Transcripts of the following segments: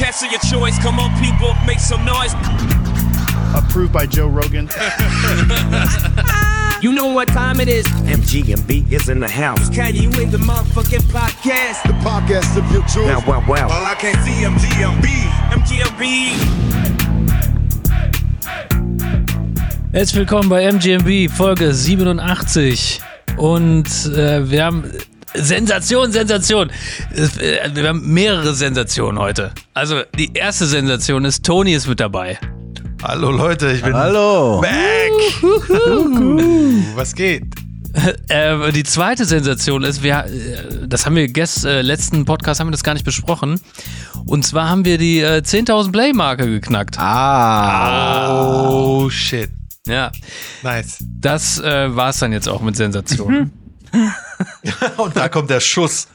of your choice. Come on, people, make some noise. Approved by Joe Rogan. You know what time it is. MGMB is in the house. Can you in the motherfucking podcast? The podcast of your choice. Wow, wow, wow. Well, I can't see MGMB. MGMB. Herzlich willkommen bei MGMB, Folge 87. Und äh, wir haben Sensation, Sensation. Äh, Wir haben mehrere Sensationen heute. Also die erste Sensation ist, Toni ist mit dabei. Hallo Leute, ich bin Hallo. back. Was geht? Äh, die zweite Sensation ist, wir, äh, das haben wir gest, äh, letzten Podcast haben wir das gar nicht besprochen. Und zwar haben wir die äh, 10.000 Play-Marke geknackt. Ah. Oh shit. Ja, Nice. das äh, war es dann jetzt auch mit Sensationen. Und da kommt der Schuss,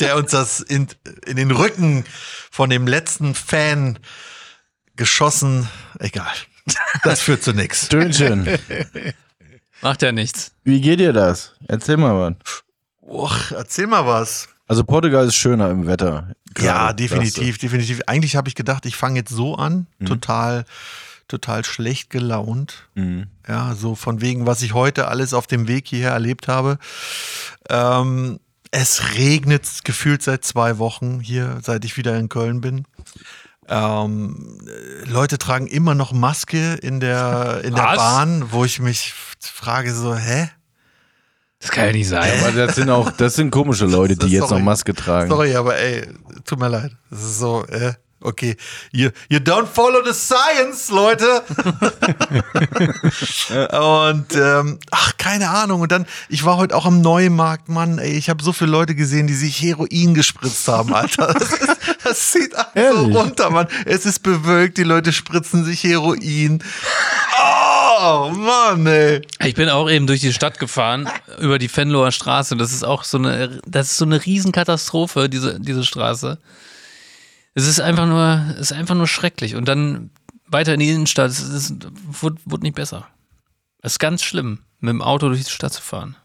der uns das in, in den Rücken von dem letzten Fan geschossen. Egal. Das führt zu nichts. Dönchen. Macht ja nichts. Wie geht dir das? Erzähl mal was. Och, erzähl mal was. Also Portugal ist schöner im Wetter. Ja, definitiv, definitiv. Eigentlich habe ich gedacht, ich fange jetzt so an, Mhm. total, total schlecht gelaunt. Mhm. Ja, so von wegen, was ich heute alles auf dem Weg hierher erlebt habe. Ähm, es regnet gefühlt seit zwei Wochen hier, seit ich wieder in Köln bin. Ähm, äh, Leute tragen immer noch Maske in der, in der Was? Bahn, wo ich mich frage so, hä? Das kann ja nicht sein. Aber das sind auch, das sind komische Leute, die jetzt noch Sorry. Maske tragen. Sorry, aber ey, tut mir leid. Das ist so, äh, okay. You, you don't follow the science, Leute. Und ähm, ach, keine Ahnung. Und dann, ich war heute auch am Neumarkt, Mann, ey, ich habe so viele Leute gesehen, die sich Heroin gespritzt haben, Alter. Das, ist, das zieht einfach so runter, Mann. Es ist bewölkt, die Leute spritzen sich Heroin. Oh, Mann, ey. Ich bin auch eben durch die Stadt gefahren, über die Venloer Straße. Das ist auch so eine, das ist so eine Riesenkatastrophe, diese, diese Straße. Es ist einfach nur, es ist einfach nur schrecklich. Und dann weiter in die Innenstadt, es, ist, wurde, wurde nicht besser. Es ist ganz schlimm, mit dem Auto durch die Stadt zu fahren.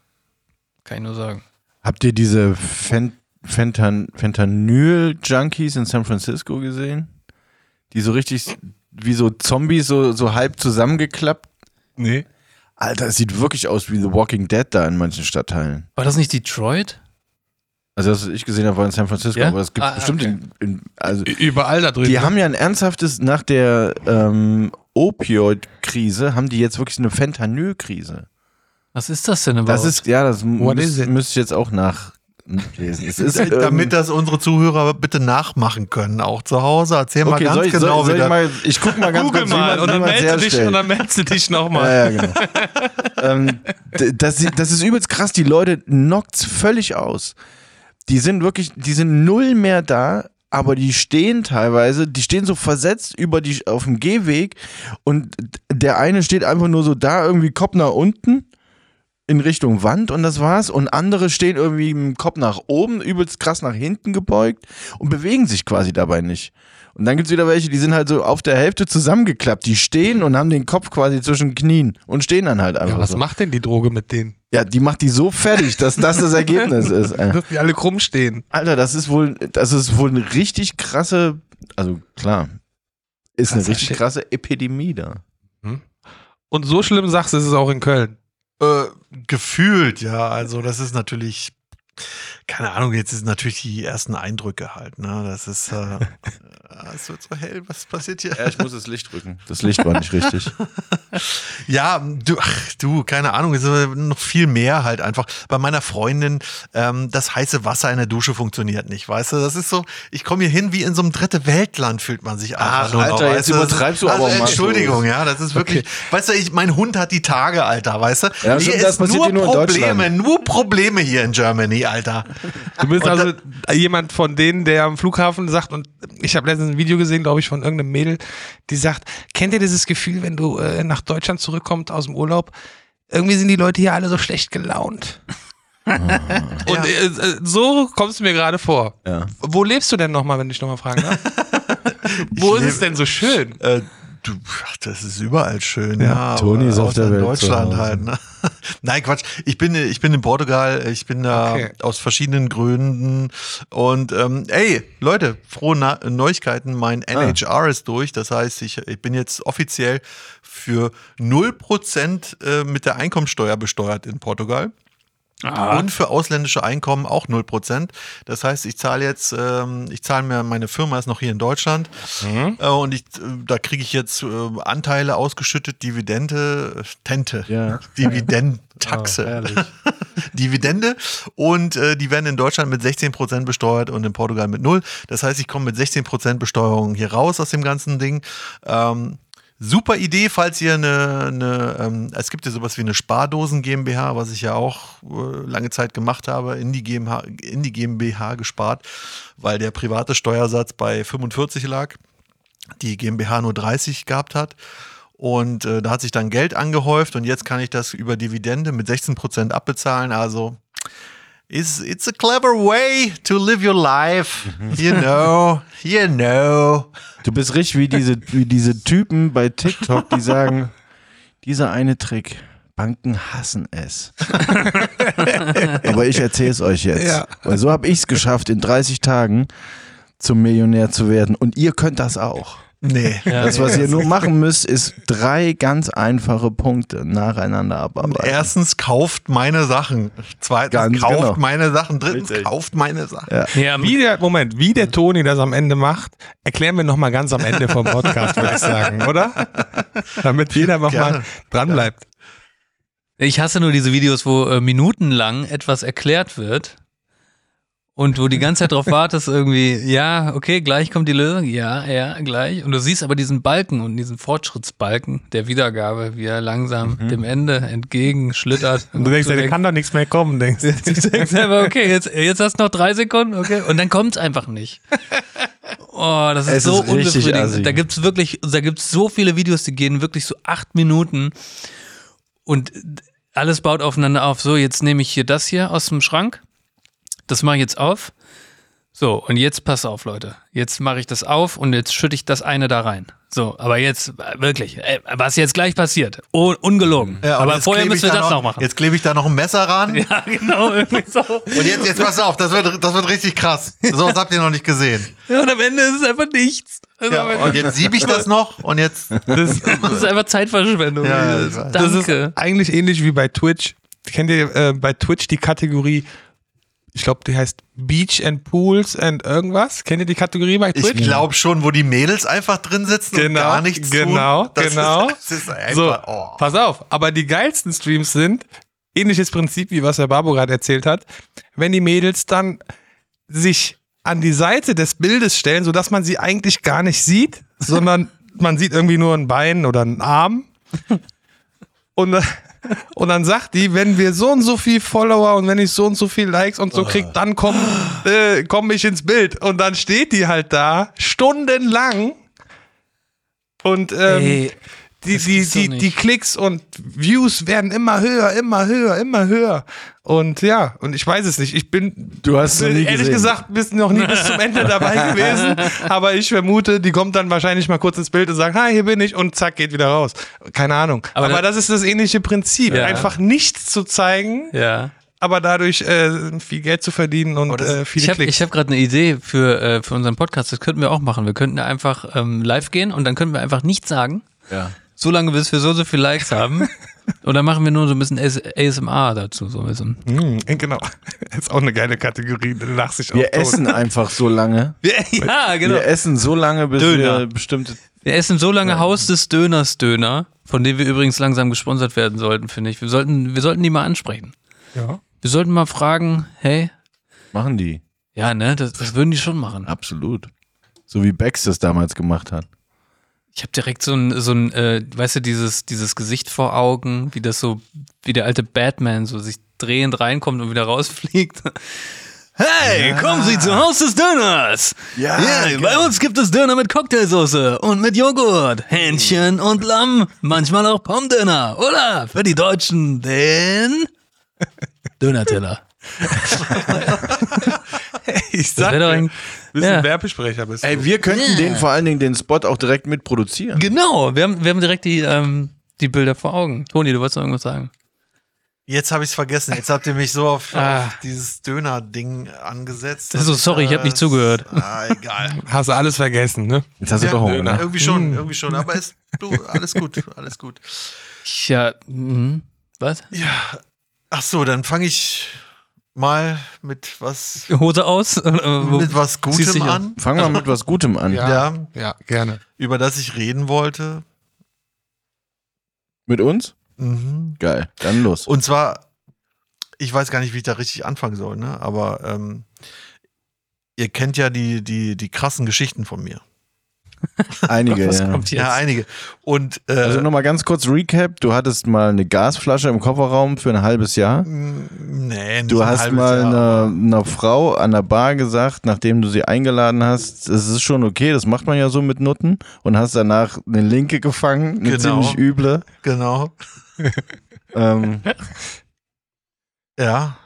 Kann ich nur sagen. Habt ihr diese Fen Fentan Fentanyl-Junkies in San Francisco gesehen? Die so richtig wie so Zombies so, so halb zusammengeklappt? Nee. Alter, es sieht wirklich aus wie The Walking Dead da in manchen Stadtteilen. War das nicht Detroit? Also das, was ich gesehen habe, war in San Francisco, Ja? aber es gibt Ah, bestimmt okay. in, in also Überall da drüben. Die haben ja ein ernsthaftes, nach der ähm, Opioid-Krise, haben die jetzt wirklich eine Fentanyl-Krise. Was ist das denn Das überhaupt? ist, ja, das is müsst, ihr jetzt auch nachlesen. Es ist, ähm, Damit das unsere Zuhörer bitte nachmachen können, auch zu Hause. Erzähl mal okay, ganz soll ich, genau, soll, soll ich das- mal, ich guck mal ganz Google kurz, wie mal und dann du dich und dann meldest du dich nochmal. Ja, ja, genau. ähm, das, das ist übelst krass. Die Leute knockt's völlig aus. Die sind wirklich, die sind null mehr da, aber die stehen teilweise, die stehen so versetzt über die, auf dem Gehweg und der eine steht einfach nur so da, irgendwie Kopf nach unten in Richtung Wand und das war's. Und andere stehen irgendwie dem Kopf nach oben, übelst krass nach hinten gebeugt und bewegen sich quasi dabei nicht. Und dann gibt's wieder welche, die sind halt so auf der Hälfte zusammengeklappt. Die stehen und haben den Kopf quasi zwischen den Knien und stehen dann halt einfach Ja, was so. macht denn die Droge mit denen? Ja, die macht die so fertig, dass das das Ergebnis ist. Alter. Dass die alle krumm stehen. Alter, das ist wohl, das ist wohl eine richtig krasse, also klar, ist eine richtig Shit. krasse Epidemie da. Und so schlimm sagst du, ist es auch in Köln. Äh, gefühlt, ja. Also das ist natürlich, keine Ahnung, jetzt sind natürlich die ersten Eindrücke halt. Ne? Das ist, äh, es wird so hell, was passiert hier? Ja, ich muss das Licht drücken. Das Licht war nicht richtig. Ja, du, ach, du, keine Ahnung, es ist noch viel mehr halt einfach. Bei meiner Freundin, ähm, das heiße Wasser in der Dusche funktioniert nicht, weißt du? Das ist so, ich komme hier hin wie in so einem dritte Weltland, fühlt man sich einfach Ach, nur Alter, noch, jetzt weißt übertreibst ist, du aber also, mal so. Entschuldigung, ja, das ist wirklich, weißt du, ich, mein Hund hat die Tage, Alter, weißt du? Ja, hier stimmt, das ist passiert nur hier nur in Probleme, Deutschland. nur Probleme hier in Germany, Alter. Du bist also jemand von denen, der am Flughafen sagt, und ich habe letztens ein Video gesehen, glaube ich, von irgendeinem Mädel, die sagt, kennt ihr dieses Gefühl, wenn du äh, nach Deutschland zurückkommst aus dem Urlaub? Irgendwie sind die Leute hier alle so schlecht gelaunt. Und äh, äh, so kommst du mir gerade vor. Ja. Wo lebst du denn nochmal, wenn ich nochmal fragen darf? Wo ist es denn so schön? Äh, Du, ach, das ist überall schön, ja. Toni ist auf der in Welt zu Deutschland halt. Ne? Nein, Quatsch. Ich bin, ich bin in Portugal. Ich bin da Okay. aus verschiedenen Gründen. Und ähm, ey, Leute, frohe Na Neuigkeiten. Mein Ah. NHR ist durch. Das heißt, ich, ich bin jetzt offiziell für 0% äh, mit der Einkommensteuer besteuert in Portugal. Und für ausländische Einkommen auch 0%. Das heißt, ich zahle jetzt, ähm, ich zahle mir, meine Firma ist noch hier in Deutschland äh, und ich, äh, da kriege ich jetzt äh, Anteile ausgeschüttet, Dividende, Tente, Ja. Dividendentaxe, Dividende und äh, die werden in Deutschland mit 16% besteuert und in Portugal mit 0. Das heißt, ich komme mit 16% Besteuerung hier raus aus dem ganzen Ding. Ähm, Super Idee, falls ihr eine, eine ähm, es gibt ja sowas wie eine Spardosen GmbH, was ich ja auch äh, lange Zeit gemacht habe, in die, GmbH, in die GmbH gespart, weil der private Steuersatz bei 45 lag, die GmbH nur 30 gehabt hat. Und äh, da hat sich dann Geld angehäuft und jetzt kann ich das über Dividende mit 16% abbezahlen. Also it's, it's a clever way to live your life. You know, you know. Du bist richtig wie diese, wie diese Typen bei TikTok, die sagen, dieser eine Trick, Banken hassen es. Aber ich erzähle es euch jetzt. Ja. Weil so habe ich es geschafft, in 30 Tagen zum Millionär zu werden. Und ihr könnt das auch. Nee. Das, was ihr nur machen müsst, ist drei ganz einfache Punkte nacheinander abarbeiten. Erstens kauft meine Sachen. Zweitens Ganz kauft genau. meine Sachen. Drittens Richtig. kauft meine Sachen. Ja, Wie der, Moment, wie der Toni das am Ende macht, erklären wir nochmal ganz am Ende vom Podcast, würde ich sagen, oder? Damit jeder nochmal Gerne. dran bleibt. Ich hasse nur diese Videos, wo äh, minutenlang etwas erklärt wird und du die ganze Zeit drauf wartest, irgendwie, ja, okay, gleich kommt die Lösung, ja, ja, gleich. Und du siehst aber diesen Balken und diesen Fortschrittsbalken der Wiedergabe, wie er langsam dem Ende entgegenschlittert. Und du denkst, ja, da kann doch nichts mehr kommen, denkst du. Du denkst einfach, okay, jetzt, jetzt hast du noch drei Sekunden, okay, und dann kommt's einfach nicht. Oh, das ist Es so ist richtig assi. unbefriedigend. Da gibt's wirklich, da gibt's so viele Videos, die gehen wirklich so acht Minuten und alles baut aufeinander auf. So, jetzt nehme ich hier das hier aus dem Schrank. Das mache ich jetzt auf. So, und jetzt pass auf, Leute. Jetzt mache ich das auf und jetzt schütte ich das eine da rein. So, aber jetzt äh, wirklich, äh, was jetzt gleich passiert, oh, ungelogen. Ja, aber jetzt vorher müssen wir da das noch machen. Jetzt klebe ich da noch ein Messer ran. ja, genau, irgendwie so. Und jetzt, jetzt pass auf, das wird, das wird richtig krass. So was habt ihr noch nicht gesehen. Ja, und am Ende ist es einfach nichts. Also Ja, und jetzt siebe ich das noch und jetzt. Das, das ist einfach Zeitverschwendung. Ja, das Danke. ist eigentlich ähnlich wie bei Twitch. Kennt ihr äh, bei Twitch die Kategorie, ich glaube, die heißt Beach and Pools and irgendwas? Kennt ihr die Kategorie bei Ich Twitch? glaube schon, wo die Mädels einfach drin sitzen und Genau, gar nichts genau, tun. Das genau. Ist So, oh. pass auf, aber die geilsten Streams sind, ähnliches Prinzip, wie was der Babo gerade erzählt hat, wenn die Mädels dann sich an die Seite des Bildes stellen, sodass man sie eigentlich gar nicht sieht, sondern man sieht irgendwie nur ein Bein oder einen Arm. Und, und dann sagt die, wenn wir so und so viel Follower und wenn ich so und so viel Likes und so krieg, dann komm, äh, komm ich ins Bild. Und dann steht die halt da stundenlang und ähm, Ey, die, die, die, die Klicks und Views werden immer höher, immer höher, immer höher. Und ja, und ich weiß es nicht. Ich bin, Du hast nie ehrlich gesehen. gesagt, bist noch nie bis zum Ende dabei gewesen. Aber ich vermute, die kommt dann wahrscheinlich mal kurz ins Bild und sagt, hi, hier bin ich und zack, geht wieder raus. Keine Ahnung. Aber Aber, da- das ist das ähnliche Prinzip. Ja. Einfach nichts zu zeigen, ja. aber dadurch äh, viel Geld zu verdienen und das- äh, viele Ich habe Klicks. hab gerade eine Idee für, äh, für unseren Podcast. Das könnten wir auch machen. Wir könnten einfach ähm, live gehen und dann könnten wir einfach nichts sagen. Ja. So lange, bis wir so, so viel Likes haben. Und dann machen wir nur so ein bisschen AS ASMR dazu. So ein bisschen. Hm, genau. ist auch eine geile Kategorie. Dich auch Wir tot. essen einfach so lange. Ja, genau. Wir essen so lange, bis Döner. wir bestimmte. Wir essen so lange Haus des Döners Döner, von dem wir übrigens langsam gesponsert werden sollten, finde ich. Wir sollten, wir sollten die mal ansprechen. Ja. Wir sollten mal fragen, hey, Machen die. ja, ne, das, das würden die schon machen. Absolut. So wie Bex das damals gemacht hat. Ich habe direkt so ein, so ein äh, weißt du, dieses, dieses Gesicht vor Augen, wie das so, wie der alte Batman so sich drehend reinkommt und wieder rausfliegt. Hey, kommen Sie zu Haus des Döners! Ja, bei uns gibt es Döner mit Cocktailsoße und mit Joghurt, Hähnchen und Lamm, manchmal auch Pommdöner. Oder für die Deutschen den Dönerteller. Ich Das sag dir, Bist Ja. ein Werbesprecher bist du. Ey, wir könnten den vor allen Dingen den Spot auch direkt mitproduzieren. Genau, wir haben, wir haben direkt die, ähm, die Bilder vor Augen. Toni, du wolltest noch irgendwas sagen. Jetzt habe ich es vergessen. Jetzt habt ihr mich so auf, Ah. auf dieses Döner-Ding angesetzt. So, sorry, ich hab nicht zugehört. Ah, egal. Hast du alles vergessen, ne? Jetzt hast du Ja, doch Hunger, ne? Irgendwie schon, irgendwie schon. Aber ist, du, alles gut, alles gut. Tja, mhm. was? Ach so, dann fange ich mal mit was, Hose aus? Äh, wo- mit was Gutem an? an, Fangen wir mit was Gutem an. Ja. Ja. Ja, gerne. über das ich reden wollte. Mit uns? Mhm. Geil. Dann los. Und zwar, ich weiß gar nicht, wie ich da richtig anfangen soll, ne? aber ähm, ihr kennt ja die, die, die krassen Geschichten von mir. Einige, Was ja. kommt jetzt? Ja, einige. Und äh, Also nochmal ganz kurz Recap. Du hattest mal eine Gasflasche im Kofferraum für ein halbes Jahr. nee, nicht Du ein hast halbes mal Jahr, einer, einer Frau an der Bar gesagt, nachdem du sie eingeladen hast, es ist schon okay, das macht man ja so mit Nutten und hast danach eine Linke gefangen, eine Genau. ziemlich üble. Genau. Ähm, Ja.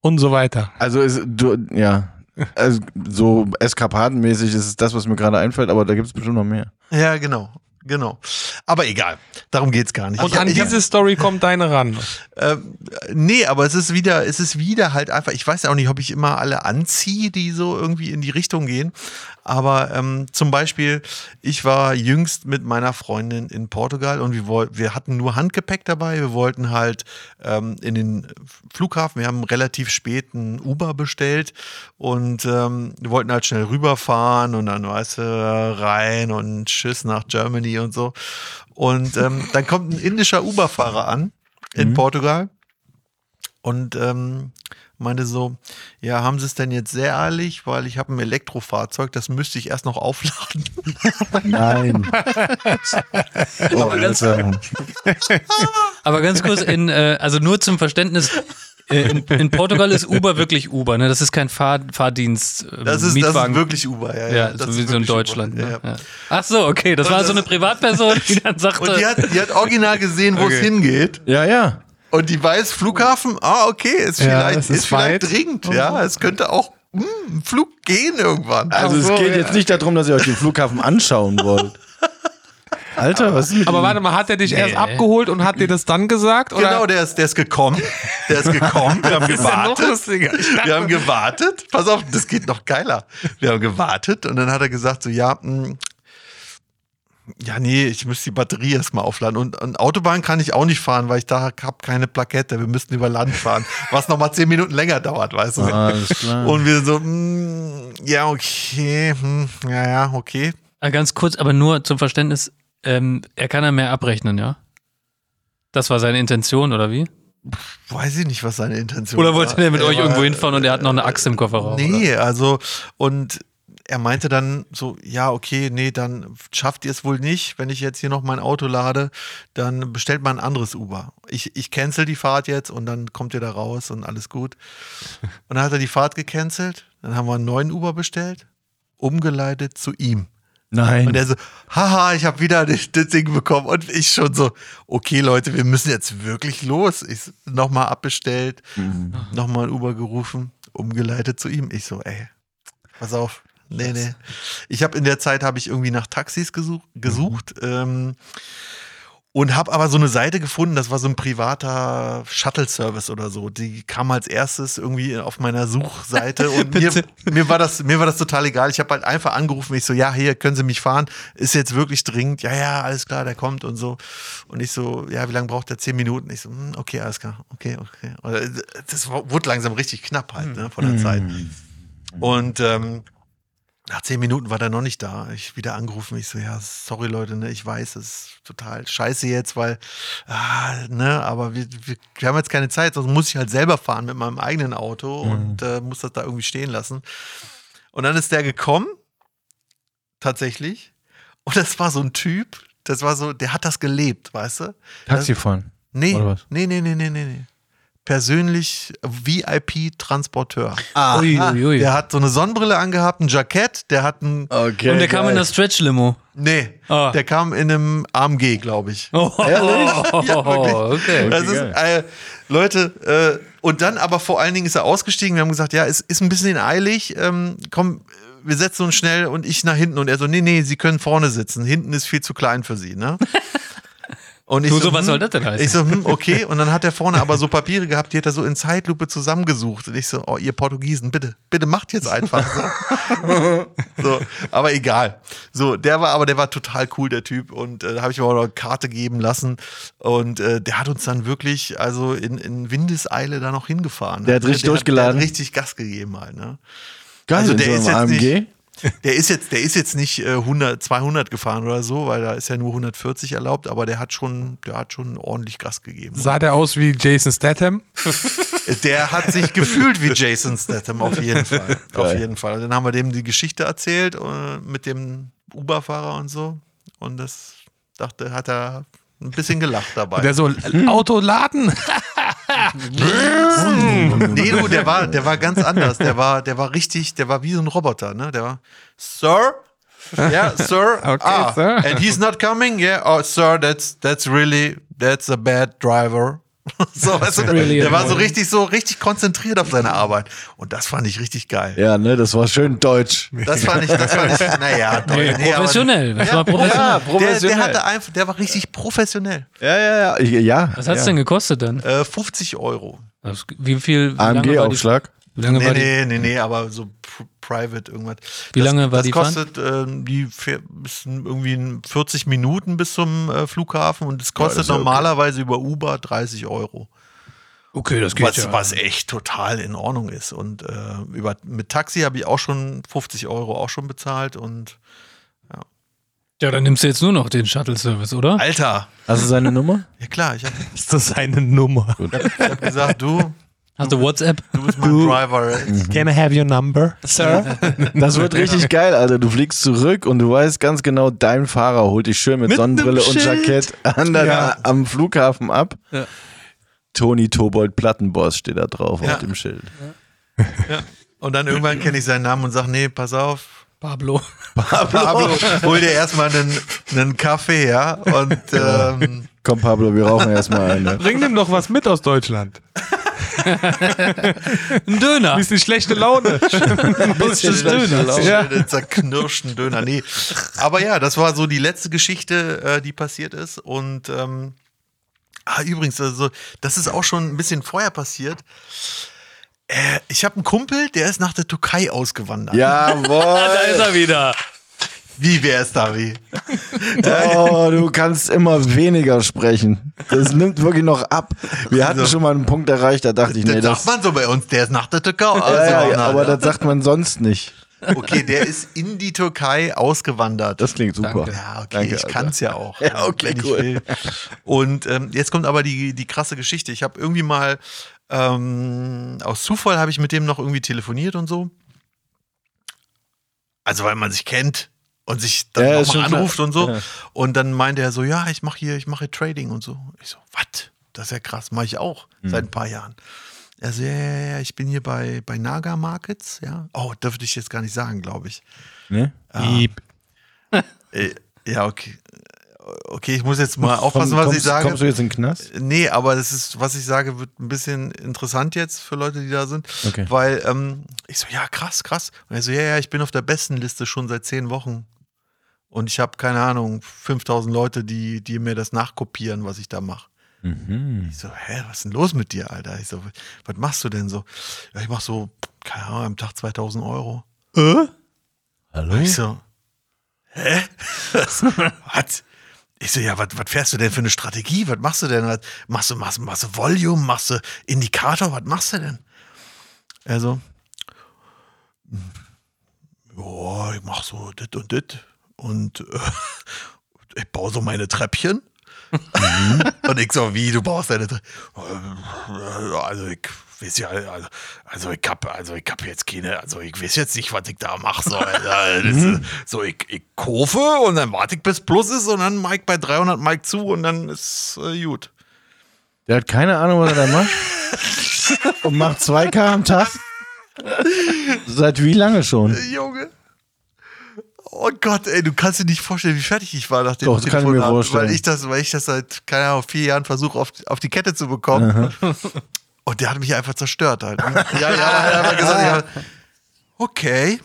Und so weiter. also ist, du, ja, also so eskapadenmäßig ist es das, was mir gerade einfällt, aber da gibt es bestimmt noch mehr. Ja, genau. Genau. Aber egal. Darum geht's gar nicht. Und Ich- an ich- diese Story kommt deine ran. Ähm, nee, aber es ist wieder, es ist wieder halt einfach, ich weiß ja auch nicht, ob ich immer alle anziehe, die so irgendwie in die Richtung gehen. Aber ähm, zum Beispiel, ich war jüngst mit meiner Freundin in Portugal und wir, wir hatten nur Handgepäck dabei. Wir wollten halt ähm, in den Flughafen, wir haben relativ spät ein Uber bestellt und ähm, wir wollten halt schnell rüberfahren und dann, weißt du, rein und tschüss nach Germany und so. Und ähm, dann kommt ein indischer Uber-Fahrer an in Portugal und ähm, meinte so, ja, haben Sie es denn jetzt sehr ehrlich, weil ich habe ein Elektrofahrzeug, das müsste ich erst noch aufladen. Nein. oh, Alter. Aber ganz kurz, in, äh, also nur zum Verständnis, äh, in, in Portugal ist Uber wirklich Uber, ne? Das ist kein Fahr Fahrdienst. äh, Das ist, das ist Mietwagen. wirklich Uber, ja. Ja, das so ist wie so in Deutschland. Uber, Ne? ja. Ja. Ach so, okay. Das Und war das- so eine Privatperson, die dann sagte. Und die hat, die hat original gesehen, wo es hingeht. Ja, ja. Und die weiß, Flughafen, ah, okay, ist Ja, vielleicht, es ist ist vielleicht dringend. Ja, es könnte auch hm, ein Flug gehen irgendwann. Also Ach so, es geht ja. jetzt nicht darum, dass ihr euch den Flughafen anschauen wollt. Alter, was ist mit Aber ihm? warte mal, hat er dich erst Nee. abgeholt und hat dir das dann gesagt? Oder? Genau, der ist, der ist gekommen. Der ist gekommen. Wir haben ja gewartet. dachte- Wir haben gewartet. Pass auf, das geht noch geiler. Wir haben gewartet und dann hat er gesagt so, ja, mh, ja, nee, ich müsste die Batterie erstmal aufladen. Und, und Autobahn kann ich auch nicht fahren, weil ich da habe keine Plakette. Wir müssten über Land fahren, was nochmal zehn Minuten länger dauert, weißt du. Alles klar. Und wir so, mh, ja, okay, hm, ja, ja, okay. Ah, Ganz kurz, aber nur zum Verständnis, ähm, er kann ja mehr abrechnen, ja? Das war seine Intention, oder wie? Weiß ich nicht, was seine Intention Oder war. wollte er mit euch war- irgendwo hinfahren und er hat noch eine Axt im Kofferraum? oder? Nee, also, und er meinte dann so, ja, okay, nee, dann schafft ihr es wohl nicht. Wenn ich jetzt hier noch mein Auto lade, dann bestellt mal ein anderes Uber. Ich, ich cancel die Fahrt jetzt und dann kommt ihr da raus und alles gut. Und dann hat er die Fahrt gecancelt. Dann haben wir einen neuen Uber bestellt, umgeleitet zu ihm. Nein. Und er so, haha, ich habe wieder das Ding bekommen. Und ich schon so, okay, Leute, wir müssen jetzt wirklich los. Ich nochmal abbestellt, nochmal ein Uber gerufen, umgeleitet zu ihm. Ich so, ey, pass auf. Nee, nee. Ich habe in der Zeit habe ich irgendwie nach Taxis gesucht, gesucht ähm, und habe aber so eine Seite gefunden, das war so ein privater Shuttle-Service oder so. Die kam als erstes irgendwie auf meiner Suchseite und mir, mir, war das, mir war das total egal. Ich habe halt einfach angerufen, ich so, ja, hier, können Sie mich fahren? Ist jetzt wirklich dringend? Ja, ja, alles klar, der kommt und so. Und ich so, ja, wie lange braucht der? Zehn Minuten? Ich so, hm, okay, alles klar, okay, okay. Und äh, das wurde langsam richtig knapp halt, ne, von der Zeit. Und ähm, nach zehn Minuten war der noch nicht da. Ich wieder angerufen. Ich so, ja, sorry Leute, ne, ich weiß, es ist total scheiße jetzt, weil, ah, ne, aber wir, wir, wir haben jetzt keine Zeit, sonst muss ich halt selber fahren mit meinem eigenen Auto und äh, muss das da irgendwie stehen lassen. Und dann ist der gekommen, tatsächlich. Und das war so ein Typ, das war so, der hat das gelebt, weißt du? Taxi fahren. Nee, nee, nee, nee, nee, nee, nee. Persönlich VIP-Transporteur. Ui. Der hat so eine Sonnenbrille angehabt, ein Jackett, der hat ein. Okay. Und der kam in der Stretch-Limo. Nee, Ah. der kam in einem AMG, glaube ich. Oh, Ehrlich? Ja, wirklich. okay. Das ist, äh, Leute, äh, und dann aber vor allen Dingen ist er ausgestiegen. Wir haben gesagt, ja, es ist ein bisschen eilig. Ähm, komm, wir setzen uns schnell und ich nach hinten und er so, nee, nee, Sie können vorne sitzen. Hinten ist viel zu klein für Sie, ne? Und ich Du, so, was soll das denn heißen? Ich so, hm, okay. Und dann hat er vorne aber so Papiere gehabt, die hat er so in Zeitlupe zusammengesucht. Und ich so, oh, ihr Portugiesen, bitte, bitte macht jetzt einfach so. so aber egal. So, der war, aber der war total cool, der Typ. Und äh, da habe ich mir auch noch eine Karte geben lassen. Und äh, der hat uns dann wirklich, also in, in Windeseile da noch hingefahren. Der hat richtig der durchgeladen? der hat richtig Gas gegeben halt, ne? Geil, Also in der so ist einem jetzt AMG. nicht- Der ist jetzt, der ist jetzt nicht äh, 100, 200 gefahren oder so, weil da ist ja nur 140 erlaubt, aber der hat schon, der hat schon ordentlich Gas gegeben. Sah der aus wie Jason Statham? Der hat sich gefühlt wie Jason Statham, auf jeden Fall. Auf jeden Fall. Und dann haben wir dem die Geschichte erzählt äh, mit dem Uber-Fahrer und so. Und das dachte, hat er ein bisschen gelacht dabei. Der so Autoladen. nee, du, der war, der war ganz anders. Der war, der war richtig, der war wie so ein Roboter, ne? Der war, Sir? Ja, Sir. Okay, ah, Sir. And he's not coming? Yeah, oh, Sir, that's, that's really, that's a bad driver. So, weißt du, der, really der war so richtig, so richtig konzentriert auf seine Arbeit. Und das fand ich richtig geil. Ja, ne, das war schön deutsch. Das fand ich, das fand ich, naja, Nee, professionell. Das Ja, war professionell. Ja, Der, professionell. der hatte einfach, der war richtig professionell. Ja, ja, ja. Ja. Was hat's ja. denn gekostet dann? Äh, 50 Euro. Das- Wie viel? AMG-Aufschlag. Nee, war die? nee, nee, nee, aber so pr private irgendwas. Wie das, lange war das die Fahrt? kostet ähm, die fähr- bis irgendwie in 40 Minuten bis zum äh, Flughafen und es kostet das ja okay. normalerweise über Uber 30 Euro. Okay, das Was, was echt total in Ordnung ist. Und äh, über, mit Taxi habe ich auch schon 50 Euro auch schon bezahlt und Ja, dann nimmst du jetzt nur noch den Shuttle-Service, oder? Alter, Hast du seine Nummer? ja klar, ich habe Ist das eine Nummer? hab gesagt, du, Hast du WhatsApp? du bist mein Driver. Can I have your number, sir? Das wird richtig geil, Alter. Du fliegst zurück und du weißt ganz genau, dein Fahrer holt dich schön mit, Mit Sonnenbrille und. Jackett an der, Ja. am Flughafen ab. Ja. Toni Tobold Plattenboss steht da drauf Ja. auf dem Schild. Ja. Und dann irgendwann kenne ich seinen Namen und sage, nee, pass auf, Pablo. Pablo, hol dir erstmal einen, einen Kaffee, ja. Und ähm, Komm, Pablo, wir rauchen erstmal eine. Bring dem doch was mit aus Deutschland. Ein Döner. Ist die schlechte Laune? bisschen Döner. Ja. den zerknirschten Döner. Nee. Aber ja, das war so die letzte Geschichte, äh, die passiert ist. Und ähm, ah, übrigens, also, das ist auch schon ein bisschen vorher passiert. Äh, ich habe einen Kumpel, der ist nach der Türkei ausgewandert. Jawohl. Da ist er wieder. Wie wäre es da wie? Oh, du kannst immer weniger sprechen. Das nimmt wirklich noch ab. Wir hatten Also- schon mal einen Punkt erreicht, da dachte ich, nee, das das. sagt man so bei uns, der ist nach der Türkei Ja, ja, ausgewandert. ja, aber das sagt man sonst nicht. okay, der ist in die Türkei ausgewandert. Das klingt super. Danke. Ja, okay, Danke, ich kann es ja auch. Ja, okay, wenn cool. ich will. Und ähm, jetzt kommt aber die, die krasse Geschichte. Ich habe irgendwie mal, ähm, aus Zufall habe ich mit dem noch irgendwie telefoniert und so. Also weil man sich kennt und sich dann Ja, nochmal schon klar. anruft und so. Ja. Und dann meinte er so, ja, ich mache hier, ich mache Trading und so. Ich so, was? Das ist ja krass, mache ich auch Mhm. seit ein paar Jahren. Er so, ja, ja, ja, ich bin hier bei, bei Naga Markets, ja. Oh, dürfte ich jetzt gar nicht sagen, glaube ich. Ne? Äh, ja, okay. Okay, ich muss jetzt mal aufpassen, Komm, was kommst, ich sage. Kommst du jetzt in den Knast? Nee, aber das ist, was ich sage, wird ein bisschen interessant jetzt für Leute, die da sind. Okay. Weil ähm, ich so, ja, krass, krass. Und er so, ja, ja, ich bin auf der besten Liste schon seit zehn Wochen. Und ich habe, keine Ahnung, 5000 Leute, die, die mir das nachkopieren, was ich da mache. Mhm. Ich so, hä, was ist denn los mit dir, Alter? Ich so, was machst du denn so? Ja, ich mach so, keine Ahnung, am Tag 2000 Euro. Hallo? Ich so, hä? Was? Ich so, ja, was, fährst du denn für eine Strategie? Was machst du denn? Was, machst, du, machst, machst du Volume? Machst du Indikator? Was machst du denn? Er so, ja, ich mach so dit und dit und äh, ich baue so meine Treppchen. und ich so, wie, du baust deine Treppchen? Also ich weiß ja, also, also ich hab, also ich hab jetzt keine, also ich weiß jetzt nicht, was ich da mache. So. Das ist, so ich, ich kaufe und dann warte ich bis Plus ist und dann ich bei 300 Mike zu und dann ist äh, gut. Der hat keine Ahnung, was er da macht. Und macht 2K am Tag. Seit wie lange schon? Junge. Oh Gott, ey, du kannst dir nicht vorstellen, wie fertig ich war nach dem Doch, kann ich mir vorstellen. Weil ich das, weil ich das seit, keine Ahnung, vier Jahren versuche, auf, auf die Kette zu bekommen. Und der hat mich einfach zerstört halt. Ja, ja, er hat einfach gesagt, ja, okay.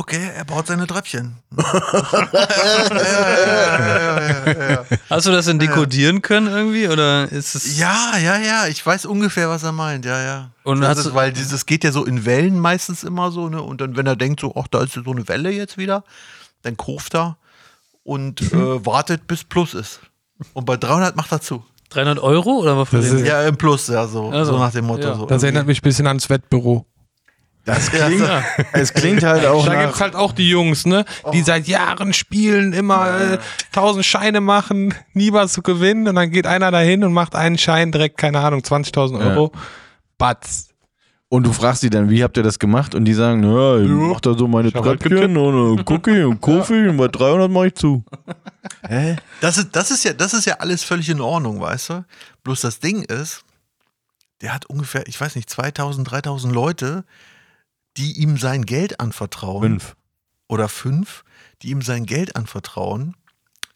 Okay, er baut seine Treppchen. Hast du das denn dekodieren können irgendwie? Oder ist es. Ja, ja, ja, ich weiß ungefähr, was er meint, ja, ja. Und das hast ist, du- weil dieses geht ja so in Wellen meistens immer so, ne? Und dann, wenn er denkt, so, ach, da ist so eine Welle jetzt wieder, dann kurft er und äh, wartet, bis Plus ist. Und bei 300 macht er zu. 300 Euro oder was für Das den? ist- Ja, im Plus, ja, so, Also, so nach dem Motto. ja. So Das erinnert mich ein bisschen ans Wettbüro. Das klingt, es klingt halt auch Da nach, gibt's halt auch die Jungs, ne? Die seit Jahren spielen, immer äh, tausend Scheine machen, nie was zu gewinnen und dann geht einer dahin und macht einen Schein direkt, keine Ahnung, 20.000 Euro. Batz. und du fragst die dann, wie habt ihr das gemacht? Und die sagen, ja, ich mach da so meine halt Treppchen und äh, Cookie und Kofi und bei 300 mach ich zu. Hä? Das ist, das, ist ja, das ist ja alles völlig in Ordnung, weißt du? Bloß das Ding ist, der hat ungefähr, ich weiß nicht, 2000, 3000 Leute, die ihm sein Geld anvertrauen. Fünf. Oder fünf, die ihm sein Geld anvertrauen.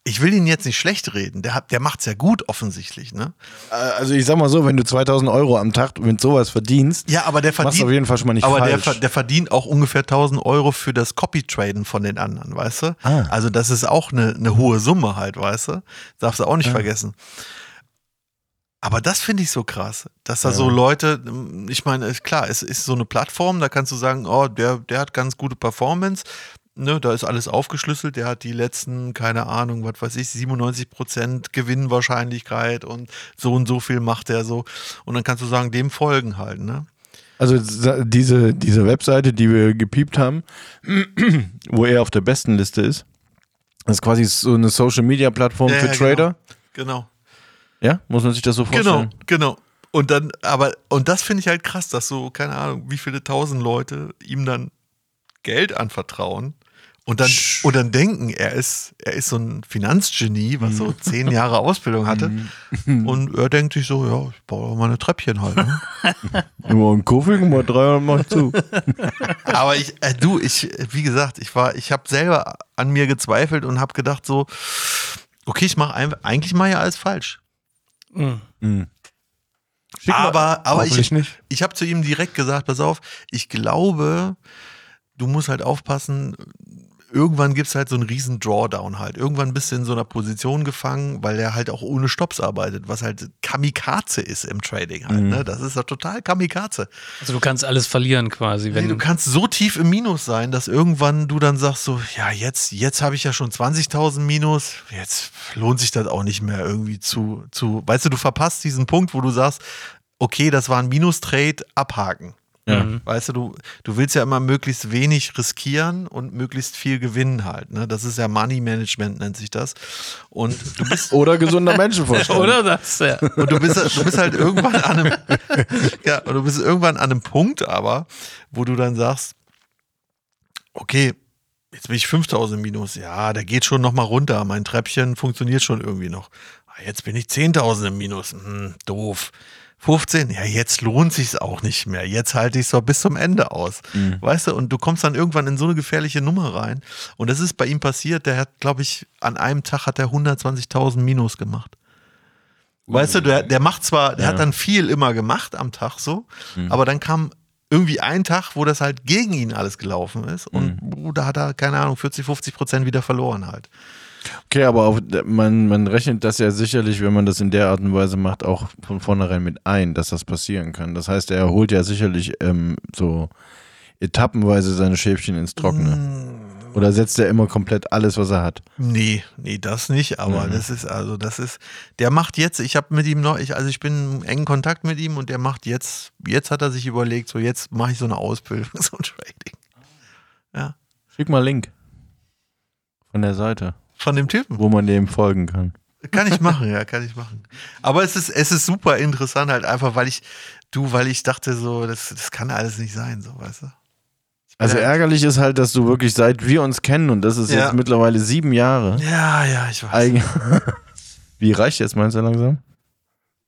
Ich will ihn jetzt nicht schlecht reden, der, hat, der macht's ja gut offensichtlich, ne? Äh, Also ich sag mal so, wenn du 2000 Euro am Tag mit sowas verdienst, Ja, aber der machst du verdient, auf jeden Fall schon mal nicht aber der, falsch. ver- der verdient auch ungefähr 1000 Euro für das Copy-Traden von den anderen, weißt du? Ah. Also das ist auch eine, eine hohe Summe halt, weißt du? Darfst du auch nicht vergessen. Aber das finde ich so krass, dass da so Leute, ich meine, ist klar, es ist so eine Plattform, da kannst du sagen, oh, der, der hat ganz gute Performance, ne, da ist alles aufgeschlüsselt, der hat die letzten, keine Ahnung, was weiß ich, 97 Prozent Gewinnwahrscheinlichkeit und so und so viel macht er so. Und dann kannst du sagen, dem folgen halt, ne? Also diese, diese Webseite, die wir gepiept haben, wo er auf der besten Liste ist, das ist quasi so eine Social Media Plattform Ja, für ja, Trader. Genau. Ja, muss man sich das so Genau, vorstellen? genau. Und dann, aber, und das finde ich halt krass, dass so, keine Ahnung, wie viele tausend Leute ihm dann Geld anvertrauen und dann, und dann denken, er ist, er ist so ein Finanzgenie, was so zehn Jahre Ausbildung hatte. Und er denkt sich so, ja, ich baue mal eine Treppchen halt. Ne? Immer ein Kofi und mal 300 mach ich zu. Aber ich, äh, du, ich, wie gesagt, ich war, ich habe selber an mir gezweifelt und habe gedacht so, okay, ich mache eigentlich mal ja alles falsch. Aber aber Hoffentlich ich, nicht. ich habe zu ihm direkt gesagt, pass auf, ich glaube, du musst halt aufpassen, irgendwann gibt es halt so einen riesen Drawdown halt. Irgendwann bist du in so einer Position gefangen, weil der halt auch ohne Stops arbeitet, was halt Kamikaze ist im Trading halt. Ne? Das ist ja total Kamikaze. Also du kannst alles verlieren quasi, wenn Hey, du kannst so tief im Minus sein, dass irgendwann du dann sagst so, ja, jetzt, jetzt habe ich ja schon 20.000 Minus, jetzt lohnt sich das auch nicht mehr irgendwie zu, zu, weißt du, du verpasst diesen Punkt, wo du sagst, okay, das war ein Minus-Trade, abhaken. Ja. Weißt du, du, du willst ja immer möglichst wenig riskieren und möglichst viel gewinnen halt. Ne? Das ist ja Money Management, nennt sich das. Und du bist, Oder gesunder Menschenverstand. Oder das, ja. und du bist, du bist halt irgendwann an einem, ja, und du bist irgendwann an einem Punkt aber, wo du dann sagst, okay, jetzt bin ich 5000 minus, ja, der geht schon nochmal runter, mein Treppchen funktioniert schon irgendwie noch. Ah, Jetzt bin ich 10.000 im Minus, hm, doof. 15, ja, jetzt lohnt sich's auch nicht mehr. Jetzt halte ich es doch bis zum Ende aus. Weißt du, und du kommst dann irgendwann in so eine gefährliche Nummer rein. Und das ist bei ihm passiert, der hat, glaube ich, an einem Tag hat er 120.000 Minus gemacht. Weißt du, der, der macht zwar, der hat dann viel immer gemacht am Tag so, aber dann kam irgendwie ein Tag, wo das halt gegen ihn alles gelaufen ist und oh, da hat er, keine Ahnung, 40, 50 Prozent wieder verloren halt. Okay, aber auf, man, man rechnet das ja sicherlich, wenn man das in der Art und Weise macht, auch von vornherein mit ein, dass das passieren kann. Das heißt, er holt ja sicherlich ähm, so etappenweise seine Schäfchen ins Trockene. Oder setzt er immer komplett alles, was er hat? Nee, nee, das nicht, aber das ist, also das ist, der macht jetzt, ich habe mit ihm noch, ich, also ich bin in engen Kontakt mit ihm und der macht jetzt, jetzt hat er sich überlegt, so jetzt mache ich so eine Ausbildung, so ein Trading. Ja, Schick mal Link von der Seite, von dem Typen. wo man dem folgen kann. Kann ich machen, ja, kann ich machen. Aber es ist, es ist super interessant halt einfach, weil ich, du, weil ich dachte so, das, das kann alles nicht sein, so, weißt du. Also Ja. ärgerlich ist halt, dass du wirklich seit wir uns kennen und das ist Ja. jetzt mittlerweile sieben Jahre. Ja, ja, ich weiß. Eig Wie reicht jetzt meinst du langsam?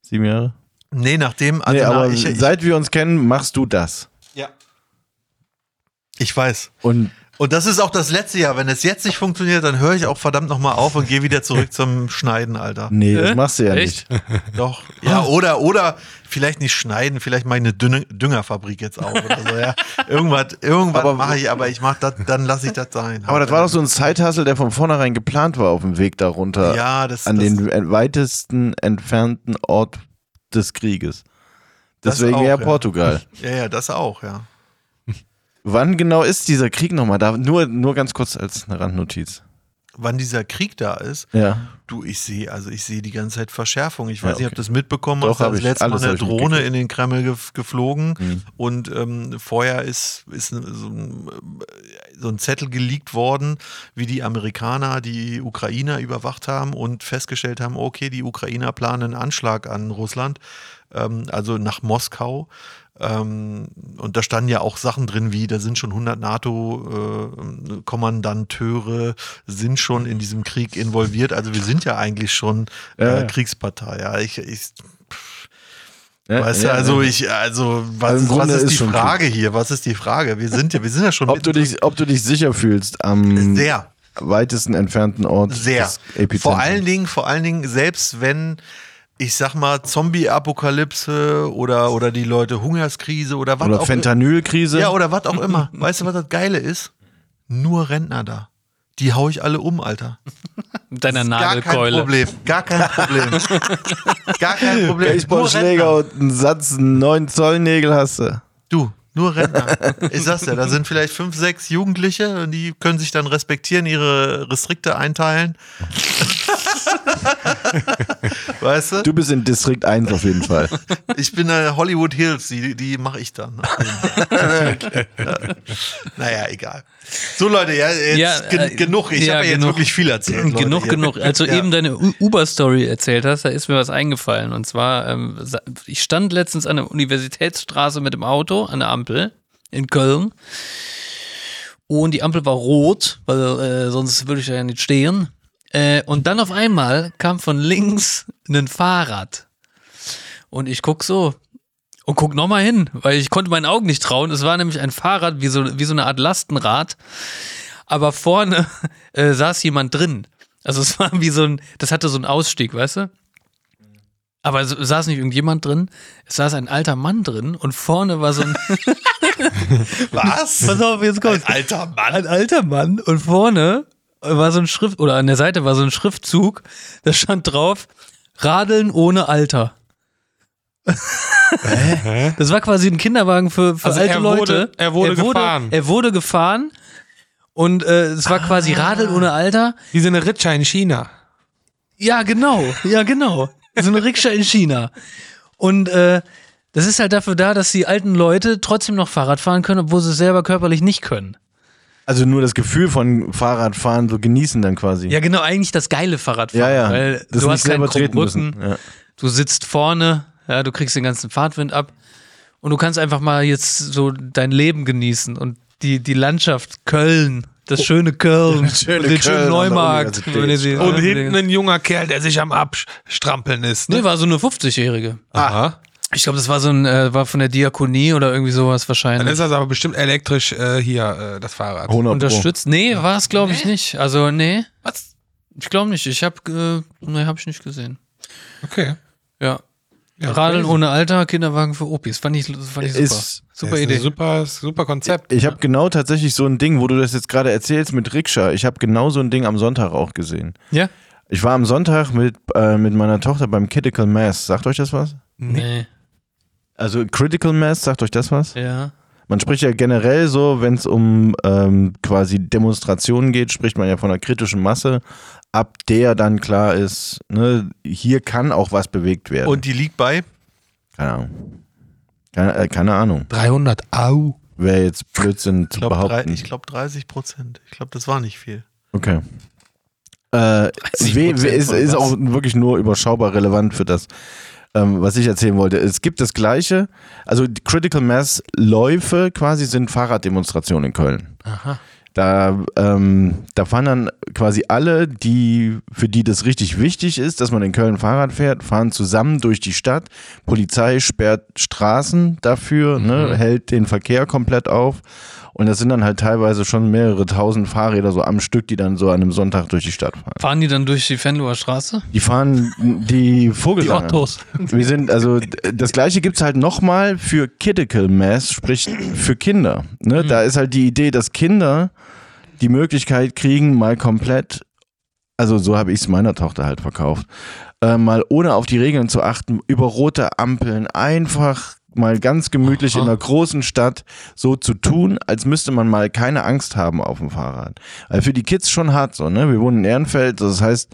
Sieben Jahre? Nee, nachdem, also nee, aber ich, ich, seit wir uns kennen, machst du das. ja. ich weiß. Und Und das ist auch das letzte Jahr. Wenn es jetzt nicht funktioniert, dann höre ich auch verdammt nochmal auf und gehe wieder zurück zum Schneiden, Alter. Nee, das machst du ja Echt? nicht. Doch. Ja, oder, oder vielleicht nicht schneiden, vielleicht mache ich eine Dünne, Düngerfabrik jetzt auf oder so, ja. Irgendwas, irgendwas Aber- mache ich, aber ich mach das, dann lasse ich das sein. Aber das war doch so ein Zeithassel, der von vornherein geplant war auf dem Weg darunter. Ja, das- An das- den en- weitesten entfernten Ort des Krieges. Das Deswegen auch, ja. Portugal. Ja, ja, das auch, ja. Wann genau ist dieser Krieg nochmal da? Nur, nur ganz kurz als eine Randnotiz. Wann dieser Krieg da ist, Ja. du, ich sehe, also ich sehe die ganze Zeit Verschärfung. Ich weiß Ja, nicht, ob okay. das mitbekommen Doch, hast, letztes Mal eine Drohne in den Kreml gef geflogen Mhm. und ähm, vorher ist, ist so, ein, so ein Zettel geleakt worden, wie die Amerikaner die Ukrainer überwacht haben und festgestellt haben, okay, die Ukrainer planen einen Anschlag an Russland, ähm, also nach Moskau. Ähm, und da standen ja auch Sachen drin, wie da sind schon 100 NATO-Kommandanteure, sind schon in diesem Krieg involviert. Also wir sind ja eigentlich schon äh, Ja. Kriegspartei. Ja, ich, ich ja weißt ja, du, also ja. ich, also was, Also was ist ist die Frage hier? Was ist die Frage? Wir sind ja, wir sind ja schon Ob du, dich, ob du dich sicher fühlst am sehr, weitesten entfernten Ort sehr. Vor allen Dingen, vor allen Dingen, selbst wenn ich sag mal, Zombie-Apokalypse oder, oder die Leute Hungerskrise oder was Oder auch Fentanylkrise. Ja, oder was auch immer. Weißt du, was das Geile ist? Nur Rentner da. Die hau ich alle um, Alter. Mit deiner Gar kein Nagelkeule. Problem. Gar kein Problem. Gar kein Problem. Baseballschläger und einen Satz 9 Zoll Nägel hast du. Du, nur Rentner. Ich sag's dir, da sind vielleicht fünf, sechs Jugendliche und die können sich dann respektieren, ihre Restrikte einteilen. weißt du? Du bist in Distrikt 1 auf jeden Fall. Ich bin äh, Hollywood Hills, die, die mache ich dann. naja, egal. So Leute, ja, jetzt Ja, gen äh, genug. Ich ja, habe jetzt wirklich viel erzählt. Leute, genug, genug. Als du Ja. eben deine Uber-Story erzählt hast, da ist mir was eingefallen. Und zwar, ähm, ich stand letztens an der Universitätsstraße mit dem Auto an der Ampel in Köln. Und die Ampel war rot, weil äh, sonst würde ich ja nicht stehen. Äh, und dann auf einmal kam von links ein Fahrrad. Und ich guck so und guck nochmal hin, weil ich konnte meinen Augen nicht trauen. Es war nämlich ein Fahrrad wie so, wie so eine Art Lastenrad aber vorne äh, saß jemand drin. Also es war wie so ein, das hatte so einen Ausstieg, weißt du? Aber es saß nicht irgendjemand drin, es saß ein alter Mann drin und vorne war so ein, Was? pass auf, jetzt kommt's. Ein alter Mann. Ein alter Mann und vorne war so ein Schrift, oder an der Seite war so ein Schriftzug, da stand drauf, Radeln ohne Alter. Das war quasi ein Kinderwagen für, für Also alte er Leute. wurde- er wurde gefahren. Er wurde gefahren und äh, es war quasi Radeln ohne Alter. Wie so eine Ritscha in China. Ja, genau. Ja, genau. So eine Rikscha in China. Und äh, das ist halt dafür da, dass die alten Leute trotzdem noch Fahrrad fahren können, obwohl sie es selber körperlich nicht können. Also nur das Gefühl von Fahrradfahren so genießen dann quasi. Ja, genau, eigentlich das geile Fahrradfahren. ja. ja. Weil das du hast keinen treten Rücken, müssen. Ja. du sitzt vorne, ja, du kriegst den ganzen Fahrtwind ab und du kannst einfach mal jetzt so dein Leben genießen und die, die Landschaft Köln, das schöne Köln, schöne und den Köln schönen Neumarkt. Sie- Und hinten ein junger Kerl, der sich am Abstrampeln ist. Ne? Nee, war so eine 50-Jährige. Aha. Ich glaube, das war so ein, äh, war von der Diakonie oder irgendwie sowas Dann wahrscheinlich. ist das aber bestimmt elektrisch äh, hier, äh, das Fahrrad. 100 Pro. Unterstützt? Nee, war es glaube ich nicht. Also, nee. Was? Ich glaube nicht. Ich habe, äh, nee, habe ich nicht gesehen. Okay. Ja. Ja, Radeln ohne Alter, Kinderwagen für Opis. Fand ich, fand ich super. Ist- super ist Idee. Super, super Konzept. Ich habe genau tatsächlich so ein Ding, wo du das jetzt gerade erzählst mit Rikscha. Ich habe genau so ein Ding am Sonntag auch gesehen. Ja? Ich war am Sonntag mit, äh, mit meiner Tochter beim Critical Mass. Sagt euch das was? Nee. Also Critical Mass, sagt euch das was? Ja. Man spricht ja generell so, wenn es um ähm, quasi Demonstrationen geht, spricht man ja von einer kritischen Masse, ab der dann klar ist, ne, hier kann auch was bewegt werden. Und die liegt bei? keine Ahnung. Keine, äh, keine Ahnung. 300, au. Wäre jetzt Blödsinn Ich zu glaube behaupten. glaub 30 Prozent. Ich glaube, das war nicht viel. Okay. Äh, ist, ist auch wirklich nur überschaubar relevant für das, ähm, was ich erzählen wollte. Es gibt das Gleiche, also Critical Mass Läufe quasi sind Fahrraddemonstrationen in Köln. Aha. Da, ähm, da fahren dann quasi alle, die, für die das richtig wichtig ist, dass man in Köln Fahrrad fährt, fahren zusammen durch die Stadt. Polizei sperrt Straßen dafür, ne, hält den Verkehr komplett auf. Und das sind dann halt teilweise schon mehrere tausend Fahrräder so am Stück, die dann so an einem Sonntag durch die Stadt fahren. Fahren die dann durch die Venloer Straße? Die fahren die Die Vogelsanger. Ottos. Wir sind, also das gleiche gibt's halt nochmal für Critical Mass, sprich für Kinder. Ne? Da ist halt die Idee, dass Kinder die Möglichkeit kriegen, mal komplett, also so habe ich es meiner Tochter halt verkauft, äh, mal ohne auf die Regeln zu achten, über rote Ampeln einfach mal ganz gemütlich Aha. in einer großen Stadt so zu tun, als müsste man mal keine Angst haben auf dem Fahrrad. Weil für die Kids schon hart so, ne? Wir wohnen in Ehrenfeld, das heißt,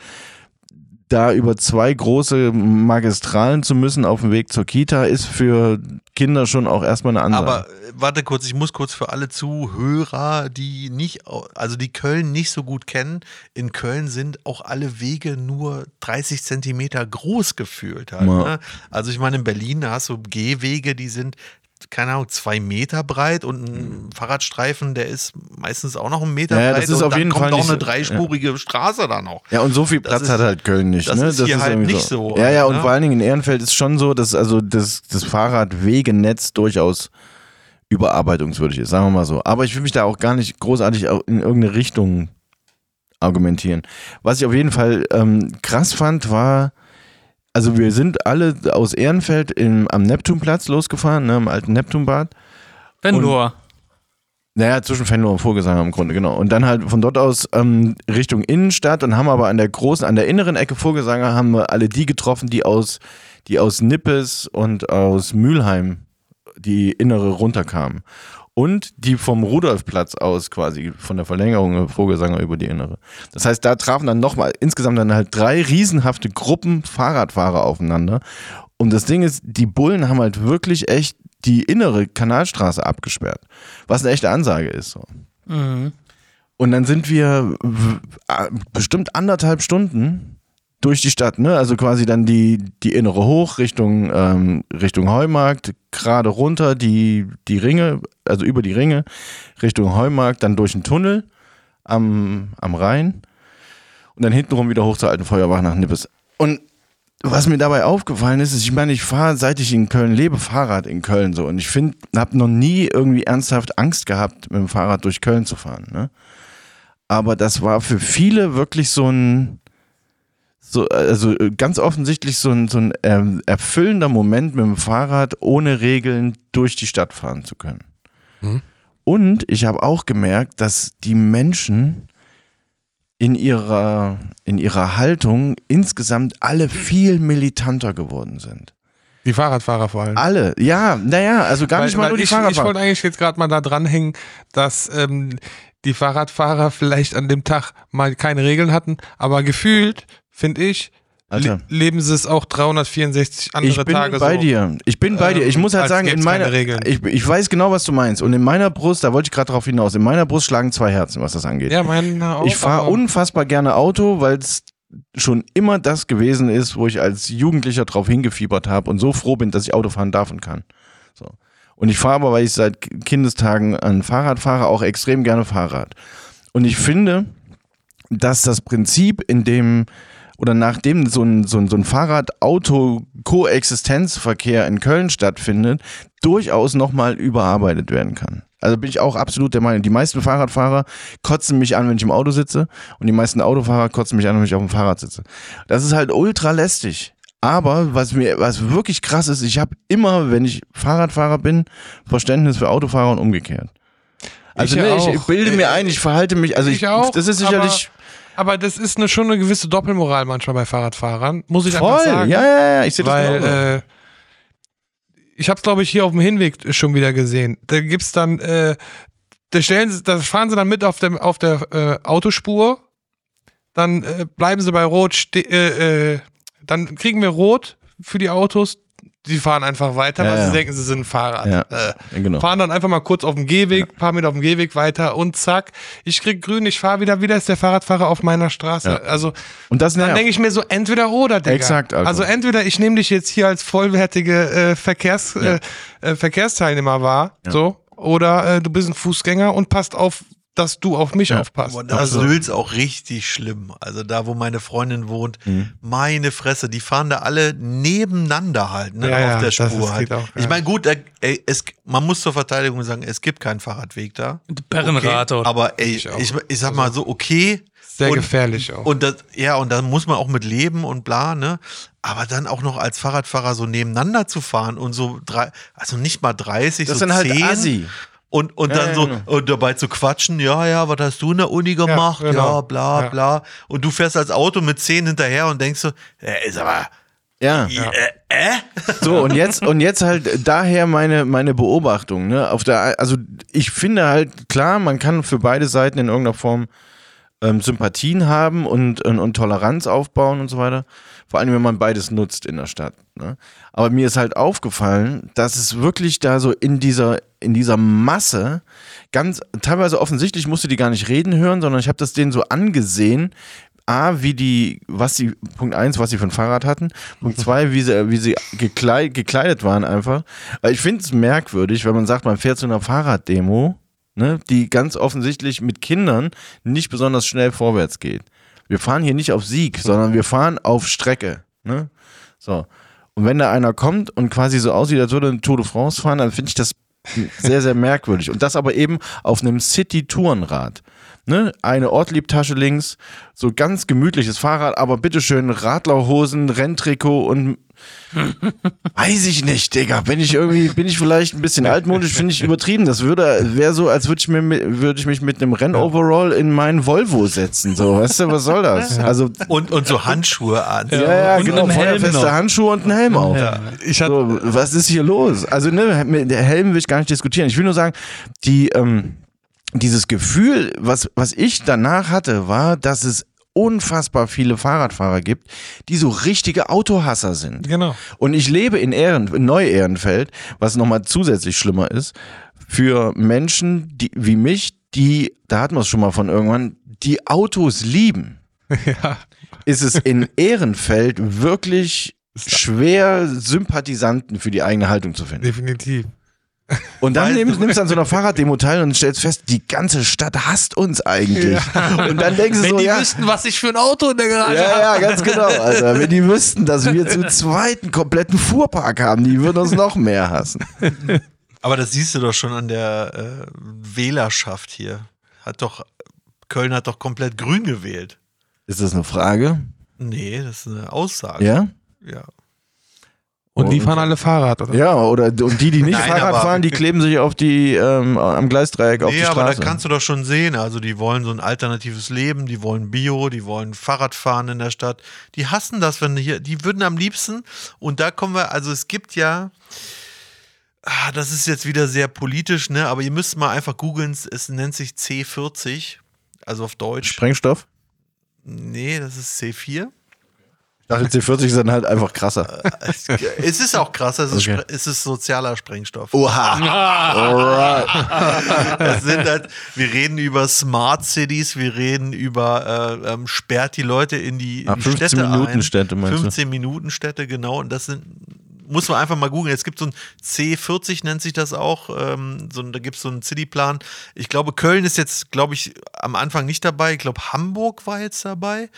da über zwei große Magistralen zu müssen auf dem Weg zur Kita ist für Kinder schon auch erstmal eine Ansage. Aber äh, warte kurz, ich muss kurz für alle Zuhörer, die nicht, also die Köln nicht so gut kennen, in Köln sind auch alle Wege nur 30 Zentimeter groß gefühlt. Halt, Ja. ne? Also ich meine, in Berlin, da hast du Gehwege, die sind, keine Ahnung, zwei Meter breit und ein Fahrradstreifen, der ist meistens auch noch einen Meter Ja, ja, breit. das ist und auf dann jeden kommt Fall auch nicht eine so- dreispurige Straße da noch. ja, und so viel Das Platz ist- hat halt Köln nicht. das ne? ist hier halt irgendwie nicht so, Ja, ja, und ne? vor allen Dingen in Ehrenfeld ist schon so, dass also das, das Fahrradwegenetz durchaus überarbeitungswürdig ist, sagen wir mal so. Aber ich will mich da auch gar nicht großartig auch in irgendeine Richtung argumentieren. Was ich auf jeden Fall ähm, krass fand, war, also wir sind alle aus Ehrenfeld im, am Neptunplatz losgefahren, ne, im alten Neptunbad. Venloer. Naja, zwischen Venlo und Vogelsanger im Grunde, genau. Und dann halt von dort aus ähm, Richtung Innenstadt und haben aber an der großen, an der inneren Ecke Vogelsanger haben wir alle die getroffen, die aus, die aus Nippes und aus Mülheim die innere runterkamen. Und die vom Rudolfplatz aus quasi von der Verlängerung Vogelsanger über die innere. Das heißt, da trafen dann nochmal insgesamt dann halt drei riesenhafte Gruppen Fahrradfahrer aufeinander. Und das Ding ist, die Bullen haben halt wirklich echt die innere Kanalstraße abgesperrt. Was eine echte Ansage ist. So. Mhm. Und dann sind wir bestimmt anderthalb Stunden durch die Stadt, ne? Also quasi dann die, die innere hoch Richtung, ähm, Richtung Heumarkt, gerade runter die, die Ringe, also über die Ringe, Richtung Heumarkt, dann durch den Tunnel am, am Rhein und dann hintenrum wieder hoch zur alten Feuerwache nach Nippes. Und was mir dabei aufgefallen ist, ist, ich meine, ich fahre, seit ich in Köln lebe, Fahrrad in Köln so. Und ich finde, habe noch nie irgendwie ernsthaft Angst gehabt, mit dem Fahrrad durch Köln zu fahren. Ne? Aber das war für viele wirklich so ein, so, also äh, ganz offensichtlich so ein, so ein ähm, erfüllender Moment mit dem Fahrrad ohne Regeln durch die Stadt fahren zu können. Mhm. Und ich habe auch gemerkt, dass die Menschen in ihrer, in ihrer Haltung insgesamt alle viel militanter geworden sind. Die Fahrradfahrer vor allem. Alle, ja, naja, also gar Weil- nicht mal nur die ich, ich Fahrradfahrer. wollte eigentlich jetzt gerade mal da dranhängen, dass ähm, die Fahrradfahrer vielleicht an dem Tag mal keine Regeln hatten, aber gefühlt, finde ich, Alter. le leben sie es auch 364 andere ich bin Tage bei so. dir. Ich bin bei Ähm, dir. Ich muss halt sagen, in meiner, ich, ich weiß genau, was du meinst. Und in meiner Brust, da wollte ich gerade drauf hinaus, in meiner Brust schlagen zwei Herzen, was das angeht. Ja, meine auch. ich fahre unfassbar gerne Auto, weil es schon immer das gewesen ist, wo ich als Jugendlicher drauf hingefiebert habe und so froh bin, dass ich Auto fahren darf und kann. So. Und ich fahre aber, weil ich seit Kindestagen ein Fahrrad fahre, auch extrem gerne Fahrrad. Und ich finde, dass das Prinzip, in dem oder nachdem so ein, so ein, so ein Fahrrad-Auto-Koexistenzverkehr in Köln stattfindet, durchaus nochmal überarbeitet werden kann. Also bin ich auch absolut der Meinung. Die meisten Fahrradfahrer kotzen mich an, wenn ich im Auto sitze und die meisten Autofahrer kotzen mich an, wenn ich auf dem Fahrrad sitze. Das ist halt ultra lästig. Aber was mir, was wirklich krass ist, ich habe immer, wenn ich Fahrradfahrer bin, Verständnis für Autofahrer und umgekehrt. Also Ich ne, ich bilde mir ein, ich verhalte mich, also ich, Ich auch, das ist sicherlich Aber das ist eine, schon eine gewisse Doppelmoral manchmal bei Fahrradfahrern, muss ich voll. einfach sagen. Ja, ja, ja, ich sehe das Weil genauso. äh, ich habe es, glaube ich, hier auf dem Hinweg schon wieder gesehen. Da gibt's dann, äh, da stellen sie, da fahren sie dann mit auf der, auf der äh, Autospur, dann äh, bleiben sie bei Rot, äh, äh, dann kriegen wir Rot für die Autos. Die fahren einfach weiter, Ja, weil ja. sie denken, sie sind ein Fahrrad. Ja. Äh, genau. fahren dann einfach mal kurz auf dem Gehweg, paar Meter auf dem Gehweg weiter und zack, ich krieg grün, ich fahre wieder, wieder ist der Fahrradfahrer auf meiner Straße. Also Und das dann denke ich mir so, entweder oder, Digga. Exakt, Alter. Also entweder ich nehme dich jetzt hier als vollwertige äh, Verkehrs, äh, äh, Verkehrsteilnehmer wahr, so, oder äh, du bist ein Fußgänger und passt auf dass du auf mich Ja. aufpasst. Und das Also, Sülz auch richtig schlimm. Also da, wo meine Freundin wohnt, Mhm. meine Fresse, die fahren da alle nebeneinander halt, ne, Ja, auf der Spur ist- halt. auch, Ich meine, gut, da, ey, es, man muss zur Verteidigung sagen, es gibt keinen Fahrradweg da. Perrenrad Okay, aber ey, Ich ich, ich, sag mal so, okay. Sehr und, gefährlich auch. Und das, ja, und da muss man auch mit leben und bla, ne? Aber dann auch noch als Fahrradfahrer so nebeneinander zu fahren und so drei, also nicht mal 30, Das so sind halt 10 Assi. Und, und Ja, dann ja, so genau. und dabei zu quatschen, ja, ja, was hast du in der Uni gemacht? Ja, genau. bla, Ja. bla. Und du fährst als Auto mit 10 hinterher und denkst so, äh, ist aber, Ja. Äh, äh? So, und jetzt, und jetzt halt daher meine, meine Beobachtung, ne? Auf der, also ich finde halt, klar, man kann für beide Seiten in irgendeiner Form ähm, Sympathien haben und, und, und Toleranz aufbauen und so weiter. Vor allem, wenn man beides nutzt in der Stadt. Ne? Aber mir ist halt aufgefallen, dass es wirklich da so in dieser, in dieser Masse ganz, teilweise offensichtlich musste die gar nicht reden hören, sondern ich habe das denen so angesehen, A, wie die, was sie, Punkt eins, was sie für ein Fahrrad hatten. Punkt zwei, wie sie, wie sie gekleid, gekleidet waren einfach. Weil ich finde es merkwürdig, wenn man sagt, man fährt zu einer Fahrraddemo, ne, die ganz offensichtlich mit Kindern nicht besonders schnell vorwärts geht. Wir fahren hier nicht auf Sieg, sondern wir fahren auf Strecke. Ne? So. Und wenn da einer kommt und quasi so aussieht, als würde er eine Tour de France fahren, dann finde ich das sehr, sehr merkwürdig. Und das aber eben auf einem City-Tourenrad. Ne? Eine Ortliebtasche links, so ganz gemütliches Fahrrad, aber bitteschön Radlerhosen, Renntrikot und weiß ich nicht, Digga. Bin ich irgendwie, bin ich vielleicht ein bisschen altmodisch, finde ich übertrieben. Das würde, wäre so, als würde ich mir, mit- würde ich mich mit einem Rennoverall in meinen Volvo setzen. So, weißt du, was soll das? Also, Und, und so Handschuhe an. ja, ja, und genau, feuerfeste. Handschuhe und einen Helm auf. ich hatte, So, was ist hier los? Also, ne, mit der Helm will ich gar nicht diskutieren. Ich will nur sagen, die, ähm, dieses Gefühl, was, was ich danach hatte, war, dass es unfassbar viele Fahrradfahrer gibt, die so richtige Autohasser sind. genau. Und ich lebe in Ehren, in Neu-Ehrenfeld, was nochmal zusätzlich schlimmer ist, für Menschen die, wie mich, die, da hatten wir es schon mal von irgendwann, die Autos lieben. Ja. Ist es in Ehrenfeld wirklich schwer, Sympathisanten für die eigene Haltung zu finden. Definitiv. Und dann nimmst, nimmst du an so einer Fahrraddemo teil und stellst fest, die ganze Stadt hasst uns eigentlich. Und dann denkst du Wenn so, die ja, wüssten, was ich für ein Auto in der Garage ja, habe. ja, ganz genau. Alter. Wenn die wüssten, dass wir zu zweiten kompletten Fuhrpark haben, die würden uns noch mehr hassen. Aber das siehst du doch schon an der äh, Wählerschaft hier. Hat doch, Köln hat doch komplett grün gewählt. Ist das eine Frage? Nee, das ist eine Aussage. Ja? ja. Und die fahren alle Fahrrad, oder? Ja, oder und die, die nicht Nein, Fahrrad aber- fahren, die kleben sich auf die ähm, am Gleisdreieck auf Nee, die aber Straße. da kannst du doch schon sehen. Also, die wollen so ein alternatives Leben, die wollen Bio, die wollen Fahrradfahren in der Stadt. Die hassen das, wenn hier, die würden am liebsten, und da kommen wir, also es gibt ja, ah, das ist jetzt wieder sehr politisch, ne, aber ihr müsst mal einfach googeln, es nennt sich C40, also auf Deutsch. Sprengstoff? Nee, das ist C4. Dachte, C40 ist dann halt einfach krasser. Es es ist auch krass, es ist, Okay. Spre- es ist sozialer Sprengstoff. Oha. Alright. Das sind halt, wir reden über Smart Cities, wir reden über äh, ähm, sperrt die Leute in die, in Ah, die 15 Städte Minuten ein. Städte, meinst du? 15 Minuten Städte, genau. Und das sind, muss man einfach mal googeln. Es gibt so ein C40, nennt sich das auch. Ähm, so, da gibt es so einen Cityplan. Ich glaube, Köln ist jetzt, glaube ich, am Anfang nicht dabei. Ich glaube, Hamburg war jetzt dabei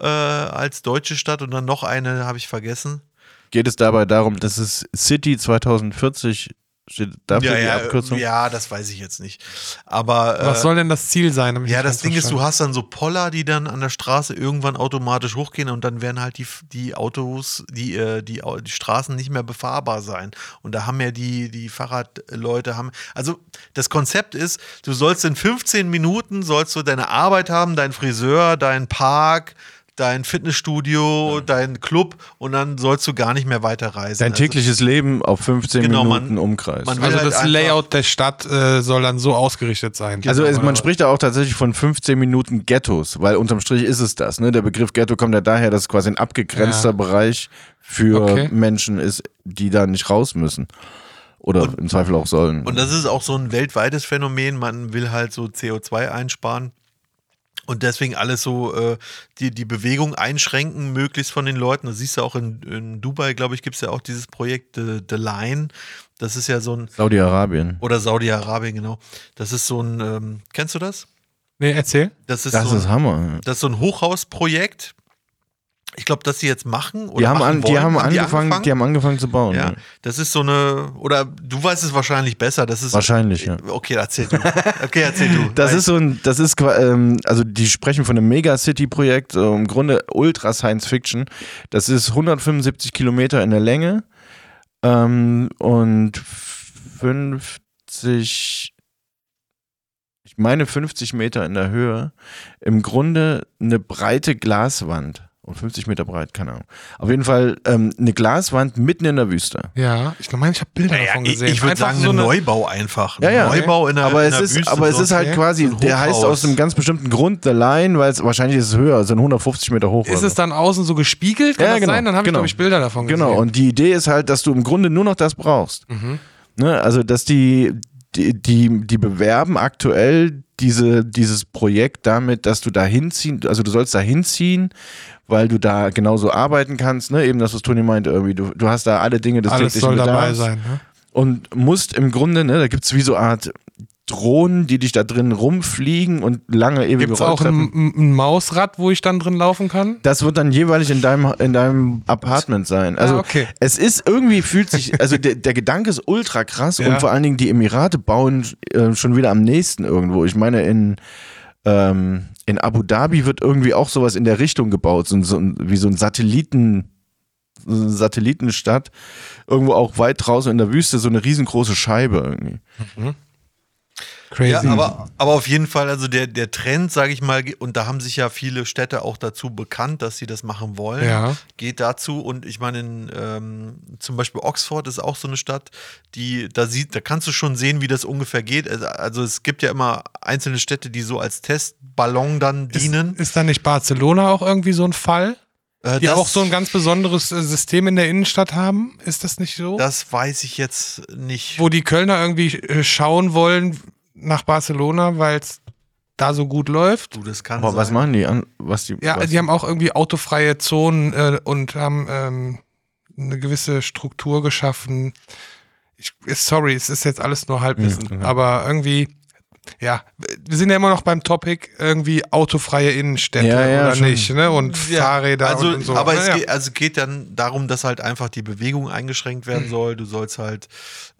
äh, als deutsche Stadt und dann noch eine, habe ich vergessen. Geht es dabei darum, dass es City 2040 steht dafür ja, die ja, Abkürzung? ja, das weiß ich jetzt nicht. Aber Was äh, soll denn das Ziel sein? Ja, das Ding ist, du hast dann so Poller, die dann an der Straße irgendwann automatisch hochgehen und dann werden halt die, die Autos, die, äh, die, die Straßen nicht mehr befahrbar sein. Und da haben ja die, die Fahrradleute haben. Also das Konzept ist, du sollst in 15 Minuten sollst du deine Arbeit haben, dein Friseur, dein Park, dein Fitnessstudio, dein Club und dann sollst du gar nicht mehr weiter reisen. Dein Also- tägliches Leben auf 15 Genau, man- Minuten Umkreis. man Also halt das Layout der Stadt äh, soll dann so ausgerichtet sein. Also es, Oder man was? spricht da auch tatsächlich von 15 Minuten Ghettos, weil unterm Strich ist es das. Ne? Der Begriff Ghetto kommt ja daher, dass es quasi ein abgegrenzter Ja. Bereich für Okay. Menschen ist, die da nicht raus müssen. Oder im Zweifel auch sollen. Und das ist auch so ein weltweites Phänomen. Man will halt so CO2 einsparen. Und deswegen alles so äh, die, die Bewegung einschränken, möglichst von den Leuten. Das siehst du auch in, in Dubai, glaube ich, gibt es ja auch dieses Projekt The, The Line. Das ist ja so ein, Saudi-Arabien. oder Saudi-Arabien, genau. Das ist so ein, ähm, kennst du das? Nee, erzähl. Das ist, Das so, ist Hammer. das ist so ein Hochhausprojekt. Ich glaube, dass sie jetzt machen oder Die haben, an, die wollen. haben Haben die angefangen, die haben angefangen zu bauen. Ja, Ja. das ist so eine, oder du weißt es wahrscheinlich besser. Das ist Wahrscheinlich, ja. Okay, erzähl du. Okay, erzähl du. Das Weil- ist so ein, das ist, ähm, also die sprechen von einem Megacity-Projekt, so im Grunde Ultra Science Fiction. Das ist 175 Kilometer in der Länge ähm, und 50, ich meine 50 Meter in der Höhe. Im Grunde eine breite Glaswand. Und 50 Meter breit, keine Ahnung. Auf jeden Fall ähm, eine Glaswand mitten in der Wüste. Ja, ich meine, ich habe Bilder Ja, davon ich gesehen. ich würde sagen, so ein Neubau einfach. Ein Ja, ja. Neubau in der, aber in es der ist, Wüste. aber es ist halt okay. quasi, der heißt aus einem ganz bestimmten Grund The Line, weil es wahrscheinlich ist es höher, sind 150 Meter hoch. Ist oder es so. dann außen so gespiegelt? Kann Ja, das genau, sein? Dann habe ich, genau. glaube ich, Bilder davon gesehen. Genau, und die Idee ist halt, dass du im Grunde nur noch das brauchst. Mhm. Ne? Also, dass die, die, die, die bewerben aktuell diese, dieses Projekt damit, dass du da hinziehen, also du sollst da hinziehen, weil du da genauso arbeiten kannst, ne? Eben das, was Toni meinte, irgendwie, du, du hast da alle Dinge des Alles täglichen soll dabei sein. Ne? und musst im Grunde, ne, da gibt es wie so eine Art Drohnen, die dich da drin rumfliegen und lange ewige Gibt es auch ein, ein Mausrad, wo ich dann drin laufen kann? Das wird dann jeweilig in deinem, in deinem Apartment sein. Also Ah, okay. es ist irgendwie fühlt sich, also der, der Gedanke ist ultra krass Ja. und vor allen Dingen die Emirate bauen äh, schon wieder am nächsten irgendwo. Ich meine in ähm, in Abu Dhabi wird irgendwie auch sowas in der Richtung gebaut, so, ein- so, wie so ein Satelliten so eine Satellitenstadt, irgendwo auch weit draußen in der Wüste, so eine riesengroße Scheibe irgendwie. Crazy. Ja, aber, aber auf jeden Fall, also der, der Trend, sage ich mal, und da haben sich ja viele Städte auch dazu bekannt, dass sie das machen wollen, Ja. geht dazu. Und ich meine, in, ähm, zum Beispiel Oxford ist auch so eine Stadt, die, da sieht, da kannst du schon sehen, wie das ungefähr geht. Also, also es gibt ja immer einzelne Städte, die so als Testballon dann dienen. Ist, ist da nicht Barcelona auch irgendwie so ein Fall? Äh, Die das- auch so ein ganz besonderes äh, System in der Innenstadt haben? Ist das nicht so? Das weiß ich jetzt nicht. Wo die Kölner irgendwie äh, schauen wollen nach Barcelona, weil es da so gut läuft? Du, das kann Aber was sein. machen die an? Was die, Ja, was? die haben auch irgendwie autofreie Zonen äh, und haben ähm, eine gewisse Struktur geschaffen. Ich, sorry, es ist jetzt alles nur Halbwissen, Mhm, okay. aber irgendwie, ja, wir sind ja immer noch beim Topic irgendwie autofreie Innenstädte Ja, ja, oder schon. nicht, ne? Und Ja, Fahrräder also, und, und so. Aber es ja. geht, also geht dann darum, dass halt einfach die Bewegung eingeschränkt werden Mhm. soll. Du sollst halt,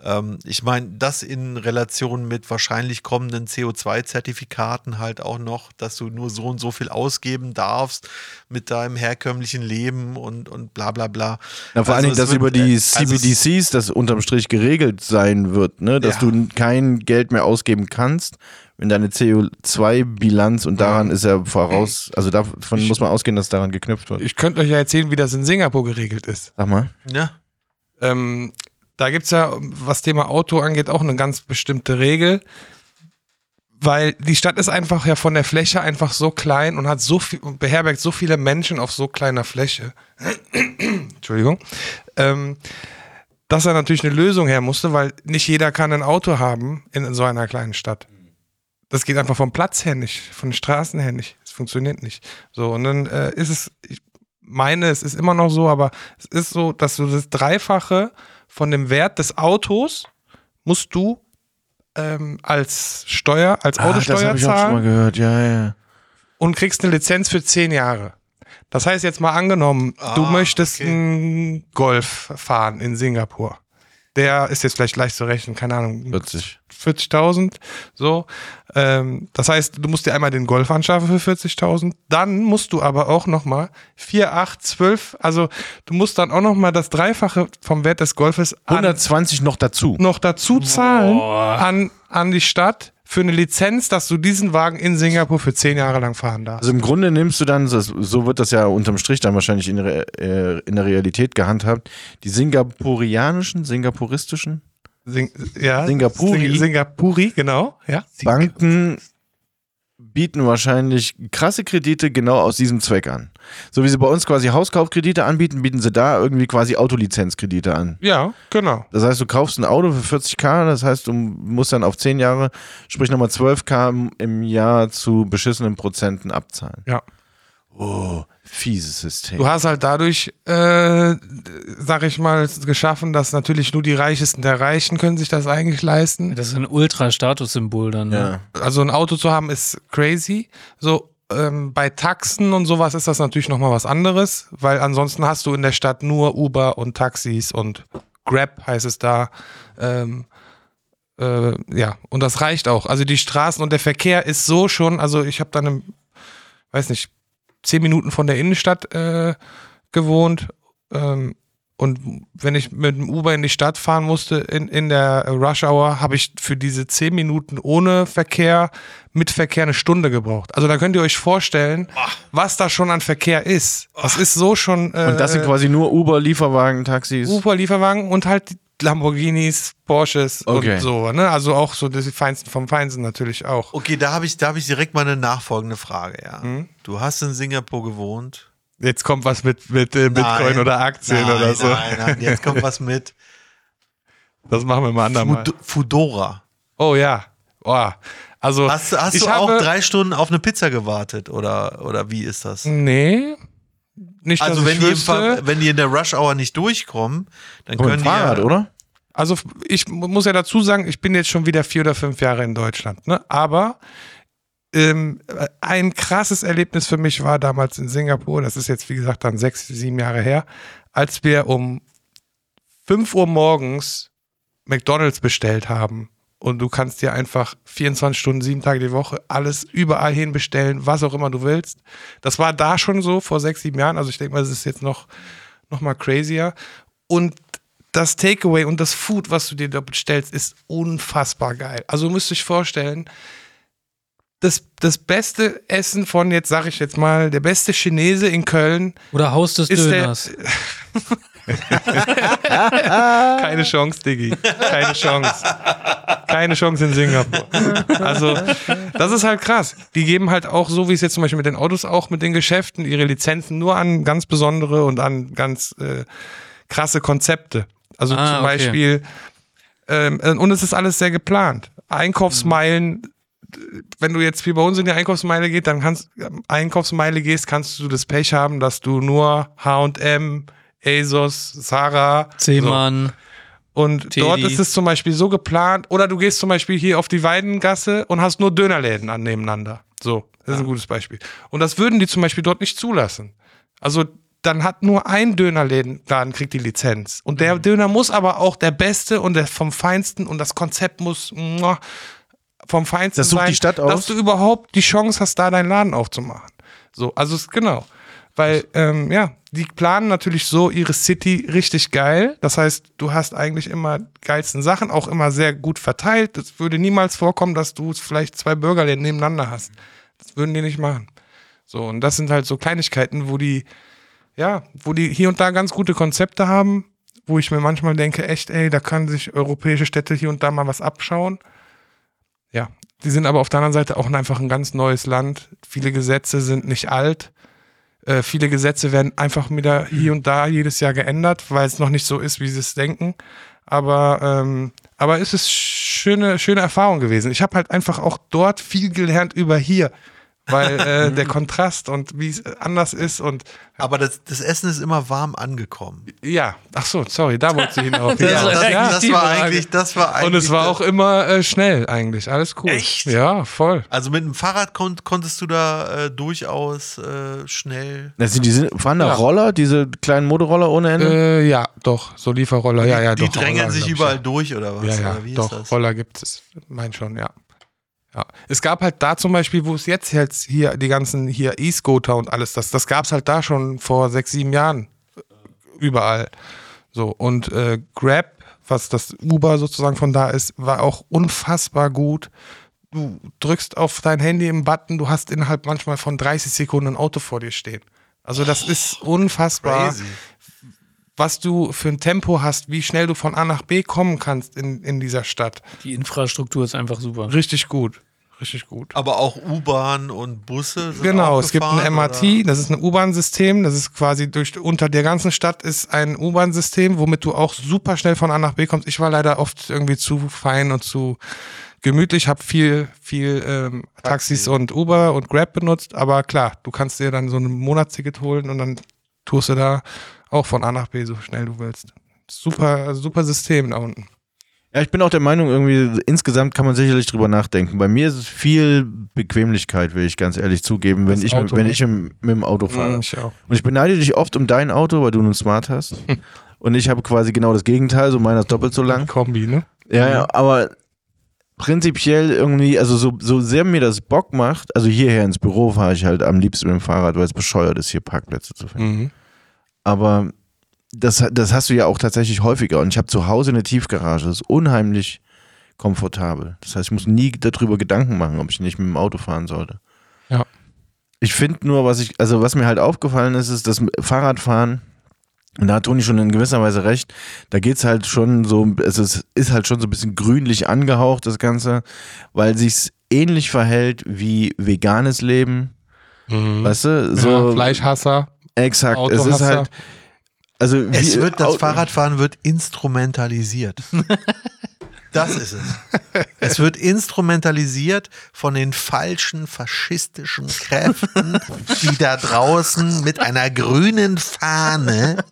ähm, ich meine, das in Relation mit wahrscheinlich kommenden CO2-Zertifikaten halt auch noch, dass du nur so und so viel ausgeben darfst mit deinem herkömmlichen Leben und, und bla bla bla. Na, vor allen Also Dingen, es dass wird, über die äh, also CBDCs das unterm Strich geregelt sein wird, ne? dass Ja. du kein Geld mehr ausgeben kannst, wenn deine CO2-Bilanz und daran ist ja voraus, also davon muss man ausgehen, dass daran geknüpft wird. Ich könnte euch ja erzählen, wie das in Singapur geregelt ist. Sag mal. Ja, Ähm, da gibt es ja, was Thema Auto angeht, auch eine ganz bestimmte Regel. Weil die Stadt ist einfach ja von der Fläche einfach so klein und hat so viel beherbergt so viele Menschen auf so kleiner Fläche. Entschuldigung. Ähm, dass er natürlich eine Lösung her musste, weil nicht jeder kann ein Auto haben in so einer kleinen Stadt. Das geht einfach vom Platz her nicht, von den Straßen her nicht. Es funktioniert nicht. So, und dann äh, ist es, ich meine, es ist immer noch so, aber es ist so, dass du das Dreifache von dem Wert des Autos musst du ähm, als Steuer, als Ah, das Autosteuer habe ich auch schon mal zahlen gehört, ja, ja. und kriegst eine Lizenz für zehn Jahre. Das heißt jetzt mal angenommen, du Ah, möchtest okay. einen Golf fahren in Singapur. Der ist jetzt vielleicht leicht zu rechnen, keine Ahnung, 40. 40.000, so. Ähm, das heißt, du musst dir einmal den Golf anschaffen für 40.000, dann musst du aber auch nochmal 4, 8, 12, also du musst dann auch nochmal das Dreifache vom Wert des Golfes an, 120 noch dazu. noch dazu zahlen an, an die Stadt für eine Lizenz, dass du diesen Wagen in Singapur für 10 Jahre lang fahren darfst. Also im Grunde nimmst du dann, so wird das ja unterm Strich dann wahrscheinlich in, der- äh, in der Realität gehandhabt, die singapurianischen, singapuristischen Sing, ja, Singapuri. Sing, Singapuri, genau, ja. Banken bieten wahrscheinlich krasse Kredite genau aus diesem Zweck an. So wie sie bei uns quasi Hauskaufkredite anbieten, bieten sie da irgendwie quasi Autolizenzkredite an. Ja, genau. Das heißt, du kaufst ein Auto für 40k, das heißt, du musst dann auf 10 Jahre, sprich nochmal 12k im Jahr zu beschissenen Prozenten abzahlen. Ja. Oh, fieses System. Du hast halt dadurch, äh, sag ich mal, es geschaffen, dass natürlich nur die Reichesten der Reichen können sich das eigentlich leisten. Das ist ein Ultra-Statussymbol dann. Ne? ja. Also ein Auto zu haben ist crazy. So ähm, bei Taxen und sowas ist das natürlich nochmal was anderes, weil ansonsten hast du in der Stadt nur Uber und Taxis und Grab heißt es da. Ähm, äh, ja, und das reicht auch. Also die Straßen und der Verkehr ist so schon, also ich habe dann, im, weiß nicht, zehn Minuten von der Innenstadt äh, gewohnt. Ähm, und wenn ich mit dem Uber in die Stadt fahren musste in, in der Rush Hour, habe ich für diese zehn Minuten ohne Verkehr mit Verkehr eine Stunde gebraucht. Also da könnt ihr euch vorstellen, was da schon an Verkehr ist. Das ist so schon. Äh, Und das sind quasi nur Uber, Lieferwagen, Taxis. Uber-Lieferwagen und halt die Lamborghinis, Porsches Okay. und so. Ne? Also auch so die Feinsten vom Feinsten natürlich auch. Okay, da habe ich, da hab ich direkt mal eine nachfolgende Frage, ja. Mhm. Du hast in Singapur gewohnt. Jetzt kommt was mit, mit äh, Bitcoin Nein, oder Aktien nein, oder so. Nein, nein, jetzt kommt was mit Das machen wir mal andermal. Fud Fudora. Oh ja. Oh. Also Hast, hast ich du auch habe, drei Stunden auf eine Pizza gewartet oder, oder wie ist das? Nee. Nicht, Also wenn ich die, wüsste. Wenn die in der Rush Hour nicht durchkommen, dann Mit können dem die Fahrrad, ja, oder? Also ich mu- muss ja dazu sagen, ich bin jetzt schon wieder vier oder fünf Jahre in Deutschland. Ne? Aber ähm, ein krasses Erlebnis für mich war damals in Singapur, das ist jetzt wie gesagt dann sechs, sieben Jahre her, als wir um 5 Uhr morgens McDonalds bestellt haben. Und du kannst dir einfach 24 Stunden, sieben Tage die Woche alles überall hin bestellen, was auch immer du willst. Das war da schon so vor sechs, sieben Jahren. Also ich denke mal, das ist jetzt noch, noch mal crazier. Und das Takeaway und das Food, was du dir da bestellst, ist unfassbar geil. Also du müsst euch vorstellen, das, das beste Essen von jetzt, sag ich jetzt mal, der beste Chinese in Köln Oder Haus des ist der, Döners. keine Chance, Diggi. Keine Chance. Keine Chance in Singapur. Also, das ist halt krass. Die geben halt auch, so wie es jetzt zum Beispiel mit den Autos auch, mit den Geschäften, ihre Lizenzen nur an ganz besondere und an ganz äh, krasse Konzepte. Also Ah, zum okay. Beispiel, ähm, und es ist alles sehr geplant. Einkaufsmeilen, wenn du jetzt wie bei uns in die Einkaufsmeile geht, dann kannst Einkaufsmeile gehst, kannst du das Pech haben, dass du nur H&M, ASOS, Sarah, Zehmann. und Teddy. dort ist es zum Beispiel so geplant, oder du gehst zum Beispiel hier auf die Weidengasse und hast nur Dönerläden an nebeneinander. So, das ist ein gutes Beispiel. Und das würden die zum Beispiel dort nicht zulassen. Also dann hat nur ein Dönerladen kriegt die Lizenz. Und Mhm. der Döner muss aber auch der beste und der vom Feinsten und das Konzept muss muah, vom Feinsten Das sucht sein, die Stadt aus? dass du überhaupt die Chance hast, da deinen Laden aufzumachen. So, also genau. Weil, ähm, ja, die planen natürlich so ihre City richtig geil. Das heißt, du hast eigentlich immer geilsten Sachen, auch immer sehr gut verteilt. Es würde niemals vorkommen, dass du vielleicht zwei Burgerläden nebeneinander hast. Das würden die nicht machen. So, und das sind halt so Kleinigkeiten, wo die, ja, wo die hier und da ganz gute Konzepte haben, wo ich mir manchmal denke, echt, ey, da kann sich europäische Städte hier und da mal was abschauen. Ja, die sind aber auf der anderen Seite auch einfach ein ganz neues Land. Viele Gesetze sind nicht alt. Äh, viele Gesetze werden einfach wieder hier und da jedes Jahr geändert, weil es noch nicht so ist, wie sie es denken. Aber, ähm, aber es ist schöne, schöne Erfahrung gewesen. Ich habe halt einfach auch dort viel gelernt über hier, weil äh, der Kontrast und wie es anders ist und Aber das, das Essen ist immer warm angekommen. ja, ach so, sorry, da wollte ich hinauf. Das Ja, das, echt das die war eigentlich, das war eigentlich. und es war auch immer äh, schnell eigentlich, alles cool. Echt? Ja, voll. Also mit dem Fahrrad kon konntest du da äh, durchaus äh, schnell. Das sind, die sind, fahren da Ja. Roller, diese kleinen Motorroller ohne Ende? Äh, ja, doch, so Lieferroller, ja, ja, die doch. drängeln Roller, sich überall ja. durch oder was? Ja, ja, oder wie doch, ist das? Roller gibt es. Mein schon, ja. Ja. Es gab halt da zum Beispiel, wo es jetzt jetzt hier die ganzen hier E-Scooter und alles, das, das gab es halt da schon vor sechs, sieben Jahren äh, überall. So, und äh, Grab, was das Uber sozusagen von da ist, war auch unfassbar gut. Du drückst auf dein Handy im Button, du hast innerhalb manchmal von 30 Sekunden ein Auto vor dir stehen. Also das ist unfassbar Crazy. was du für ein Tempo hast, wie schnell du von A nach B kommen kannst in, in dieser Stadt. Die Infrastruktur ist einfach super. Richtig gut. Richtig gut. Aber auch U-Bahn und Busse. Sind Genau, es gibt ein MRT, oder? das ist ein U-Bahn-System, das ist quasi durch unter der ganzen Stadt ist ein U-Bahn-System, womit du auch super schnell von A nach B kommst. Ich war leider oft irgendwie zu fein und zu gemütlich, habe viel, viel ähm, Taxis und Uber und Grab benutzt, aber klar, du kannst dir dann so ein Monatsticket holen und dann tust du da auch von A nach B so schnell du willst. Super, super System da unten. Ja, ich bin auch der Meinung, irgendwie insgesamt kann man sicherlich drüber nachdenken. Bei mir ist es viel Bequemlichkeit, will ich ganz ehrlich zugeben, wenn Das ich, Auto, wenn ich im, mit dem Auto fahre. Mhm, ich. Und ich beneide dich oft um dein Auto, weil du einen Smart hast. Und ich habe quasi genau das Gegenteil, so meiner ist doppelt so lang. Kombi, ne? Ja, ja, aber prinzipiell irgendwie, also so, so sehr mir das Bock macht, also hierher ins Büro fahre ich halt am liebsten mit dem Fahrrad, weil es bescheuert ist, hier Parkplätze zu finden. Mhm. Aber das, das hast du ja auch tatsächlich häufiger. Und ich habe zu Hause eine Tiefgarage, das ist unheimlich komfortabel. Das heißt, ich muss nie darüber Gedanken machen, ob ich nicht mit dem Auto fahren sollte. Ja. Ich finde nur, was ich, also was mir halt aufgefallen ist, ist das Fahrradfahren, und da hat Toni schon in gewisser Weise recht, da geht's halt schon so, es ist, halt schon so ein bisschen grünlich angehaucht, das Ganze, weil sich's ähnlich verhält wie veganes Leben. Weißt du? So, ja, Fleischhasser. Exakt. Es ist halt. Also Es wie- wird, das Fahrradfahren wird instrumentalisiert. Das ist es. Es wird instrumentalisiert von den falschen faschistischen Kräften, die da draußen mit einer grünen Fahne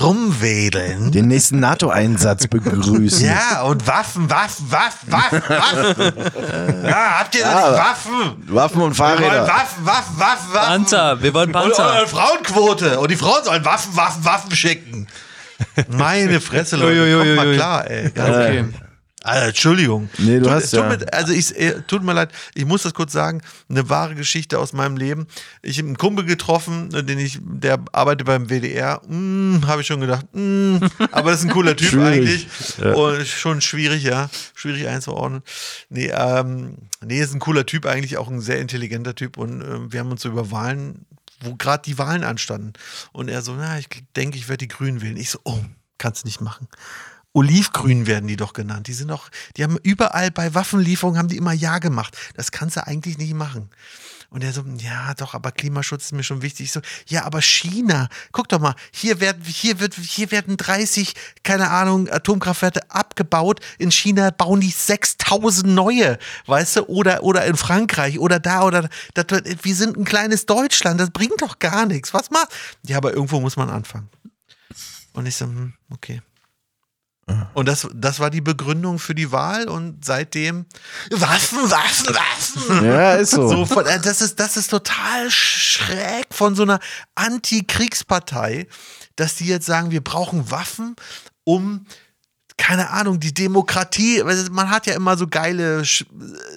rumwedeln. den nächsten NATO-Einsatz begrüßen. Ja, und Waffen, Waffen, Waffen, Waffen, Waffen. Ja, habt ihr Ja. nicht Waffen? Waffen und Wir wollen Fahrräder. Waffen, Waffen, Waffen, Waffen. Panzer, wir wollen Und Panzer. eure Frauenquote. Und die Frauen sollen Waffen, Waffen, Waffen schicken. Meine Fresse, Leute. Kommt mal klar, ey. Ganz Okay. also, Entschuldigung. Nee, du tut, hast tut ja- Mir, also ich, äh, tut mir leid, ich muss das kurz sagen, eine wahre Geschichte aus meinem Leben. Ich habe einen Kumpel getroffen, äh, den ich, der arbeitet beim WDR. Hm, habe ich schon gedacht, hm, aber das ist ein cooler Typ Schwierig. eigentlich. Und schon schwierig, ja, schwierig einzuordnen. Nee, ähm, nee, ist ein cooler Typ eigentlich, auch ein sehr intelligenter Typ. Und ähm, wir haben uns so über Wahlen, wo gerade die Wahlen anstanden. Und er so, na, ich denke, ich werde die Grünen wählen. Ich so, oh, kannst nicht machen. Olivgrün werden die doch genannt. Die sind doch, die haben überall bei Waffenlieferungen haben die immer Ja gemacht. Das kannst du eigentlich nicht machen. Und er so, ja, doch, aber Klimaschutz ist mir schon wichtig. Ich so, ja, aber China, guck doch mal, hier werden, hier wird, hier werden 30, keine Ahnung, Atomkraftwerke abgebaut. In China bauen die 6000 neue, weißt du, oder, oder in Frankreich oder da oder da. Wir sind ein kleines Deutschland, das bringt doch gar nichts. Was macht? Ja, aber irgendwo muss man anfangen. Und ich so, hm, okay. Und das, das war die Begründung für die Wahl und seitdem Waffen, Waffen, Waffen. Ja, ist so. So von, äh, das, ist, das ist total schräg von so einer Antikriegspartei, dass die jetzt sagen, wir brauchen Waffen, um, keine Ahnung, die Demokratie, man hat ja immer so geile Sch-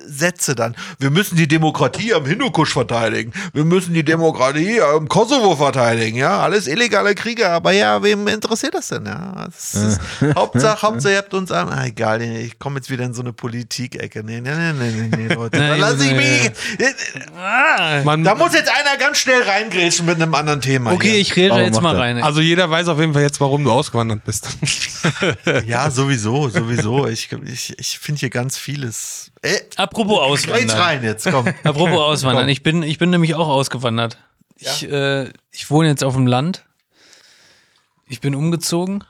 Sätze dann. Wir müssen die Demokratie am Hindukusch verteidigen. Wir müssen die Demokratie am Kosovo verteidigen. Ja, alles illegale Kriege. Aber ja, wem interessiert das denn? Ja, das ist, Hauptsache, Hauptsache, ihr habt uns an. Ah, egal, ich komme jetzt wieder in so eine Politik-Ecke. Nee, nee, nee, nee, nee, Leute. Nee, Lass ich nee. mich. Man, Da muss jetzt einer ganz schnell reingrätschen mit einem anderen Thema. Okay, hier. ich rede jetzt mal rein. also jeder weiß auf jeden Fall jetzt, warum du ausgewandert bist. Ja, sowieso, sowieso. Ich, ich, ich finde hier ganz vieles. Ey, Apropos Auswandern. rein jetzt, komm. Apropos Auswandern. Ich bin, ich bin nämlich auch ausgewandert. Ich, äh, ich wohne jetzt auf dem Land. Ich bin umgezogen.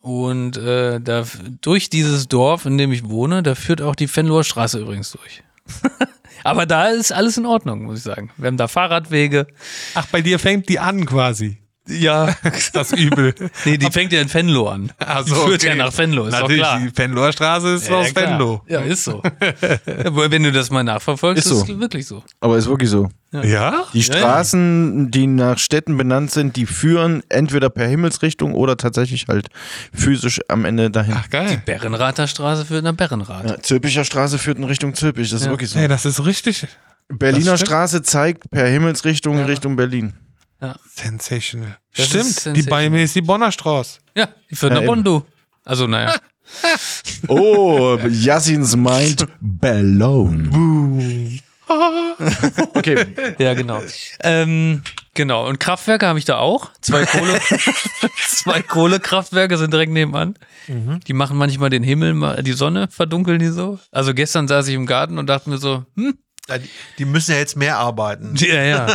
Und äh, da, durch dieses Dorf, in dem ich wohne, da führt auch die Fenloher Straße übrigens durch. Aber da ist alles in Ordnung, muss ich sagen. Wir haben da Fahrradwege. Ach, bei dir fängt die an quasi. Ja. Das Übel. Nee, die fängt ja in Venlo an. Ach die so, führt okay. ja nach Venlo, ist Natürlich, doch klar. die Venloer Straße ist Ja, aus klar. Venlo. Ja, ist so. Aber wenn du das mal nachverfolgst, Ist ist, so. es wirklich so. Aber ist wirklich so. Ja? Die Straßen, die nach Städten benannt sind, die führen entweder per Himmelsrichtung oder tatsächlich halt physisch am Ende dahin. Ach, geil. Berrenrather Straße führt nach Berrenrath. Ja, Zülpicher Straße führt in Richtung Zülpich, das ist Ja. wirklich so. Hey, das ist richtig Berliner. Straße zeigt per Himmelsrichtung in Richtung Berlin. Sensational. Das Stimmt, ist die sensational. bei mir ist die Bonner Straße. Ja, die führt Ja, nach. Also, naja. Oh, Yassins meint Bellone. Okay, Ja, genau. Ähm, genau. Und Kraftwerke habe ich da auch. Zwei Kohle, zwei Kohlekraftwerke sind direkt nebenan. Die machen manchmal den Himmel, mal- die Sonne verdunkeln die so. Also gestern saß ich im Garten und dachte mir so, hm, Ja, die, die müssen ja jetzt mehr arbeiten. ja, ja.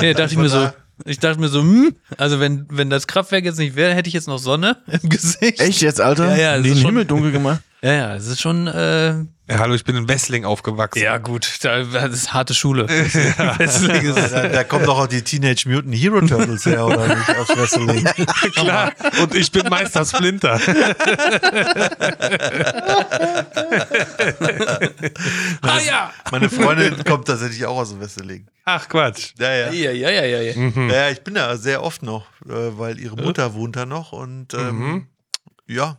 ja dachte ich mir so, ich dachte mir so, hm, also wenn, wenn das Kraftwerk jetzt nicht wäre, hätte ich jetzt noch Sonne im Gesicht. echt jetzt, Alter? Ja, ja, Den schon- Himmel dunkel gemacht. Ja, ja, es ist schon, äh, Ja, hallo, ich bin in Wessling aufgewachsen. ja gut, da, das ist harte Schule. Deswegen ist Da, da kommen doch auch die Teenage Mutant Hero Turtles her, oder nicht? Aus Wrestling. Klar. Und ich bin Meister Splinter. ah ja! Meine Freundin kommt tatsächlich auch aus Wrestling. Ach Quatsch. Ja, ja. Ja, ja, ja, ja. ja. Ja, ich bin da sehr oft noch, äh, weil ihre Mutter wohnt da noch und ähm, ja.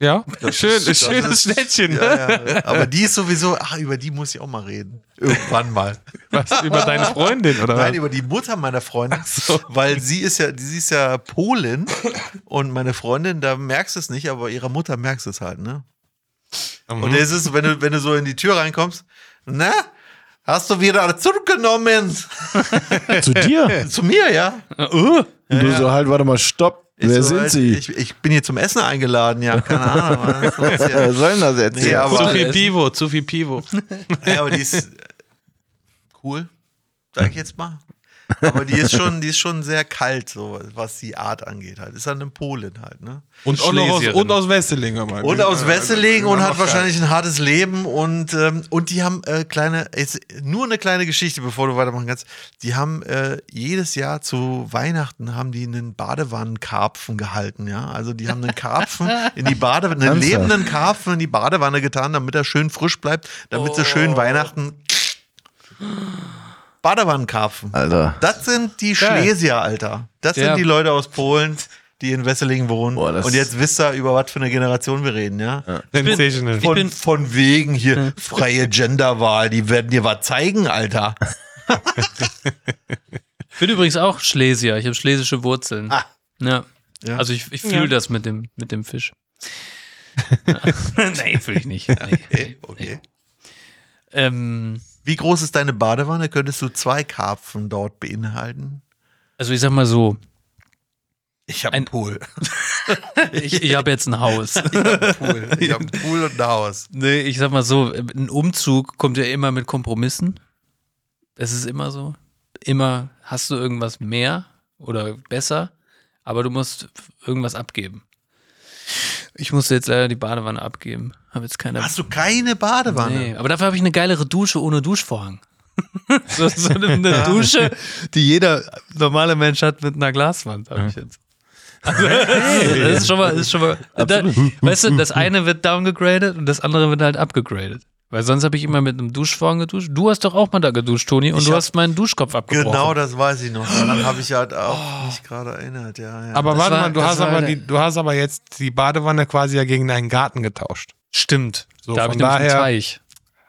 Ja, schön, ist- das schönes ist- Schnettchen. Ne? Ja, ja. Aber die ist sowieso, ach, über die muss ich auch mal reden. Irgendwann mal. Was über deine Freundin oder Nein, über die Mutter meiner Freundin, so. weil sie ist ja, sie ist ja Polin und meine Freundin, da merkst du es nicht, aber ihrer Mutter merkst du es halt, ne? Mhm. Und es ist, wenn du, wenn du so in die Tür reinkommst, na, hast du wieder zurückgenommen? Zu dir? Zu mir, ja? Und du so halt, warte mal, stopp. Ich Wer so, sind halt, sie? Ich, ich bin hier zum Essen eingeladen, ja, keine Ahnung. was hier? soll denn das jetzt? Nee, aber- zu viel essen. Pivo, zu viel Pivo. Ja, aber die ist cool, sag ich jetzt mal. Aber die ist schon, die ist schon sehr kalt, so was die Art angeht halt. Ist halt eine Polin halt, ne? Und auch noch aus, und aus Wesseling. hör mal. Und aus Wesseling und hat wahrscheinlich ein hartes Leben und, ähm, und die haben äh, kleine, jetzt nur eine kleine Geschichte, bevor du weitermachen kannst. Die haben äh, jedes Jahr zu Weihnachten haben die einen Badewannenkarpfen gehalten, ja. Also die haben einen Karpfen in die Badewanne, einen lebenden Karpfen in die Badewanne getan, damit er schön frisch bleibt, damit sie schön Weihnachten. Badewannenkarpfen. Alter. Das sind die Geil. Schlesier, Alter. Das Ja. sind die Leute aus Polen, die in Wesseling wohnen. Boah, und jetzt wisst ihr, über was für eine Generation wir reden, ja? Sensational. Von, bin- von wegen hier freie Genderwahl, die werden dir was zeigen, Alter. Ich bin übrigens auch Schlesier. Ich habe schlesische Wurzeln. Ah. Ja. Ja. Also ich, ich fühle Ja. das mit dem, mit dem Fisch. nee, fühle ich nicht. Nee. Okay, okay. Ähm, Wie groß ist deine Badewanne? Könntest du zwei Karpfen dort beinhalten? also ich sag mal so, Ich habe Ein- einen Pool. ich, ich habe jetzt ein Haus. Ich habe einen Pool. Ich habe einen Pool und ein Haus. Nee, ich sag mal so, ein Umzug kommt ja immer mit Kompromissen. Es ist immer so. Immer hast du irgendwas mehr oder besser, aber du musst irgendwas abgeben. Ich musste jetzt leider die Badewanne abgeben. Habe jetzt keine. Hast du keine Badewanne? Nee, aber dafür habe ich eine geilere Dusche ohne Duschvorhang. so, so eine, Dusche, die jeder normale Mensch hat mit einer Glaswand, habe ich jetzt. Also, das ist schon mal, das ist schon mal. Da, weißt du, das eine wird downgegradet und das andere wird halt abgegradet. Weil sonst habe ich immer mit einem Duschvorhang geduscht. Du hast doch auch mal da geduscht, Toni, und Ich du hast meinen Duschkopf abgebrochen. Genau, das weiß ich noch. Daran habe ich halt auch mich gerade erinnert, ja. ja. Aber Das warte war- mal, du hast, aber die, du hast aber jetzt die Badewanne quasi ja gegen deinen Garten getauscht. Stimmt. So, da habe ich von nämlich einen daher- Teich.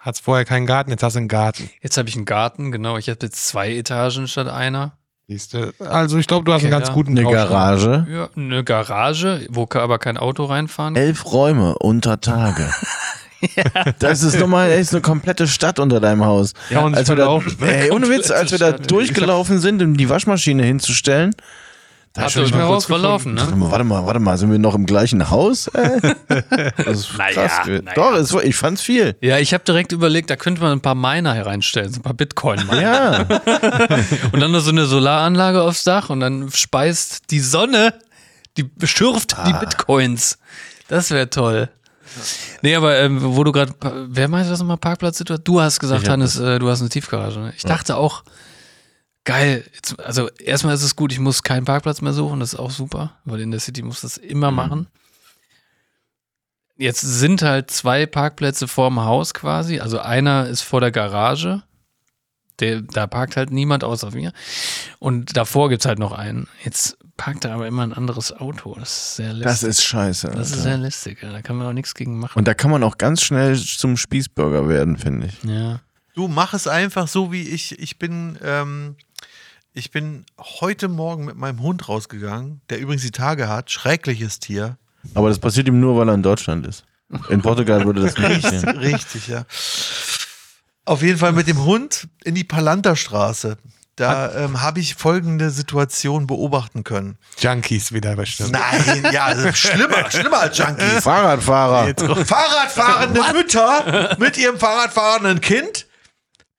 Hattest vorher keinen Garten, jetzt hast du einen Garten. Jetzt habe ich einen Garten, genau. Ich habe jetzt zwei Etagen statt einer. Siehste. Also ich glaube, du hast einen Keller. ganz guten Eine. Garage. Ja, eine Garage, wo ka- aber kein Auto reinfahren kann. Elf Räume unter Tage. Das ist nochmal echt eine komplette Stadt unter deinem Haus. Ja, und als wir da, ey, ohne Witz, als wir da Stadt. durchgelaufen sind, um die Waschmaschine hinzustellen, da Habt schon ihr euch mal kurz verlaufen, Warte ne? mal, warte mal, warte mal, sind wir noch im gleichen Haus? Äh? Das ist Naja, krass. naja. Doch, es ich fand's viel. Ja, ich habe direkt überlegt, da könnte man ein paar Miner hereinstellen, so ein paar Bitcoin. -Miner. Ja, Und dann noch so eine Solaranlage aufs Dach und dann speist die Sonne, die schürft die Bitcoins. Das wäre toll. Nee, aber ähm, wo du gerade, wer meinte das nochmal, Parkplatzsituation? Du hast gesagt, Ich Hannes, äh, du hast eine Tiefgarage. Ne? Ich dachte auch, geil, jetzt, also erstmal ist es gut, ich muss keinen Parkplatz mehr suchen, das ist auch super, weil in der City muss das immer machen. Jetzt sind halt zwei Parkplätze vorm Haus quasi, also einer ist vor der Garage, der, da parkt halt niemand außer mir. Und davor gibt's halt noch einen. Jetzt parkt da aber immer ein anderes Auto. Das ist sehr lästig. das ist scheiße. Das ist Alter. sehr lästig. Ja. Da kann man auch nichts gegen machen. Und da kann man auch ganz schnell zum Spießbürger werden, finde ich. ja. Du mach es einfach so wie ich. Ich bin, ähm, ich bin heute Morgen mit meinem Hund rausgegangen, der übrigens die Tage hat. Schreckliches Tier. Aber das passiert ihm nur, weil er in Deutschland ist. In Portugal würde das nicht Richtig, passieren. richtig, ja. Auf jeden Fall mit dem Hund in die Palanterstraße. Da ähm, habe ich folgende Situation beobachten können. Junkies wieder bestimmt. Nein, ja, also schlimmer, schlimmer als Junkies. Fahrradfahrer. Fahrradfahrende Mütter mit ihrem Fahrradfahrenden Kind,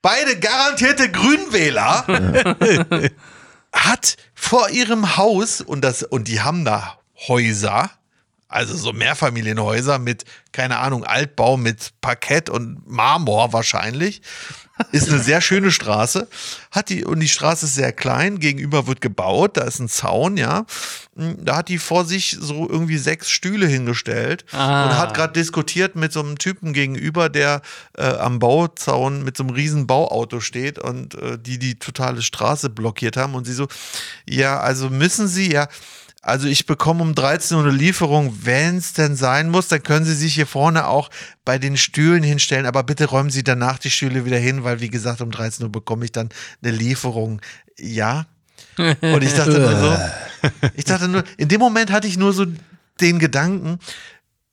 beide garantierte Grünwähler, hat vor ihrem Haus, und, das, und die haben da Häuser, Also so Mehrfamilienhäuser mit, keine Ahnung, Altbau mit Parkett und Marmor wahrscheinlich. Ist eine sehr schöne Straße. Hat die, und die Straße ist sehr klein. Gegenüber wird gebaut. Da ist ein Zaun, ja. Da hat die vor sich so irgendwie sechs Stühle hingestellt Ah. und hat gerade diskutiert mit so einem Typen gegenüber, der äh, am Bauzaun mit so einem riesen Bauauto steht und äh, die die totale Straße blockiert haben. Und sie so, ja, also müssen sie, ja. Also ich bekomme um 13 Uhr eine Lieferung, wenn es denn sein muss, dann können Sie sich hier vorne auch bei den Stühlen hinstellen, aber bitte räumen Sie danach die Stühle wieder hin, weil wie gesagt, um 13 Uhr bekomme ich dann eine Lieferung. Ja. Und ich dachte nur so, ich dachte nur, in dem Moment hatte ich nur so den Gedanken,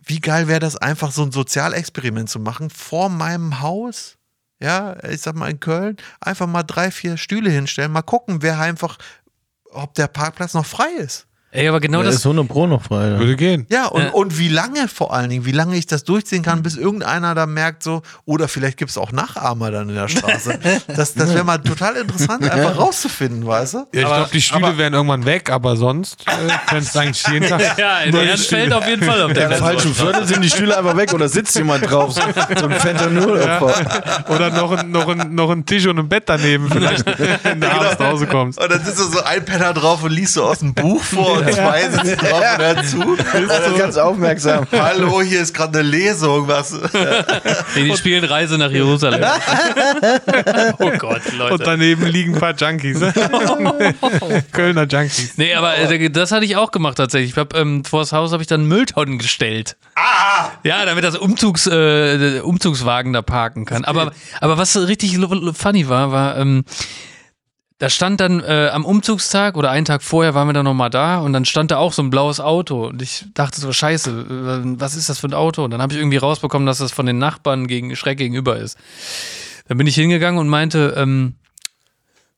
wie geil wäre das einfach so ein Sozialexperiment zu machen vor meinem Haus. Ja, ich sag mal in Köln, einfach mal drei, vier Stühle hinstellen, mal gucken, wer einfach, ob der Parkplatz noch frei ist. Ey, aber genau Der das. ist 100 Pro noch frei. ne? Würde gehen. Ja, und, Ja. und wie lange vor allen Dingen, wie lange ich das durchziehen kann, bis irgendeiner da merkt so, oder vielleicht gibt es auch Nachahmer dann in der Straße. Das, das wäre mal total interessant, einfach rauszufinden, weißt du? Ja, ich glaube, die Stühle wären irgendwann weg, aber sonst äh, kannst du eigentlich jeden Tag. Ja, in neue Ehrenfeld auf jeden Fall auf der falschen Viertel sind die Stühle einfach weg oder sitzt jemand drauf. So so ein Fentanyl-Opfer. Oder noch ein, noch, ein, noch ein Tisch und ein Bett daneben, vielleicht, wenn du abends nach Hause kommst. Und dann sitzt du so ein Penner drauf und liest so aus dem Buch vor zwei sitzen drauf und hören zu. Also ganz aufmerksam. Hallo, hier ist gerade eine Lesung, was? Nee, die spielen Reise nach Jerusalem. oh Gott, Und Leute. daneben liegen ein paar Junkies. Kölner Junkies. Nee, aber äh, das hatte ich auch gemacht tatsächlich. Ich hab, ähm, vor das Haus habe ich dann Mülltonnen gestellt. Ah! Ja, damit das Umzugs, äh, Umzugswagen da parken kann. Aber, aber was richtig funny war, war, ähm, da stand dann äh, am Umzugstag oder einen Tag vorher waren wir dann nochmal da und dann stand da auch so ein blaues Auto und ich dachte so, scheiße, äh, was ist das für ein Auto? Und dann habe ich irgendwie rausbekommen, dass das von den Nachbarn gegen, schräg gegenüber ist. Dann bin ich hingegangen und meinte, ähm,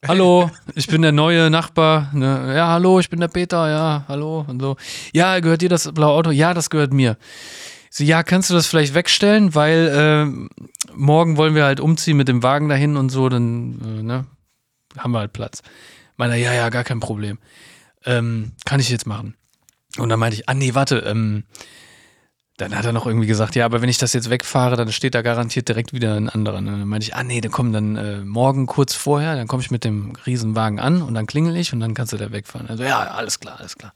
Hallo, ich bin der neue Nachbar. Ne? Ja, hallo, ich bin der Peter. Ja, hallo und so. Ja, gehört dir das blaue Auto? Ja, das gehört mir. So, ja, kannst du das vielleicht wegstellen, weil ähm, morgen wollen wir halt umziehen mit dem Wagen dahin und so, dann äh, ne, haben wir halt Platz. Meiner, ja, ja, gar kein Problem. Ähm, kann ich jetzt machen. Und dann meinte ich, ah nee, warte, ähm, dann hat er noch irgendwie gesagt, ja, aber wenn ich das jetzt wegfahre, dann steht da garantiert direkt wieder ein anderer. Und dann meinte ich, ah nee, dann komm dann äh, morgen kurz vorher, dann komme ich mit dem Riesenwagen an und dann klingel ich und dann kannst du da wegfahren. Also ja, alles klar, alles klar.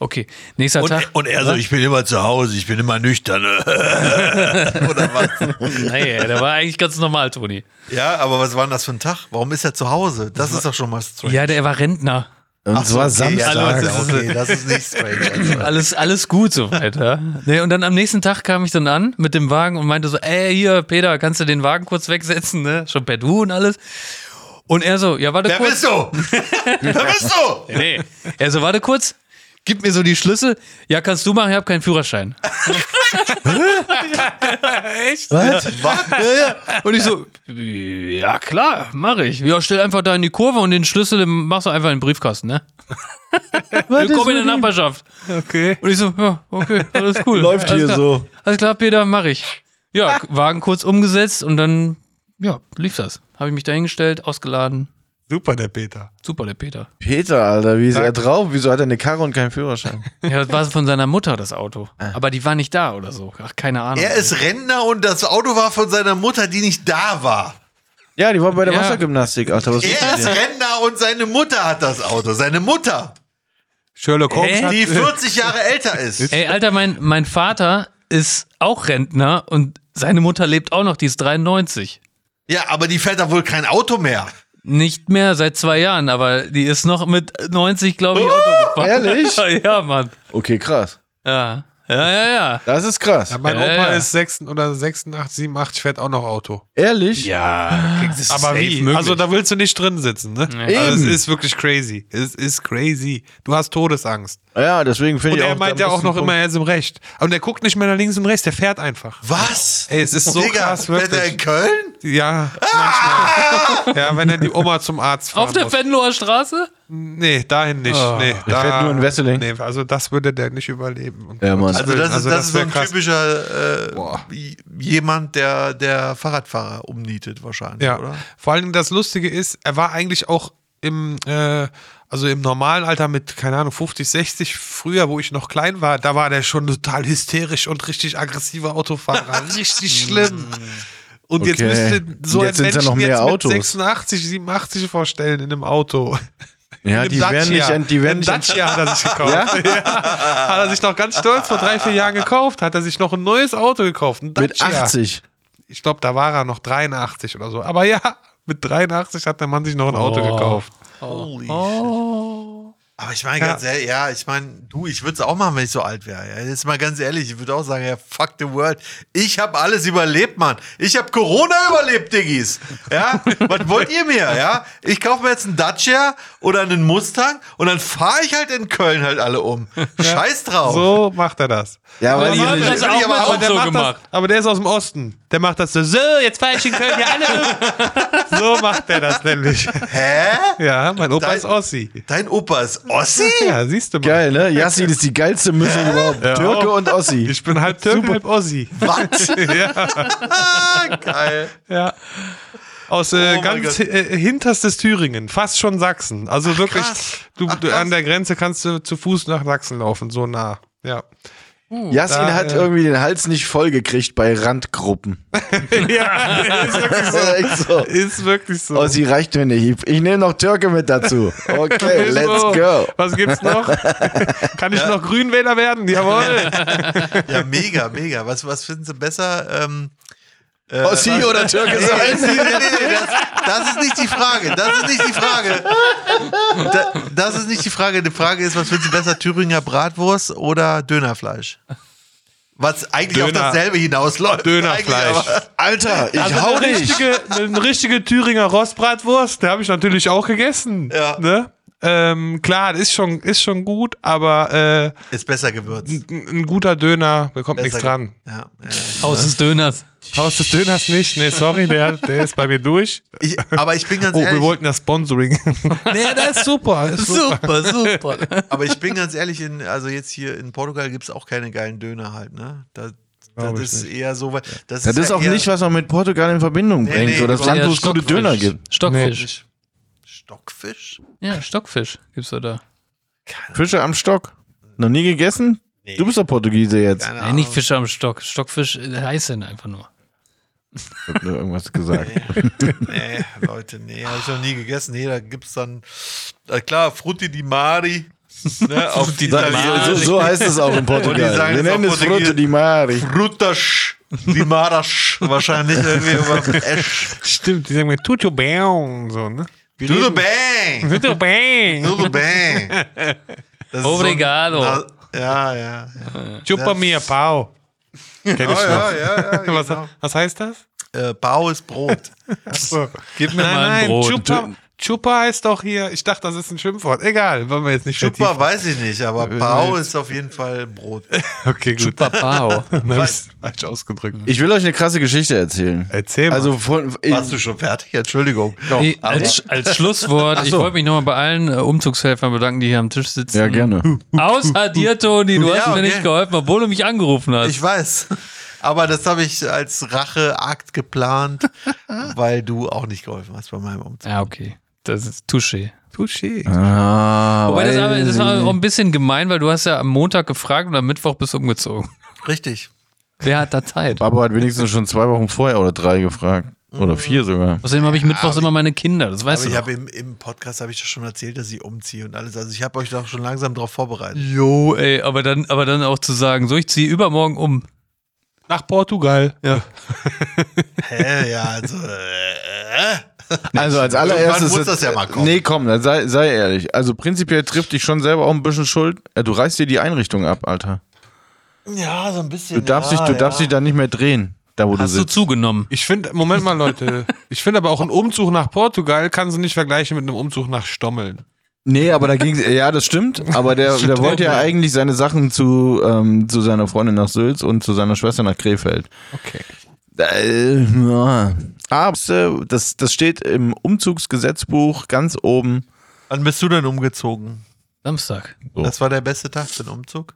Okay, nächster Und, Tag. und er so, ich bin immer zu Hause, ich bin immer nüchtern. Oder was? Nee, der war eigentlich ganz normal, Toni. Ja, aber was war denn das für ein Tag? Warum ist er zu Hause? Das ist doch schon mal strange. Ja, der war Rentner. Und Ach so, zwar okay, ja, Samstag. das ist, okay, das ist nicht strange. Also. Alles, alles gut soweit, ja. Nee, und dann am nächsten Tag kam ich dann an mit dem Wagen und meinte so, ey, hier, Peter, kannst du den Wagen kurz wegsetzen, ne? Schon per Du und alles. Und er so, ja, warte Wer kurz. bist du? Wer bist du? Nee. Er so, warte kurz, gib mir so die Schlüssel. Ja, kannst du machen, ich habe keinen Führerschein. Echt? Was? Und ich so, ja klar, mache ich. Ja, stell einfach da in die Kurve und den Schlüssel machst du einfach in den Briefkasten, ne? Willkommen in der Nachbarschaft. Okay. Und ich so, ja, okay, alles cool. Läuft alles hier klar. so. Alles klar, Peter, mache ich. Ja, Wagen kurz umgesetzt und dann, ja, lief das. Habe ich mich dahingestellt, ausgeladen. Super, der Peter. Super, der Peter. Peter, Alter, wie ist er drauf? Wieso hat er eine Karre und keinen Führerschein? Ja, das war von seiner Mutter, das Auto. Aber die war nicht da oder so. Ach, keine Ahnung. Er ist Rentner und das Auto war von seiner Mutter, die nicht da war. Ja, die war bei der Ja. Wassergymnastik, Alter. Was ist Er ist Rentner und seine Mutter hat das Auto. Seine Mutter, Sherlock Holmes Hä? hat, die 40 Jahre älter ist. Ey, Alter, mein, mein Vater ist auch Rentner und seine Mutter lebt auch noch, die ist 93. Ja, aber die fährt da wohl kein Auto mehr. Nicht mehr seit zwei Jahren, aber die ist noch mit 90, glaube ich, Auto gefahren. ehrlich? ja, Mann. Okay, krass. Ja. Ja, ja, ja. Das ist krass. Ja, mein Ja, Opa ja. ist 6 oder 86, 87, fährt auch noch Auto. Ehrlich? Ja, Aber wie? möglich. Also da willst du nicht drin sitzen, ne? Also, es ist wirklich crazy. Es ist crazy. Du hast Todesangst. Ja, deswegen finde Und ich auch. er meint ja auch noch ein immer, er ist im Recht. Und er guckt nicht mehr nach links und rechts, der fährt einfach. Was? Ey, es ist so Digga, krass, fährt er wirklich. in Köln? Ja, manchmal. ja, wenn er die Oma zum Arzt fahren Auf der. Venloer Straße? Nee, dahin nicht. Oh. nee, Der da, fährt nur in Wesseling. Nee, also das würde der nicht überleben. Und Ja, Mann. Also Willen, das ist, das ist so ein krass. typischer äh, jemand, der der Fahrradfahrer umnietet wahrscheinlich, Ja, oder? vor allen Dingen das Lustige ist, er war eigentlich auch im, äh, also im normalen Alter mit, keine Ahnung, 50, 60, früher, wo ich noch klein war, da war der schon total hysterisch und richtig aggressiver Autofahrer. richtig schlimm. Und jetzt Okay. müsste so jetzt ein Mensch noch mehr jetzt Autos. mit 86, 87 vorstellen in einem Auto. Ja, die werden nicht, die werden Im nicht Dacia hat er sich gekauft. Ja? Hat er sich noch ganz stolz vor drei, vier Jahren gekauft. Hat er sich noch ein neues Auto gekauft. Ein mit Dacia. 80. Ich glaube, da war er noch 83 oder so. Aber ja, mit 83 hat der Mann sich noch ein Auto Oh. gekauft. Holy oh. shit. Aber ich meine ganz ehrlich, ja, ich meine, du, ich würde es auch machen, wenn ich so alt wäre. Ja. Jetzt mal ganz ehrlich, ich würde auch sagen, ja, fuck the world. Ich habe alles überlebt, Mann. Ich habe Corona überlebt, Diggis. Ja, was wollt ihr mir, ja? Ich kaufe mir jetzt einen Dacia oder einen Mustang und dann fahre ich halt in Köln halt alle um. Scheiß drauf. So macht er das. Ja, weil die ihr haben nicht, das auch, aber auch so macht gemacht. Das, aber der ist aus dem Osten. Der macht das so, so, jetzt fahre ich in Köln hier alle um. So macht er das nämlich. Hä? Ja, mein Opa Dein- ist Ossi. Dein Opa ist Ossi? Ja, siehst du mal. geil, ne? Yassin ist die geilste Mischung überhaupt. Türke und Ossi. Ich bin halb Türke, halb Ossi. Was? ja, Geil. ja. Aus äh, Oh ganz äh, hinterstes Thüringen, fast schon Sachsen. Also wirklich, krass. du, Ach, du an der Grenze kannst du zu Fuß nach Sachsen laufen, so nah. Ja. Yassin Da, hat äh, irgendwie den Hals nicht voll gekriegt bei Randgruppen. ja, ist wirklich so. Echt so. Ist wirklich so. Ossi reicht mir nicht. Ich nehme noch Türke mit dazu. Okay, let's go. Was gibt's noch? Kann ich noch Grünwähler werden? Jawohl. Ja, mega, mega. Was, was finden Sie besser? Ähm, äh, Ossi oder Türke Nee, sein? nee, nee, nee, das, das ist nicht die Frage. Das ist nicht die Frage. Da, das ist nicht die Frage. Die Frage ist, was finden Sie besser, Thüringer Bratwurst oder Dönerfleisch? Was eigentlich auf Döner- dasselbe hinausläuft. Dönerfleisch. Alter, ich Also hau eine dich. richtige, eine richtige Thüringer Rostbratwurst, die habe ich natürlich auch gegessen. Ja. Ne? Ähm, klar, das ist schon, ist schon gut, aber äh, Ist besser gewürzt. ein, guter Döner bekommt Besser nichts dran. Ja, ja. Haus des Döners. Haus des Döners nicht. Nee, sorry, der, der ist bei mir durch. Ich, aber ich bin ganz Oh, wir ehrlich. wollten das Sponsoring. nee, das ist super. Ist super. Super, super. Aber ich bin ganz ehrlich, in, also jetzt hier in Portugal gibt es auch keine geilen Döner halt, ne? Da, das ist nicht. eher so. weil- Das Das ist ja auch nicht, was man mit Portugal in Verbindung bringt. nee, so das Land, wo es gute. Döner gibt. Stockfisch. Stockfisch? Ja, Stockfisch gibt's da da. Fische am Stock. Noch nie gegessen? Nee. Du bist doch Portugiese jetzt. Keine Nein, nicht. Fische am Stock. Stockfisch äh, heißen einfach nur. Ich hab nur irgendwas gesagt. Nee, Leute, nee, habe ich noch nie gegessen. Nee, da gibt's dann, äh, klar, Frutti di Mari. Ne, auf Frutti di So, so heißt es auch in die Portugal. sagen Wir nennen es. Frutte di Mari. Frutas di Maras. Wahrscheinlich irgendwie. Stimmt, die sagen mir Tutu Bang. So, ne? Tudo bem! Tudo bem! Das ist Obrigado. Ein, na, ja, ja. Chupa mia pau. Kenn ich Oh, ja, ja, ja, Was, genau. was heißt das? Äh, Bau ist Brot. Achso. Gib mir Nein, mal ein nein, Brot. Chupa, Chupa heißt doch hier, ich dachte, das ist ein Schimpfwort. Egal, wollen wir jetzt nicht vertiefen. weiß ich nicht, aber Bau ist auf jeden Fall Brot. Okay, gut. Hab ich's falsch ausgedrückt. Ich will euch eine krasse Geschichte erzählen. Erzähl mal. Also von, Warst du schon fertig? Entschuldigung. Nee, als, als Schlusswort, ich so. wollte mich nochmal bei allen äh, Umzugshelfern bedanken, die hier am Tisch sitzen. ja gerne. Außer dir, Toni, du Ja, hast mir okay. nicht geholfen, obwohl du mich angerufen hast. Ich weiß. Aber das habe ich als Racheakt geplant, weil du auch nicht geholfen hast bei meinem Umzug. ja, okay. Das ist Touché. Touché. Ah, Wobei das, aber, das war auch ein bisschen gemein, weil du hast ja am Montag gefragt und am Mittwoch bist du umgezogen. Richtig. Wer hat da Zeit? Papa hat wenigstens schon zwei Wochen vorher oder drei gefragt. Oder vier sogar. Außerdem habe ich mittwochs immer meine Kinder, das weißt Aber ich du habe doch. im, im Podcast habe ich doch schon erzählt, dass ich umziehe und alles. Also ich habe euch doch schon langsam darauf vorbereitet. Jo, ey, aber dann, aber dann auch zu sagen, so, ich ziehe übermorgen um. Nach Portugal. Ja. Hä, ja, also. Äh, Also als allererstes. Irgendwann muss das ja mal kommen. Nee, komm, sei, sei ehrlich. Also prinzipiell trifft dich schon selber auch ein bisschen Schuld. Ja, du reißt dir die Einrichtung ab, Alter. ja, so ein bisschen. Du darfst, ja, dich, du ja. darfst dich da nicht mehr drehen, da wo Hast du du sitzt. zugenommen? Ich finde, Moment mal, Leute. Ich finde aber auch ein Umzug nach Portugal kannst du nicht vergleichen mit einem Umzug nach Stommeln. Nee, aber da ging ja, das stimmt. Aber der, der wollte ja eigentlich seine Sachen zu, ähm, zu seiner Freundin nach Sülz und zu seiner Schwester nach Krefeld. Okay. Äh, ja. Aber äh, das, das steht im Umzugsgesetzbuch ganz oben. Wann bist du denn umgezogen? Samstag. So. Das war der beste Tag für den Umzug?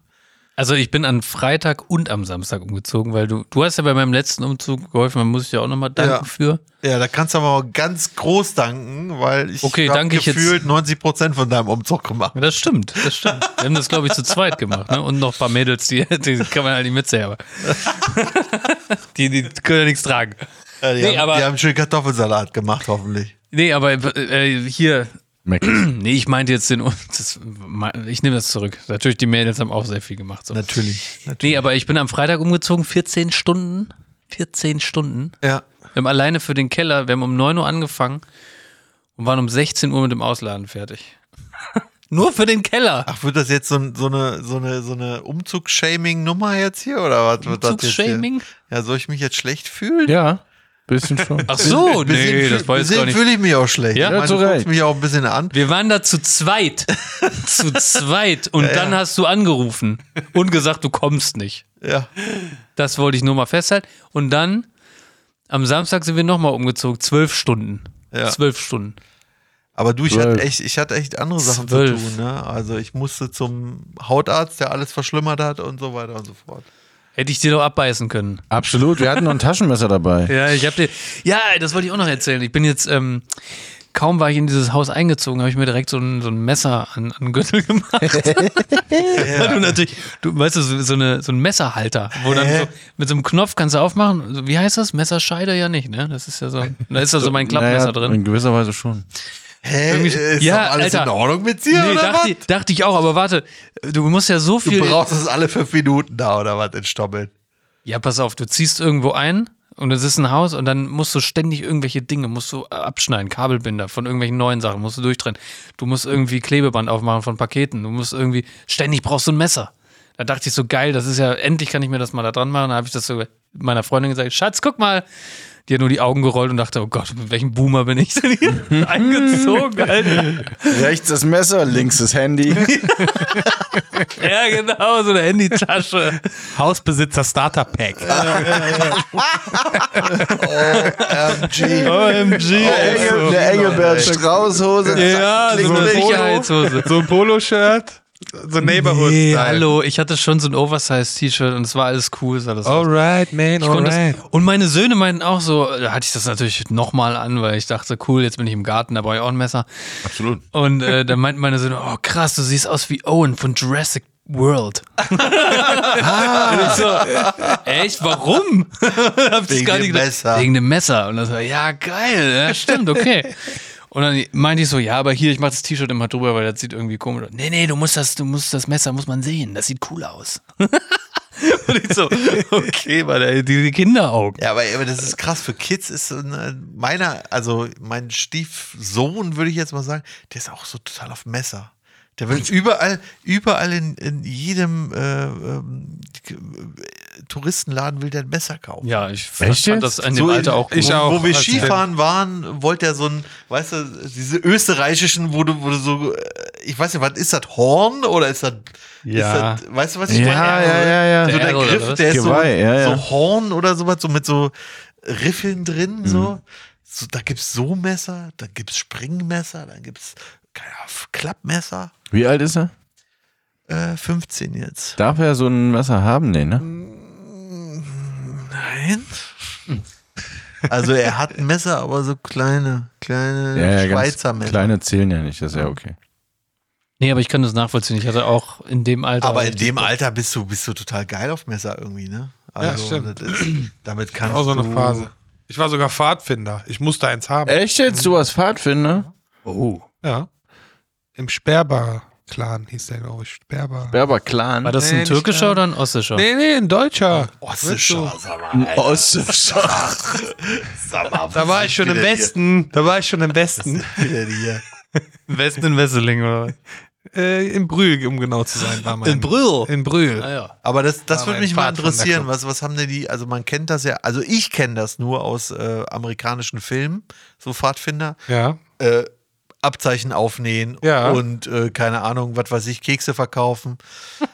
Also ich bin an Freitag und am Samstag umgezogen, weil du, du hast ja bei meinem letzten Umzug geholfen, man muss ich ja auch nochmal danken Ja. für. Ja, da kannst du aber auch ganz groß danken, weil ich Okay, hab danke ich jetzt- gefühlt 90 Prozent von deinem Umzug gemacht. Ja, das stimmt, das stimmt. Wir haben das, glaube ich, zu zweit gemacht, ne? Und noch ein paar Mädels, die, die kann man halt nicht mitzählen, aber die, die können ja nichts tragen. Ja, die, Nee, haben, aber- die haben schön Kartoffelsalat gemacht, hoffentlich. Nee, aber äh, hier. nee, ich meinte jetzt den, das, ich nehme das zurück. Natürlich, die Mädels haben auch sehr viel gemacht. So. Natürlich. natürlich. Nee, aber ich bin am Freitag umgezogen, 14 Stunden. 14 Stunden. Ja. Wir haben alleine für den Keller, wir haben um 9 Uhr angefangen und waren um 16 Uhr mit dem Ausladen fertig. Nur für den Keller. Ach, wird das jetzt so, so eine, so eine, so eine Umzug-Shaming-Nummer jetzt hier? Oder was wird das jetzt hier? Umzugsshaming? Ja, soll ich mich jetzt schlecht fühlen? Ja, bisschen schon. Ach so, Bisschen nee, fühl- das war jetzt bisschen gar nicht. fühle ich mich auch schlecht. Ja? Ja, zu du guckst Recht. mich auch ein bisschen an. Wir waren da zu zweit. zu zweit. Und dann hast du angerufen und gesagt, du kommst nicht. Ja. Das wollte ich nur mal festhalten. Und dann am Samstag sind wir nochmal umgezogen. Zwölf Stunden. Ja. Zwölf Stunden. Aber du, ich Zwölf. hatte, echt, ich hatte echt andere Sachen Zwölf. zu tun. Ne? Also ich musste zum Hautarzt, der alles verschlimmert hat und so weiter und so fort. Hätte ich dir doch abbeißen können. Absolut, wir hatten noch ein Taschenmesser dabei. Ja, ich hab dir. Ja, das wollte ich auch noch erzählen. Ich bin jetzt, ähm, kaum war ich in dieses Haus eingezogen, habe ich mir direkt so ein, so ein Messer an, an den Gürtel gemacht. Weil du natürlich, du weißt du, so, eine, so ein Messerhalter, wo dann so, mit so einem Knopf kannst du aufmachen. Wie heißt das? Messerscheide ja nicht, ne? Das ist ja so. Da ist da so mein Klappmesser Naja, drin. In gewisser Weise schon. Hä? Irgendwie- ist Ja, doch alles Alter. in Ordnung mit dir, Nee, oder dachte, was? ich- dachte ich auch, aber warte, du musst ja so Du viel. brauchst es alle fünf Minuten da, oder was, in Stoppeln. Ja, pass auf, du ziehst irgendwo ein und es ist ein Haus und dann musst du ständig irgendwelche Dinge, musst du abschneiden, Kabelbinder von irgendwelchen neuen Sachen, musst du durchtrennen. Du musst irgendwie Klebeband aufmachen von Paketen, du musst irgendwie, ständig brauchst du ein Messer. Da dachte ich so, geil, das ist ja, endlich kann ich mir das mal da dran machen. Da habe ich das so meiner Freundin gesagt, Schatz, guck mal. Die hat nur die Augen gerollt und dachte, oh Gott, mit welchem Boomer bin ich denn hier eingezogen, Alter? Rechts das Messer, links das Handy. Ja, genau, so eine Handytasche. Hausbesitzer Starter Pack. MG. OMG. Eine Engelbert Strauß-Hose. Ja, so eine Polo. Sicherheitshose. So ein Polo-Shirt, so Neighborhood. Nee, Style. hallo, ich hatte schon so ein Oversize-T-Shirt und es war alles cool. Aus. Alright, man, alright. das, und meine Söhne meinten auch so, da hatte ich das natürlich nochmal an, weil ich dachte, cool, jetzt bin ich im Garten, da brauche ich auch ein Messer. Absolut. Und äh, dann meinten meine Söhne, oh krass, du siehst aus wie Owen von Jurassic World. Ich so, echt, warum? Hab ich Wegen gar dem nicht gedacht. Messer. Wegen dem Messer. Und das war, ja, geil, ja, stimmt, okay. Und dann meinte ich so, ja, aber hier, ich mach das T-Shirt immer drüber, weil das sieht irgendwie komisch aus. Nee, nee, du musst das, du musst das Messer, muss man sehen. Das sieht cool aus. Und ich so, okay, weil diese Kinderaugen. Ja, aber, aber das ist krass. Für Kids ist meiner, also mein Stiefsohn, würde ich jetzt mal sagen, der ist auch so total auf Messer. Der will überall, überall in, in jedem äh, ähm, Touristenladen will der ein Messer kaufen. Ja, ich Echt fand jetzt? das an dem So Alter auch ich gut. auch. Wo wir Skifahren waren, wollte er so ein, weißt du, diese österreichischen, wo du, wo du so, äh, ich weiß nicht, was ist das, Horn oder ist das, Ja. ist das weißt du, was ich Ja, meine? ja, ja, ja. So Der der Griff, was? der ist so, Geweih, ja, ja. so Horn oder sowas, so mit so Riffeln drin, Mhm. so. so. Da gibt's so Messer, dann gibt's Springmesser, dann gibt's keine Ahnung, Klappmesser. Wie alt ist er? Äh, 15 jetzt. Darf er so ein Messer haben? Nee, ne? Nein. Also er hat ein Messer, aber so kleine, kleine Ja, ja, Schweizer Messer. kleine zählen ja nicht, das ist ja okay. Nee, aber ich kann das nachvollziehen. Ich hatte auch in dem Alter. Aber in dem Alter bist du, bist du total geil auf Messer irgendwie, ne? Also, stimmt. das ist, damit kannst Auch so eine du, Phase. Ich war sogar Pfadfinder. Ich musste eins haben. Echt jetzt? Du als Pfadfinder? Oh. Ja. Im Sperber-Clan hieß der, glaube ich. Sperber. Berber Clan. War das Nee, ein nicht türkischer oder ein ostdischer? Nee, nee, ein Deutscher. Ossischer, sag mal. Sag mal, Da war ich schon im Westen. Da war ich schon im Westen. Hier. Westen in Wesseling oder was? äh, in Brühl, um genau zu sein, war mein. In Brühl? In Brühl. Ah, ja. Aber das, das würde mich mal Pfad von der interessieren. Was, was haben denn die, also man kennt das ja, also ich kenne das nur aus äh, amerikanischen Filmen, so Pfadfinder. Ja. Äh, Abzeichen aufnähen Ja. und äh, keine Ahnung, was weiß ich, Kekse verkaufen.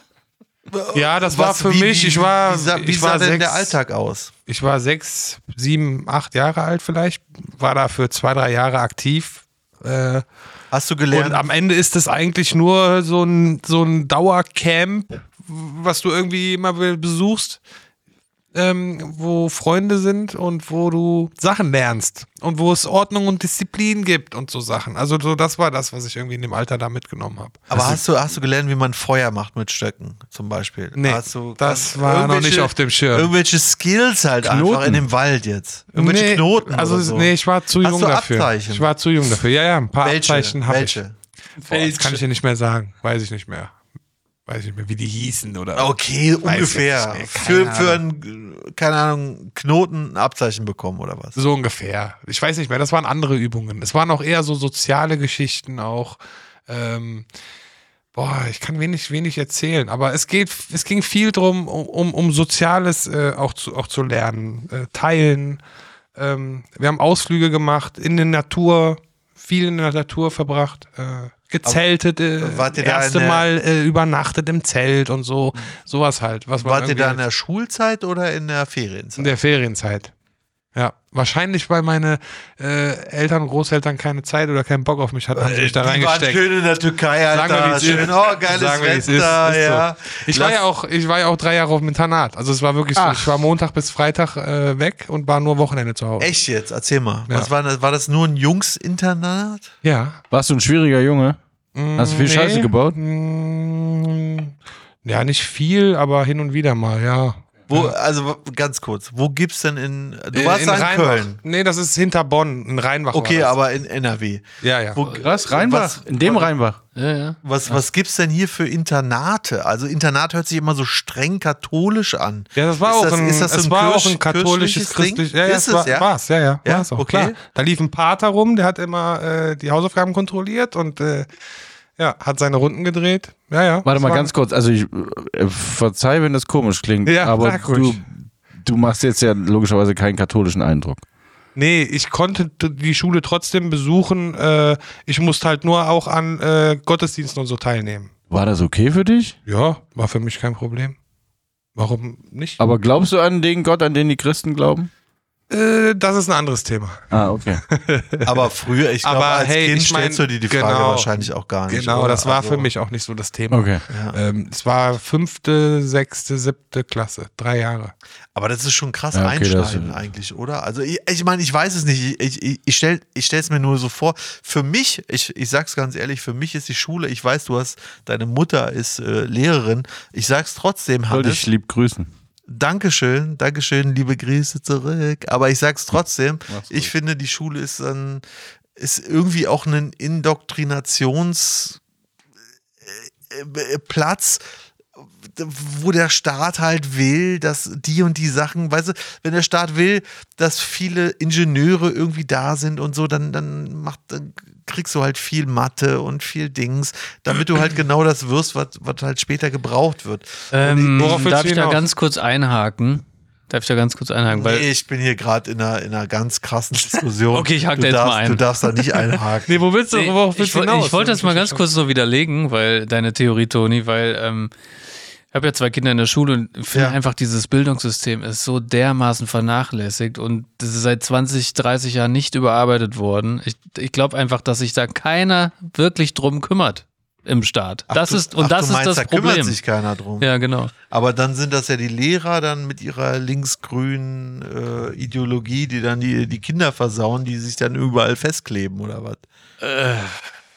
Ja, das war Was- für wie- mich, wie- ich war, wie sah, wie ich sah war denn sechs, der Alltag aus? Ich war sechs, sieben, acht Jahre alt vielleicht, war da für zwei, drei Jahre aktiv. Äh, Hast du gelernt? und am Ende ist es eigentlich nur so ein, so ein Dauercamp, was du irgendwie immer be- besuchst, ähm, wo Freunde sind und wo du Sachen lernst und wo es Ordnung und Disziplin gibt und so Sachen. Also so, das war das, was ich irgendwie in dem Alter da mitgenommen habe. Aber hast du, hast du gelernt, wie man Feuer macht mit Stöcken zum Beispiel? Nee, hast du, das war noch nicht auf dem Schirm. Irgendwelche Skills halt einfach Knoten. in dem Wald jetzt. Irgendwelche nee, Knoten Also so. nee, ich war zu Hast jung du dafür. Abzeichen? Ich war zu jung dafür. Ja, ja, ein paar welche? Abzeichen habe ich. welche? Boah, das kann ich dir nicht mehr sagen. Weiß ich nicht mehr. Weiß ich nicht mehr, wie die hießen oder. Okay, ungefähr. für, für einen, keine Ahnung, Knoten ein Abzeichen bekommen oder was? So ungefähr. Ich weiß nicht mehr, das waren andere Übungen. Es waren auch eher so soziale Geschichten auch. Ähm, boah, ich kann wenig, wenig erzählen, aber es geht, es ging viel drum, um, um, um Soziales äh, auch, zu, auch zu lernen. Äh, teilen. Ähm, wir haben Ausflüge gemacht in der Natur, viel in der Natur verbracht. Äh, gezeltet, äh, wart ihr da erste in der- Mal äh, übernachtet im Zelt und so, sowas halt. Was Wart ihr da in der Schulzeit oder in der Ferienzeit? in der Ferienzeit. Ja, wahrscheinlich, weil meine äh, Eltern und Großeltern keine Zeit oder keinen Bock auf mich hatten, haben sie mich da Die waren reingesteckt. schön in der Türkei, Alter. Sagen wir, schön, oh, geiles Sagen wir, Wetter, ist. Ist ja. so. Ich war ja auch, ich war ja auch drei Jahre auf dem Internat. Also es war wirklich so, Ach. ich war Montag bis Freitag äh, weg und war nur Wochenende zu Hause. Echt jetzt? Erzähl mal. Ja. Was war, das, war das nur ein Jungs-Internat? Ja. Warst du ein schwieriger Junge? Hast du viel Scheiße gebaut? Mm, Ja, nicht viel, aber hin und wieder mal, ja. Wo, also ganz kurz, wo gibt's denn in. Du warst in in Rheinbach. Köln. Nee, das ist hinter Bonn, in Rheinbach. Okay, aber in NRW. Ja, ja. Wo, Was? Rheinbach? Was, In dem Rheinbach. Ja, ja. was, was gibt's denn hier für Internate? Also Internat hört sich immer so streng katholisch an. Ja, das war Ist auch das- ein, ist das so es ein war auch ein katholisches christliches. Ja, ja, Ist es war, es, ja? war's, ja, ja, Ja, war's auch, okay. klar. Da lief ein Pater rum, der hat immer äh, die Hausaufgaben kontrolliert und äh, ja, hat seine Runden gedreht. Ja, ja. Warte mal war- ganz kurz. Also ich äh, verzeih, wenn das komisch klingt, Ja, aber du, du machst jetzt ja logischerweise keinen katholischen Eindruck. Nee, ich konnte die Schule trotzdem besuchen. Äh, ich musste halt nur auch an äh, Gottesdiensten und so teilnehmen. War das okay für dich? Ja, war für mich kein Problem. Warum nicht? Aber glaubst du an den Gott, an den die Christen glauben? Äh, das ist ein anderes Thema. Ah, okay. Aber früher, ich glaube, Aber als hey, Kind ich mein, stellst du dir die Frage genau. wahrscheinlich auch gar nicht. Genau, oder? das war Also- für mich auch nicht so das Thema. Okay. Ähm, es war fünfte, sechste, siebte Klasse, drei Jahre. Aber das ist schon krass Ja, okay, einschneiden eigentlich, oder? Also ich, ich meine, ich weiß es nicht. Ich, ich, ich stelle ich es mir nur so vor. Für mich, ich, ich sag's ganz ehrlich, für mich ist die Schule, ich weiß, du hast, deine Mutter ist äh, Lehrerin. Ich sag's trotzdem, Soll Hannes. dich lieb grüßen. Dankeschön, Dankeschön, liebe Grüße zurück. Aber ich sag's trotzdem, ich finde, die Schule ist dann, ist irgendwie auch ein Indoktrinations äh, äh, wo der Staat halt will, dass die und die Sachen, weißt du, wenn der Staat will, dass viele Ingenieure irgendwie da sind und so, dann, dann macht, dann kriegst du halt viel Mathe und viel Dings, damit du halt genau das wirst, was, was halt später gebraucht wird. Ähm, Worauf darf ich da ganz kurz einhaken? Darf ich da ganz kurz einhaken? Weil nee, ich bin hier gerade in einer, in einer ganz krassen Diskussion. Okay, ich hake du da jetzt darfst, mal ein. Du darfst da nicht einhaken. Nee, wo willst du, Nee, worauf ich, willst du woll- hinaus? ich wollte das mal ganz kurz so widerlegen, weil deine Theorie, Toni, weil ähm, ich habe ja zwei Kinder in der Schule und finde Ja. einfach, dieses Bildungssystem ist so dermaßen vernachlässigt und das ist seit 20, 30 Jahren nicht überarbeitet worden. Ich, ich glaube einfach, dass sich da keiner wirklich drum kümmert im Staat. Ach, das du- ist und ach, das du meinst, ist das da kümmert Problem. sich keiner drum. Ja, genau. Aber dann sind das ja die Lehrer dann mit ihrer linksgrünen äh, Ideologie, die dann die, die Kinder versauen, die sich dann überall festkleben oder was?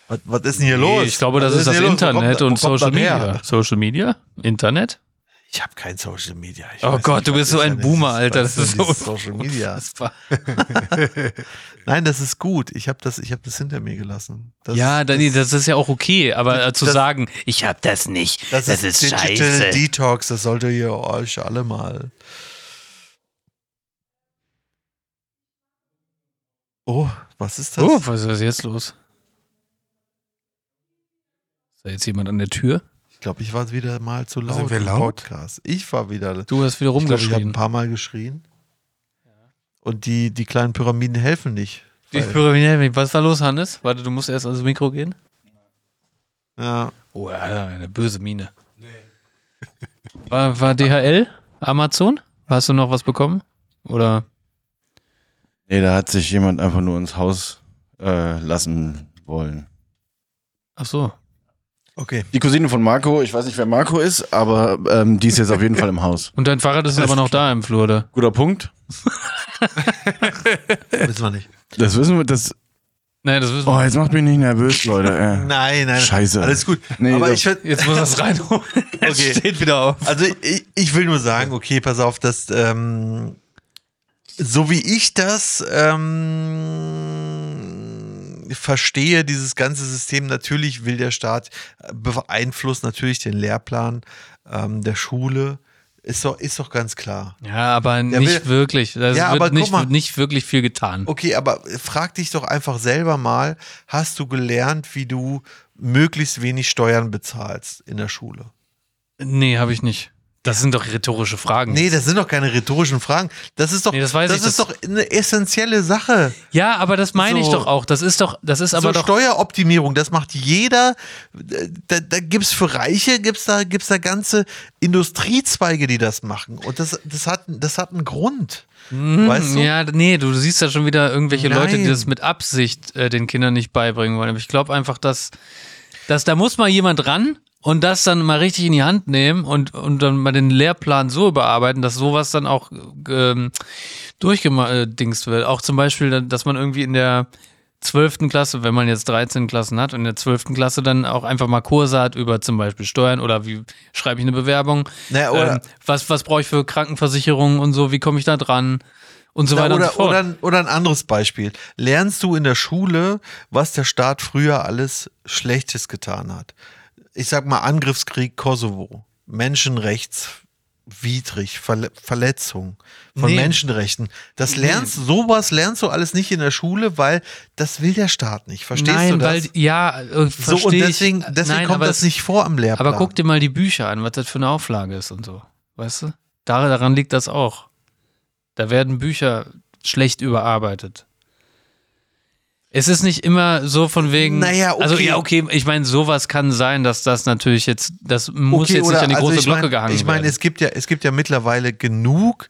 was? Was ist denn hier los? Ich glaube, das Was ist das los? Internet kommt- und Social? Media. Social Media? Internet? Ich habe kein Social Media. Ich Oh Gott, nicht, du bist so ein Boomer, Alter. Das ist so Social Media. Nein, das ist gut. Ich habe das, ich hab das hinter mir gelassen. Das, Ja, Danny, das ist ja auch okay, aber äh, zu das- sagen, ich hab das nicht, das, das, ist, ist, Digital scheiße. Detox. Das solltet ihr euch alle mal. Oh, was ist das? Oh, was ist jetzt los? Ist da jetzt jemand an der Tür? Ich glaube, ich war wieder mal zu laut Sind wir im laut? Podcast. Ich war wieder. Du hast wieder ich glaube, ich habe rumgeschrien. ein paar Mal geschrien. Und die, die kleinen Pyramiden helfen nicht. Die Weil- Pyramide, was ist da los, Hannes? Warte, du musst erst ans Mikro gehen. Ja. Oh, ja, eine böse Miene. War, war DHL? Amazon? Hast du noch was bekommen? Oder? Nee, da hat sich jemand einfach nur ins Haus äh, lassen wollen. Ach so. Okay. Die Cousine von Marco, ich weiß nicht, wer Marco ist, aber ähm, die ist jetzt auf jeden Fall im Haus. Und dein Fahrrad ist aber noch da im Flur, oder? Guter Punkt. Wissen wir nicht. Das wissen wir, das. Nee, das wissen wir. Oh, jetzt macht mich nicht nervös, Leute. Äh. Nein, nein. Scheiße. Alles gut. Nee, Aber das- ich Jetzt muss es reinholen. Okay. Es steht wieder auf. Also ich, ich will nur sagen, okay, pass auf, dass ähm, so wie ich das ähm, verstehe, dieses ganze System, natürlich will der Staat äh, beeinflusst natürlich den Lehrplan ähm, der Schule. Ist doch, ist doch ganz klar. Ja, aber Der nicht will- wirklich. Das Ja, wird nicht, mal. nicht wirklich viel getan. Okay, aber frag dich doch einfach selber mal, hast du gelernt, wie du möglichst wenig Steuern bezahlst in der Schule? Nee, habe ich nicht. Das sind doch rhetorische Fragen. Nee, das sind doch keine rhetorischen Fragen. Das ist doch, Nee, das weiß ich, ist das- doch eine essentielle Sache. Ja, aber das meine ich So. doch auch. Das ist doch, das ist aber so doch. Steueroptimierung, das macht jeder. Da, da gibt's für Reiche, gibt's da, gibt's da ganze Industriezweige, die das machen. Und das, das, hat, das hat einen Grund. weißt du? Ja, nee, du siehst ja schon wieder irgendwelche Leute, die Nein. das mit Absicht äh, den Kindern nicht beibringen wollen. Aber ich glaube einfach, dass, dass da muss mal jemand ran und das dann mal richtig in die Hand nehmen und, und dann mal den Lehrplan so überarbeiten, dass sowas dann auch ähm, durchgedingst wird. Auch zum Beispiel, dass man irgendwie in der zwölften Klasse, wenn man jetzt 13 Klassen hat und in der zwölften Klasse dann auch einfach mal Kurse hat über zum Beispiel Steuern oder wie schreibe ich eine Bewerbung, Naja, oder- ähm, was, was brauche ich für Krankenversicherung und so, wie komme ich da dran und so Na, weiter und oder, so fort. oder, oder ein anderes Beispiel. Lernst du in der Schule, was der Staat früher alles Schlechtes getan hat? Ich sag mal Angriffskrieg Kosovo, Menschenrechtswidrig, Verle Verletzung von Nee. Menschenrechten. Das lernst sowas lernst du alles nicht in der Schule, weil das will der Staat nicht. Verstehst Nein, du das? weil ja, äh, so und deswegen, ich. deswegen Nein, kommt das nicht vor am Lehrplan. Aber guck dir mal die Bücher an, was das für eine Auflage ist und so. Weißt du? Dar- Daran liegt das auch. Da werden Bücher schlecht überarbeitet. Es ist nicht immer so von wegen. Naja, okay. Also, ja, okay, ich meine, sowas kann sein, dass das natürlich jetzt, das muss jetzt nicht an die also große ich Glocke mein, gehangen Ich meine, werden. es gibt ja, es gibt ja mittlerweile genug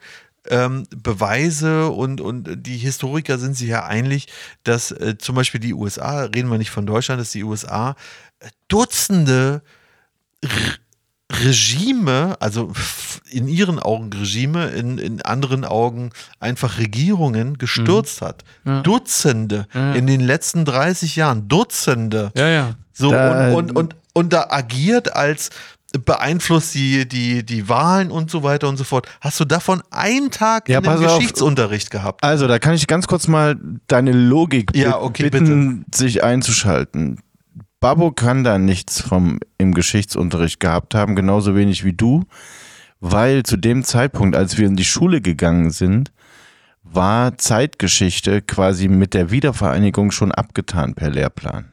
ähm, Beweise und, und die Historiker sind sich ja einig, dass äh, zum Beispiel die USA, reden wir nicht von Deutschland, dass die USA äh, Dutzende Regime, also in ihren Augen Regime, in, in anderen Augen einfach Regierungen gestürzt hat. Dutzende Mhm. Ja. in den letzten 30 Jahren. Dutzende. ja, ja. So, Da- und, und, und, und da agiert als beeinflusst die, die, die Wahlen und so weiter und so fort. Hast du davon einen Tag Ja, in dem pass auf. Geschichtsunterricht gehabt? Also, da kann ich ganz kurz mal deine Logik Ja, okay, bitten, sich einzuschalten. Babbo kann da nichts vom im Geschichtsunterricht gehabt haben, genauso wenig wie du, weil zu dem Zeitpunkt, als wir in die Schule gegangen sind, war Zeitgeschichte quasi mit der Wiedervereinigung schon abgetan per Lehrplan.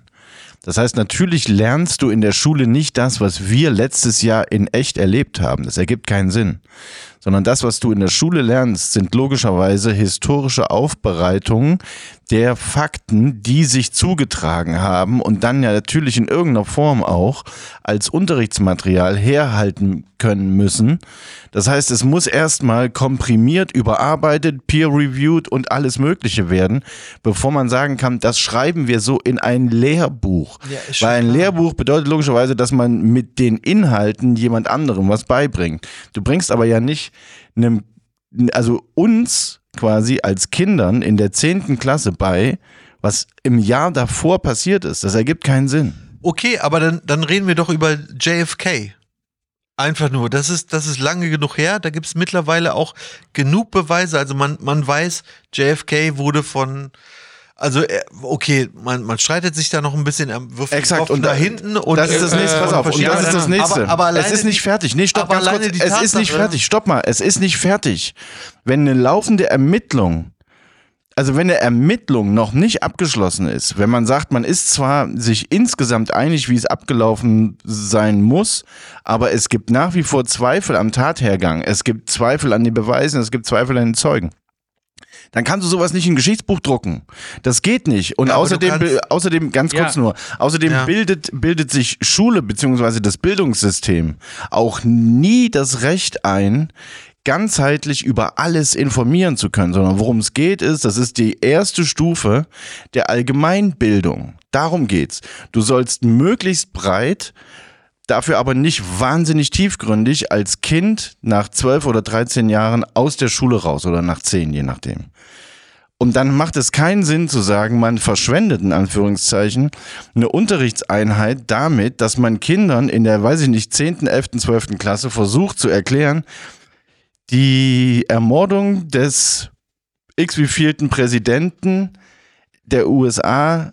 Das heißt, natürlich lernst du in der Schule nicht das, was wir letztes Jahr in echt erlebt haben. Das ergibt keinen Sinn. Sondern das, was du in der Schule lernst, sind logischerweise historische Aufbereitungen der Fakten, die sich zugetragen haben und dann ja natürlich in irgendeiner Form auch als Unterrichtsmaterial herhalten können müssen. Das heißt, es muss erstmal komprimiert, überarbeitet, peer-reviewed und alles Mögliche werden, bevor man sagen kann, das schreiben wir so in ein Lehrbuch. Ja, Weil ein klar. Lehrbuch bedeutet logischerweise, dass man mit den Inhalten jemand anderem was beibringt. Du bringst aber ja nicht einem, also uns quasi als Kindern in der 10. Klasse bei, was im Jahr davor passiert ist. Das ergibt keinen Sinn. Okay, aber dann, dann reden wir doch über JFK. Einfach nur, das ist, das ist lange genug her. Da gibt es mittlerweile auch genug Beweise. Also man, man weiß, JFK wurde von, also er- okay, man, man streitet sich da noch ein bisschen, er wirft Exakt. Und da da- hinten und das ist das äh, nächste, pass auf, und das ist das nächste. Aber, aber alleine es ist nicht fertig. Nee, stopp, ganz kurz. Es ist nicht fertig. Stopp mal, es ist nicht fertig. Wenn eine laufende Ermittlung, also wenn eine Ermittlung noch nicht abgeschlossen ist, wenn man sagt, man ist zwar sich insgesamt einig, wie es abgelaufen sein muss, aber es gibt nach wie vor Zweifel am Tathergang, es gibt Zweifel an den Beweisen, es gibt Zweifel an den Zeugen. Dann kannst du sowas nicht in ein Geschichtsbuch drucken. Das geht nicht. Und Ja, außerdem, außerdem, ganz kurz Ja. nur, außerdem Ja. bildet, bildet sich Schule beziehungsweise das Bildungssystem auch nie das Recht ein, ganzheitlich über alles informieren zu können, sondern worum es geht ist, das ist die erste Stufe der Allgemeinbildung. Darum geht's. Du sollst möglichst breit dafür aber nicht wahnsinnig tiefgründig als Kind nach 12 oder 13 Jahren aus der Schule raus oder nach 10, je nachdem. Und dann macht es keinen Sinn zu sagen, man verschwendet in Anführungszeichen eine Unterrichtseinheit damit, dass man Kindern in der, weiß ich nicht, 10., 11., 12. Klasse versucht zu erklären, die Ermordung des x-wievielten Präsidenten der USA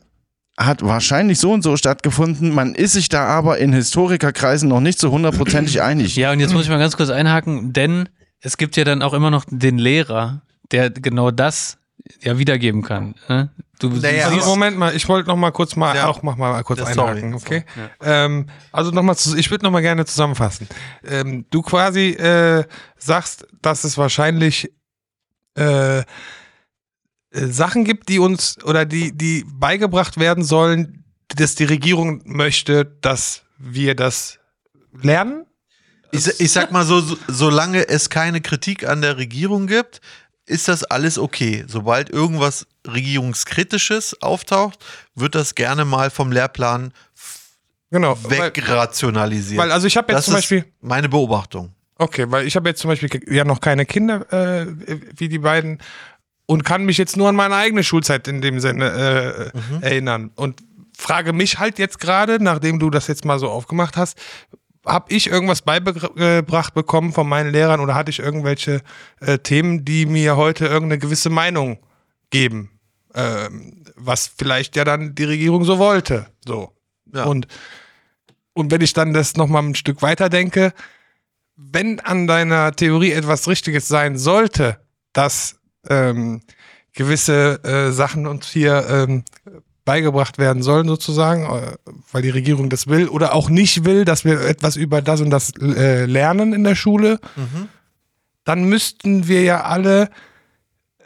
hat wahrscheinlich so und so stattgefunden. Man ist sich da aber in Historikerkreisen noch nicht so hundertprozentig einig. Ja, und jetzt muss ich mal ganz kurz einhaken, denn es gibt ja dann auch immer noch den Lehrer, der genau das ja wiedergeben kann. Ne? Du, Naja, Also Moment mal, ich wollte noch mal kurz mal Ja. auch mach mal kurz Ja, sorry. einhaken, okay? Ähm, also noch mal, zu- ich würde noch mal gerne zusammenfassen. Ähm, du quasi äh, sagst, dass es wahrscheinlich äh, äh, Sachen gibt, die uns oder die die beigebracht werden sollen, dass die Regierung möchte, dass wir das lernen. Ich, ich sag mal so, so, solange es keine Kritik an der Regierung gibt, ist das alles okay. Sobald irgendwas Regierungskritisches auftaucht, wird das gerne mal vom Lehrplan Genau. Weil, wegrationalisiert. weil also ich habe jetzt das zum Beispiel meine Beobachtung. Okay, weil ich habe jetzt zum Beispiel ja noch keine Kinder äh, wie die beiden und kann mich jetzt nur an meine eigene Schulzeit in dem Sinne äh, erinnern und frage mich halt jetzt gerade, nachdem du das jetzt mal so aufgemacht hast, habe ich irgendwas beigebracht bekommen von meinen Lehrern oder hatte ich irgendwelche äh, Themen, die mir heute irgendeine gewisse Meinung geben, ähm, was vielleicht ja dann die Regierung so wollte, so Ja. und und wenn ich dann das noch mal ein Stück weiter denke, wenn an deiner Theorie etwas Richtiges sein sollte, dass ähm, gewisse äh, Sachen uns hier ähm, beigebracht werden sollen, sozusagen, äh, weil die Regierung das will oder auch nicht will, dass wir etwas über das und das äh, lernen in der Schule, dann müssten wir ja alle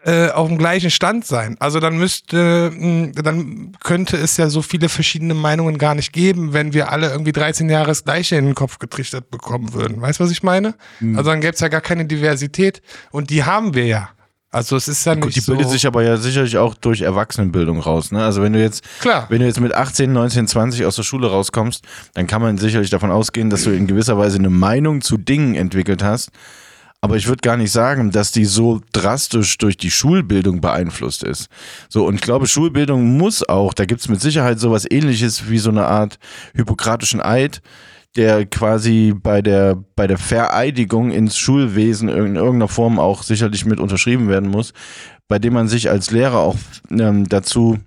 äh, auf dem gleichen Stand sein. Also dann müsste, dann könnte es ja so viele verschiedene Meinungen gar nicht geben, wenn wir alle irgendwie 13 Jahre das Gleiche in den Kopf getrichtert bekommen würden. Weißt du, was ich meine? Mhm. Also dann gäbe es ja gar keine Diversität und die haben wir ja. Also es ist ja Gut, nicht die so. bildet sich aber ja sicherlich auch durch Erwachsenenbildung raus. Ne? Also wenn du jetzt, Klar. wenn du jetzt mit 18, 19, 20 aus der Schule rauskommst, dann kann man sicherlich davon ausgehen, dass du in gewisser Weise eine Meinung zu Dingen entwickelt hast. Aber ich würde gar nicht sagen, dass die so drastisch durch die Schulbildung beeinflusst ist. So, und ich glaube, Schulbildung muss auch, da gibt's mit Sicherheit sowas ähnliches wie so eine Art hippokratischen Eid, der quasi bei der, bei der Vereidigung ins Schulwesen in irgendeiner Form auch sicherlich mit unterschrieben werden muss, bei dem man sich als Lehrer auch ähm, dazu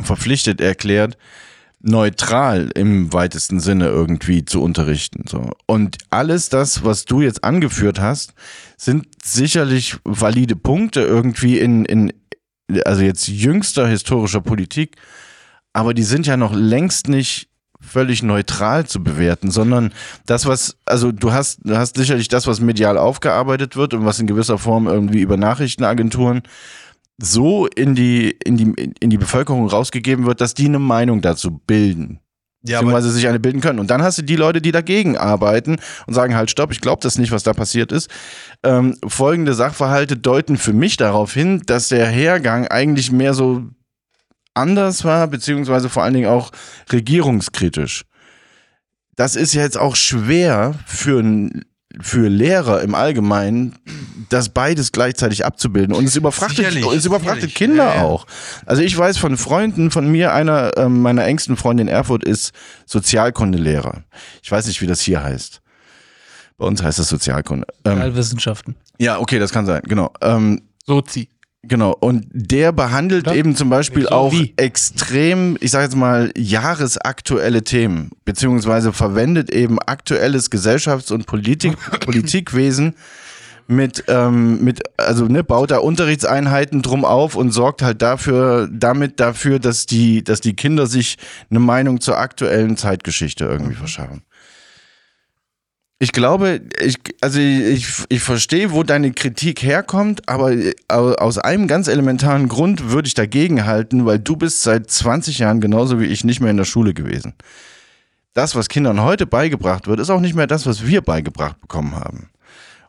verpflichtet erklärt, neutral im weitesten Sinne irgendwie zu unterrichten. So. Und alles das, was du jetzt angeführt hast, sind sicherlich valide Punkte irgendwie in, in also jetzt jüngster historischer Politik, aber die sind ja noch längst nicht völlig neutral zu bewerten, sondern das, was, also du hast, du hast sicherlich das, was medial aufgearbeitet wird und was in gewisser Form irgendwie über Nachrichtenagenturen so in die, in die, in die Bevölkerung rausgegeben wird, dass die eine Meinung dazu bilden. Ja, beziehungsweise sich eine bilden können. Und dann hast du die Leute, die dagegen arbeiten und sagen halt, stopp, ich glaube das nicht, was da passiert ist. Ähm, folgende Sachverhalte deuten für mich darauf hin, dass der Hergang eigentlich mehr so anders war, beziehungsweise vor allen Dingen auch regierungskritisch. Das ist ja jetzt auch schwer für für Lehrer im Allgemeinen, das beides gleichzeitig abzubilden. Und es überfrachtet, Sicherlich, es überfrachtet sicherlich. Kinder Ja, ja. auch. Also ich weiß von Freunden von mir, einer ähm, meiner engsten Freunde in Erfurt ist Sozialkundelehrer. Ich weiß nicht, wie das hier heißt. Bei uns heißt das Sozialkunde. Ähm, Sozialwissenschaften. ja, okay, das kann sein, genau. Ähm, Sozi. Genau, und der behandelt Ja. eben zum Beispiel So auch wie? extrem, ich sage jetzt mal, jahresaktuelle Themen, beziehungsweise verwendet eben aktuelles Gesellschafts- und Politik, Politikwesen mit, ähm, mit, also ne, baut da Unterrichtseinheiten drum auf und sorgt halt dafür, damit dafür, dass die, dass die Kinder sich eine Meinung zur aktuellen Zeitgeschichte irgendwie verschaffen. Ich glaube, ich, also ich, ich verstehe, wo deine Kritik herkommt, aber aus einem ganz elementaren Grund würde ich dagegen halten, weil du bist seit 20 Jahren genauso wie ich nicht mehr in der Schule gewesen. Das, was Kindern heute beigebracht wird, ist auch nicht mehr das, was wir beigebracht bekommen haben.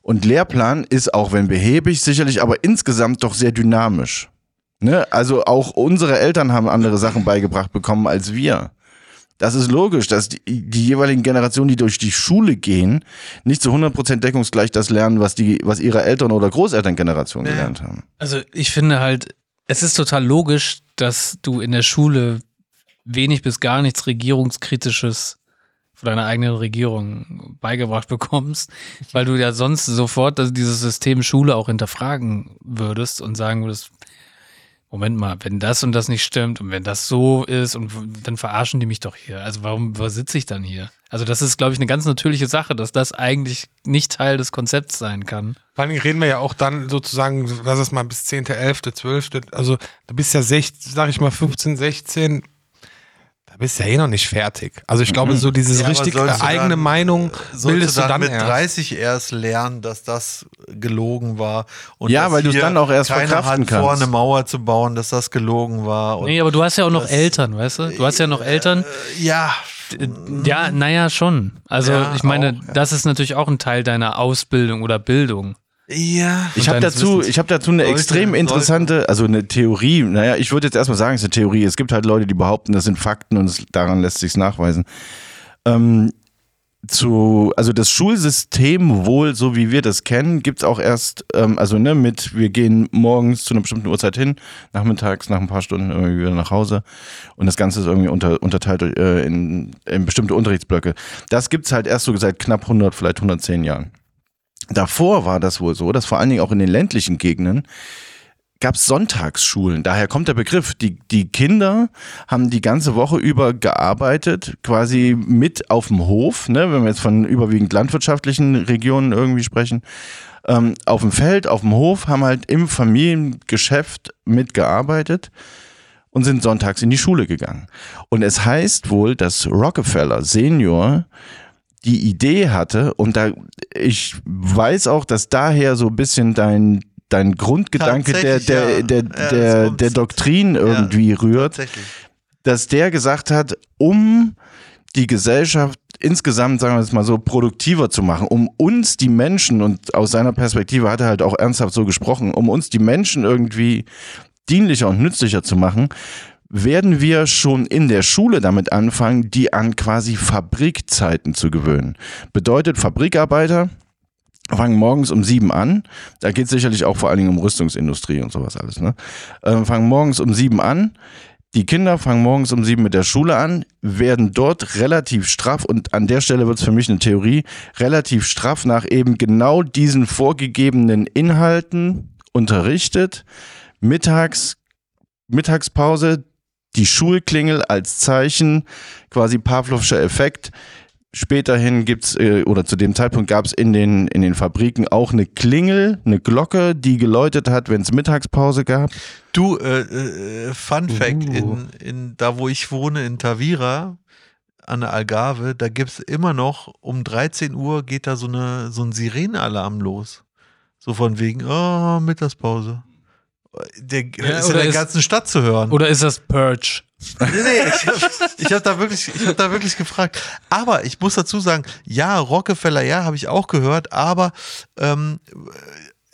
Und Lehrplan ist auch, wenn behäbig, sicherlich, aber insgesamt doch sehr dynamisch. Ne? Also auch unsere Eltern haben andere Sachen beigebracht bekommen als wir. Das ist logisch, dass die, die jeweiligen Generationen, die durch die Schule gehen, nicht zu 100% deckungsgleich das lernen, was, die, was ihre Eltern- oder Großelterngeneration gelernt haben. Also ich finde halt, es ist total logisch, dass du in der Schule wenig bis gar nichts Regierungskritisches von deiner eigenen Regierung beigebracht bekommst, weil du ja sonst sofort das, dieses System Schule auch hinterfragen würdest und sagen würdest, Moment mal, wenn das und das nicht stimmt und wenn das so ist und dann verarschen die mich doch hier. Also warum, sitze ich dann hier? Also das ist, glaube ich, eine ganz natürliche Sache, dass das eigentlich nicht Teil des Konzepts sein kann. Vor allem reden wir ja auch dann sozusagen, lass es mal bis 10., 11., 12., also du bist ja 16, sag ich mal 15, 16, da bist du ja eh noch nicht fertig. Also ich glaube, so dieses Ja, richtig du eigene dann- Meinung bildest du du dann, dann mit erst. 30 erst lernen, dass das gelogen war. Und Ja, weil du's hier dann auch erst verkraften hat vor, kannst. eine Mauer zu bauen, dass das gelogen war. Und Nee, aber du hast ja auch noch das- Eltern, weißt du? Du hast ja noch Eltern. ja, Äh, Ja, naja, schon. Also Ja, ich meine, auch, ja. das ist natürlich auch ein Teil deiner Ausbildung oder Bildung. Ja. Ich habe dazu, Wissens. ich habe dazu eine Sollte- extrem interessante, also eine Theorie. Naja, ich würde jetzt erstmal sagen, es ist eine Theorie. Es gibt halt Leute, die behaupten, das sind Fakten und es, daran lässt sich's nachweisen. Ähm, zu, also das Schulsystem wohl, so wie wir das kennen, gibt's auch erst, ähm, also ne, mit, wir gehen morgens zu einer bestimmten Uhrzeit hin, nachmittags nach ein paar Stunden irgendwie wieder nach Hause und das Ganze ist irgendwie unter, unterteilt äh, in, in bestimmte Unterrichtsblöcke. Das gibt's halt erst so seit knapp 100, vielleicht 110 Jahren. Davor war das wohl so, dass vor allen Dingen auch in den ländlichen Gegenden gab es Sonntagsschulen. Daher kommt der Begriff. Die, die Kinder haben die ganze Woche über gearbeitet, quasi mit auf dem Hof, ne, wenn wir jetzt von überwiegend landwirtschaftlichen Regionen irgendwie sprechen. Ähm, auf dem Feld, auf dem Hof, haben halt im Familiengeschäft mitgearbeitet und sind sonntags in die Schule gegangen. Und es heißt wohl, dass Rockefeller Senior die Idee hatte und da ich weiß auch, dass daher so ein bisschen dein dein Grundgedanke der der ja. der Ja, der, der Doktrin irgendwie rührt, Tatsächlich. dass der gesagt hat, um die Gesellschaft insgesamt, sagen wir es mal so, produktiver zu machen, um uns die Menschen, und aus seiner Perspektive hat er halt auch ernsthaft so gesprochen, um uns die Menschen irgendwie dienlicher und nützlicher zu machen, werden wir schon in der Schule damit anfangen, die an quasi Fabrikzeiten zu gewöhnen. Bedeutet, Fabrikarbeiter fangen morgens um sieben an. Da geht es sicherlich auch vor allen Dingen um Rüstungsindustrie und sowas alles. Ne? Ähm, fangen morgens um sieben an. Die Kinder fangen morgens um sieben mit der Schule an, werden dort relativ straff, und an der Stelle wird es für mich eine Theorie, relativ straff nach eben genau diesen vorgegebenen Inhalten unterrichtet. Mittags, Mittagspause, die Schulklingel als Zeichen, quasi Pavlovscher Effekt. Späterhin gibt's äh, oder zu dem Zeitpunkt gab es in den, in den Fabriken auch eine Klingel, eine Glocke, die geläutet hat, wenn es Mittagspause gab. Du, äh, äh, Fun Fact, in, in, da wo ich wohne, in Tavira, an der Algarve, da gibt es immer noch, um 13 Uhr geht da so, eine, so ein Sirenenalarm los. So von wegen, oh, Mittagspause. Der Ja, ist in oder der ist- ganzen Stadt zu hören. Oder ist das Purge? Nee, nee, ich habe ich hab da, wirklich- ich hab da wirklich gefragt. Aber ich muss dazu sagen, ja, Rockefeller, ja, habe ich auch gehört, aber ähm,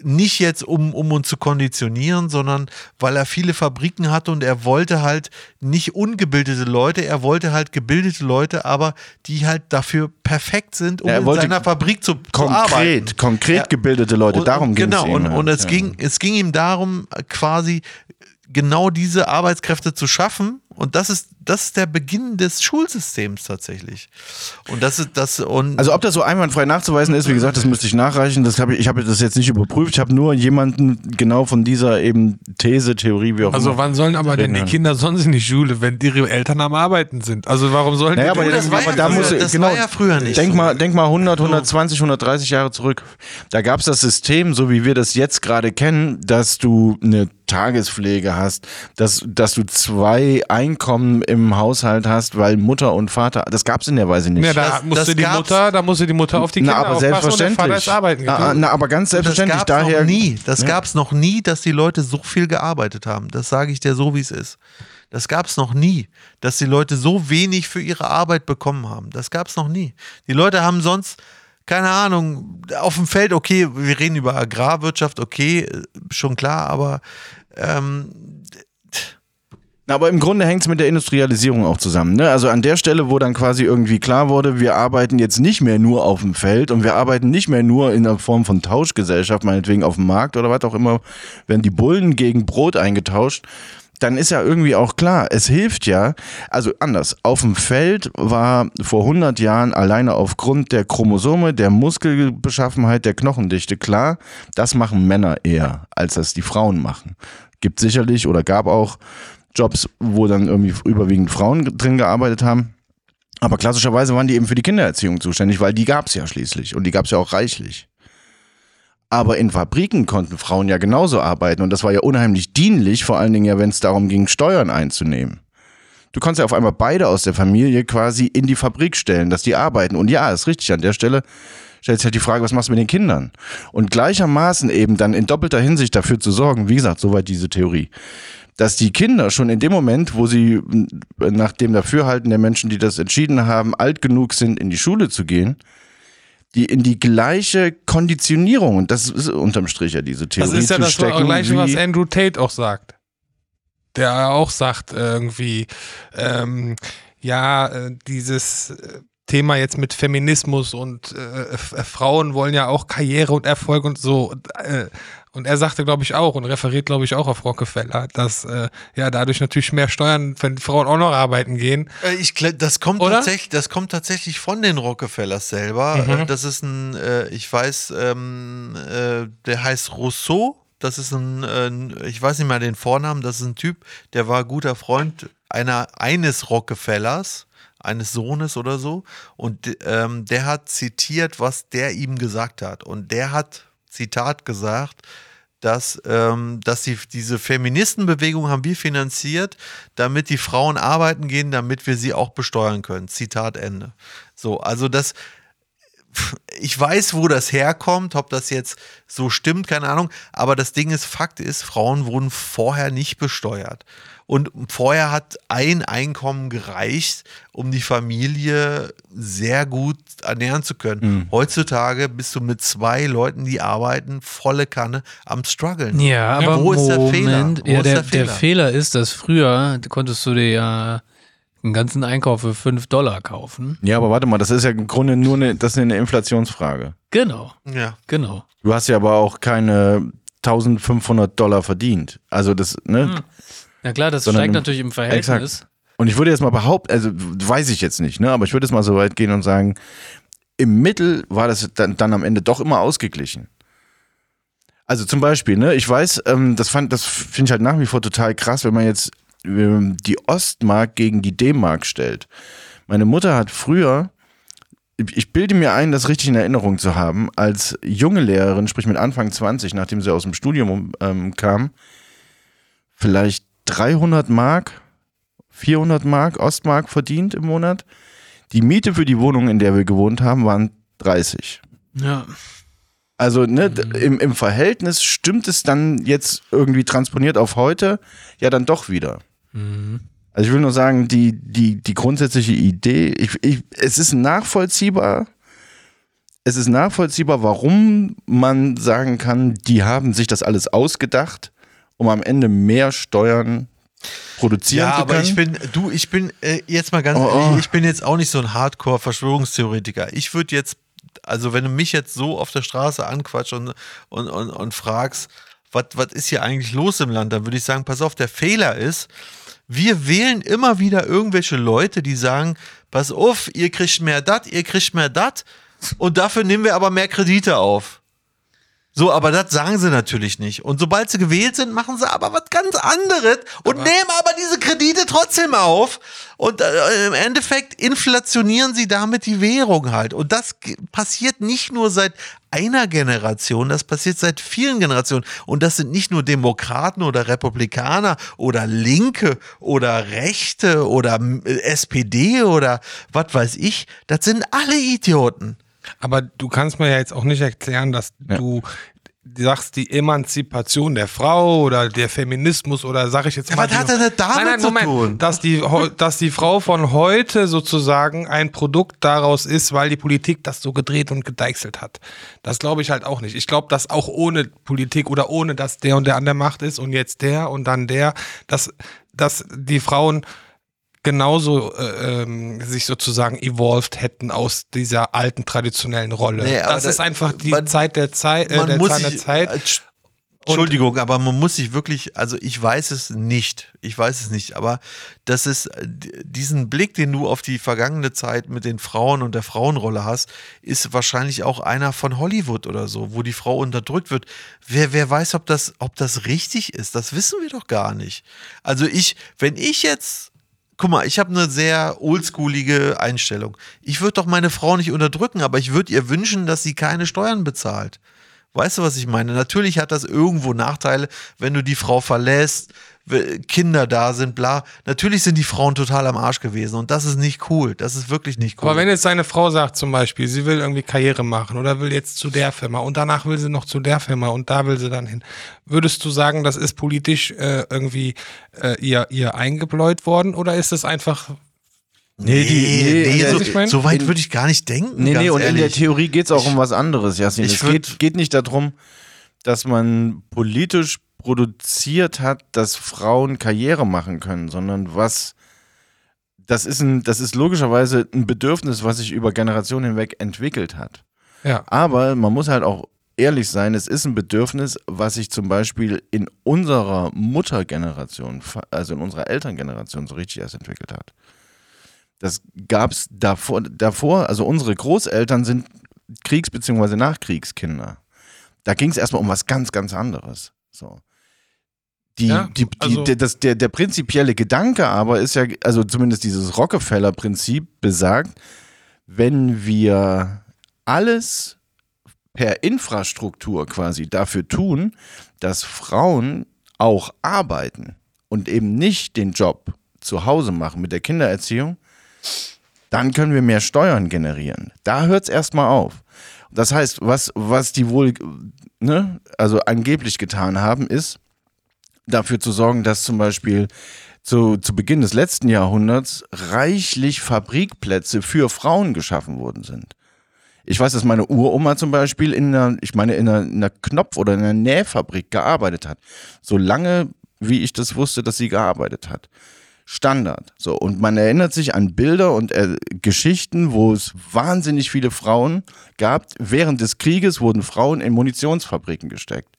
nicht jetzt, um, um uns zu konditionieren, sondern weil er viele Fabriken hatte und er wollte halt nicht ungebildete Leute, er wollte halt gebildete Leute, aber die halt dafür perfekt sind, um in seiner Fabrik zu, zu arbeiten. Konkret, konkret Ja. gebildete Leute, Und- darum ging Genau, es ihm. und, halt. und es, Ja. ging, es ging ihm darum, quasi genau diese Arbeitskräfte zu schaffen. Und das ist, das ist der Beginn des Schulsystems tatsächlich. Und das ist das und Also ob das so einwandfrei nachzuweisen ist, wie gesagt, das müsste ich nachreichen. Das hab ich ich habe das jetzt nicht überprüft. Ich habe nur jemanden genau von dieser eben These, Theorie, wie auch Also immer. wann sollen aber denn die. Kinder sonst in die Schule, wenn ihre Eltern am Arbeiten sind? Also warum sollen Naja, die aber, das war aber ja da früher- muss das genau, war ja früher nicht Denk so. mal, denk mal 100, 120, 130 Jahre zurück. Da gab es das System, so wie wir das jetzt gerade kennen, dass du eine Tagespflege hast, dass, dass du zwei Einkommen im Haushalt hast, weil Mutter und Vater, das gab es in der Weise nicht. Ja, da Das- musste das die gab's- Mutter, da musste die Mutter auf die Kinder na, aber aufpassen und der selbstverständlich. Vater ist arbeiten na, na, aber ganz das selbstverständlich. gab's Daher noch nie. Das Ja. gab's noch nie, dass die Leute so viel gearbeitet haben. Das sage ich dir so, wie es ist. Das gab's noch nie, dass die Leute so wenig für ihre Arbeit bekommen haben. Das gab's noch nie. Die Leute haben sonst keine Ahnung, auf dem Feld, okay, wir reden über Agrarwirtschaft, okay, äh, schon klar, aber ähm, Aber im Grunde hängt es mit der Industrialisierung auch zusammen. Ne? Also an der Stelle, wo dann quasi irgendwie klar wurde, wir arbeiten jetzt nicht mehr nur auf dem Feld und wir arbeiten nicht mehr nur in der Form von Tauschgesellschaft, meinetwegen auf dem Markt oder was auch immer, werden die Bullen gegen Brot eingetauscht. Dann ist ja irgendwie auch klar, es hilft ja, also anders, auf dem Feld war vor 100 Jahren alleine aufgrund der Chromosome, der Muskelbeschaffenheit, der Knochendichte klar, das machen Männer eher, als das die Frauen machen. Gibt sicherlich oder gab auch Jobs, wo dann irgendwie überwiegend Frauen drin gearbeitet haben. Aber klassischerweise waren die eben für die Kindererziehung zuständig, weil die gab es ja schließlich und die gab es ja auch reichlich. Aber in Fabriken konnten Frauen ja genauso arbeiten und das war ja unheimlich dienlich, vor allen Dingen ja, wenn es darum ging, Steuern einzunehmen. Du konntest ja auf einmal beide aus der Familie quasi in die Fabrik stellen, dass die arbeiten. Und ja, ist richtig, an der Stelle stellt sich halt die Frage, was machst du mit den Kindern? Und gleichermaßen eben dann in doppelter Hinsicht dafür zu sorgen, wie gesagt, soweit diese Theorie, dass die Kinder schon in dem Moment, wo sie äh, nach dem Dafürhalten der Menschen, die das entschieden haben, alt genug sind, in die Schule zu gehen, die in die gleiche Konditionierung, und das ist unterm Strich ja diese Theorie Das ist ja das Gleiche, was Andrew Tate auch sagt. Der auch sagt irgendwie, ähm, ja, äh, dieses äh, Thema jetzt mit Feminismus und äh, Frauen wollen ja auch Karriere und Erfolg und so. Äh, und er sagte, glaube ich, auch und referiert, glaube ich, auch auf Rockefeller, dass äh, ja dadurch natürlich mehr Steuern, wenn Frauen auch noch arbeiten gehen. Äh, Ich das kommt Oder? tatsächlich, das kommt tatsächlich von den Rockefellers selber. Mhm. Äh, Das ist ein, äh, ich weiß, ähm, äh, der heißt Rousseau. Das ist ein, äh, ein- ich weiß nicht mal den Vornamen. Das ist ein Typ, der war guter Freund einer eines Rockefellers, eines Sohnes oder so. Und ähm, der hat zitiert, was der ihm gesagt hat. Und der hat Zitat gesagt, dass, ähm, dass die, diese Feministenbewegung haben wir finanziert, damit die Frauen arbeiten gehen, damit wir sie auch besteuern können. Zitat Ende. So, also das, ich weiß, wo das herkommt, ob das jetzt so stimmt, keine Ahnung, aber das Ding ist, Fakt ist, Frauen wurden vorher nicht besteuert. Und vorher hat ein Einkommen gereicht, um die Familie sehr gut ernähren zu können. Heutzutage bist du mit zwei Leuten, die arbeiten, volle Kanne am struggeln. Ja, aber wo ist der Moment. Fehler? Wo ja, ist der, der der Fehler? Fehler ist, dass früher konntest du dir ja einen ganzen Einkauf für 5 Dollar kaufen. Ja, aber warte mal, das ist ja im Grunde nur eine, das ist eine Inflationsfrage. Genau, Ja. genau. Du hast ja aber auch keine 1500 Dollar verdient. Also das, ne? Hm. Ja klar, das steigt natürlich im Verhältnis. Exakt. Und ich würde jetzt mal behaupten, also weiß ich jetzt nicht, ne? Aber ich würde jetzt mal so weit gehen und sagen, im Mittel war das dann, dann am Ende doch immer ausgeglichen. Also zum Beispiel, ne, ich weiß, ähm, das fand, das finde ich halt nach wie vor total krass, wenn man jetzt ähm, die Ostmark gegen die D-Mark stellt. Meine Mutter hat früher, ich bilde mir ein, das richtig in Erinnerung zu haben, als junge Lehrerin, sprich mit Anfang 20, nachdem sie aus dem Studium ähm, kam, vielleicht 300 Mark, 400 Mark, Ostmark verdient im Monat. Die Miete für die Wohnung, in der wir gewohnt haben, waren 30. Ja. Also ne, d- im, im Verhältnis stimmt es dann jetzt irgendwie transponiert auf heute ja dann doch wieder. Also ich will nur sagen, die, die, die grundsätzliche Idee, ich, ich, es ist nachvollziehbar, es ist nachvollziehbar, warum man sagen kann, die haben sich das alles ausgedacht, um am Ende mehr Steuern produzieren Ja, zu aber können. ich bin, du, ich bin äh, jetzt mal ganz Oh, ehrlich, oh. ich bin jetzt auch nicht so ein Hardcore-Verschwörungstheoretiker. Ich würde jetzt, also wenn du mich jetzt so auf der Straße anquatschst und, und, und, und fragst, was ist hier eigentlich los im Land, dann würde ich sagen, pass auf, der Fehler ist, wir wählen immer wieder irgendwelche Leute, die sagen, pass auf, ihr kriegt mehr dat, ihr kriegt mehr dat und dafür nehmen wir aber mehr Kredite auf. So, aber das sagen sie natürlich nicht. Und sobald sie gewählt sind, machen sie aber was ganz anderes und nehmen aber diese Kredite trotzdem auf. Und äh, im Endeffekt inflationieren sie damit die Währung halt. Und das passiert nicht nur seit einer Generation, das passiert seit vielen Generationen. Und das sind nicht nur Demokraten oder Republikaner oder Linke oder Rechte oder äh, SPD oder was weiß ich. Das sind alle Idioten. Aber du kannst mir ja jetzt auch nicht erklären, dass du du sagst, die Emanzipation der Frau oder der Feminismus oder sag ich jetzt Ja, mal. was die- hat denn das damit nein, nein, zu Moment, tun? Dass die, dass die Frau von heute sozusagen ein Produkt daraus ist, weil die Politik das so gedreht und gedeichselt hat. Das glaube ich halt auch nicht. Ich glaube, dass auch ohne Politik oder ohne, dass der und der an der Macht ist und jetzt der und dann der, dass, dass die Frauen genauso äh, ähm, sich sozusagen evolved hätten aus dieser alten traditionellen Rolle. Nee, das da- ist einfach die man- Zeit der Zeit, äh, man der muss Zahn der sich, Zeit. Sch- Entschuldigung, aber man muss sich wirklich, also ich weiß es nicht, ich weiß es nicht, aber das ist äh, diesen Blick, den du auf die vergangene Zeit mit den Frauen und der Frauenrolle hast, ist wahrscheinlich auch einer von Hollywood oder so, wo die Frau unterdrückt wird. Wer, wer weiß, ob das, ob das richtig ist, das wissen wir doch gar nicht. Also ich, wenn ich jetzt Guck mal, ich habe eine sehr oldschoolige Einstellung. Ich würde doch meine Frau nicht unterdrücken, aber ich würde ihr wünschen, dass sie keine Steuern bezahlt. Weißt du, was ich meine? Natürlich hat das irgendwo Nachteile, wenn du die Frau verlässt, Kinder da sind, bla. Natürlich sind die Frauen total am Arsch gewesen und das ist nicht cool. Das ist wirklich nicht cool. Aber wenn jetzt seine Frau sagt zum Beispiel, sie will irgendwie Karriere machen oder will jetzt zu der Firma und danach will sie noch zu der Firma und da will sie dann hin, würdest du sagen, das ist politisch äh, irgendwie äh, ihr, ihr eingebläut worden oder ist es einfach Nee, die, nee, in der- so, ich mein? so weit würde ich gar nicht denken. Nee, ganz nee, und in der ehrlich. Theorie geht es auch um was anderes, Jasmin. ich Es würd- geht, geht nicht darum, dass man politisch produziert hat, dass Frauen Karriere machen können, sondern was. Das ist, ein, das ist logischerweise ein Bedürfnis, was sich über Generationen hinweg entwickelt hat. ja Aber man muss halt auch ehrlich sein, es ist ein Bedürfnis, was sich zum Beispiel in unserer Muttergeneration, also in unserer Elterngeneration so richtig erst entwickelt hat. Das gab es davor, davor, also unsere Großeltern sind Kriegs- bzw. Nachkriegskinder. Da ging es erstmal um was ganz, ganz anderes. So. Die, Ja, die, die, also- der, das, der, der prinzipielle Gedanke aber ist ja, also zumindest dieses Rockefeller-Prinzip besagt, wenn wir alles per Infrastruktur quasi dafür tun, dass Frauen auch arbeiten und eben nicht den Job zu Hause machen mit der Kindererziehung, dann können wir mehr Steuern generieren. Da hört es erstmal auf. Das heißt, was, was die wohl, ne, also angeblich getan haben, ist, dafür zu sorgen, dass zum Beispiel zu, zu Beginn des letzten Jahrhunderts reichlich Fabrikplätze für Frauen geschaffen worden sind. Ich weiß, dass meine Uroma zum Beispiel in einer, ich meine, in einer, in einer Knopf- oder in einer Nähfabrik gearbeitet hat. So lange, wie ich das wusste, dass sie gearbeitet hat. Standard. So, und man erinnert sich an Bilder und äh, Geschichten, wo es wahnsinnig viele Frauen gab. Während des Krieges wurden Frauen in Munitionsfabriken gesteckt.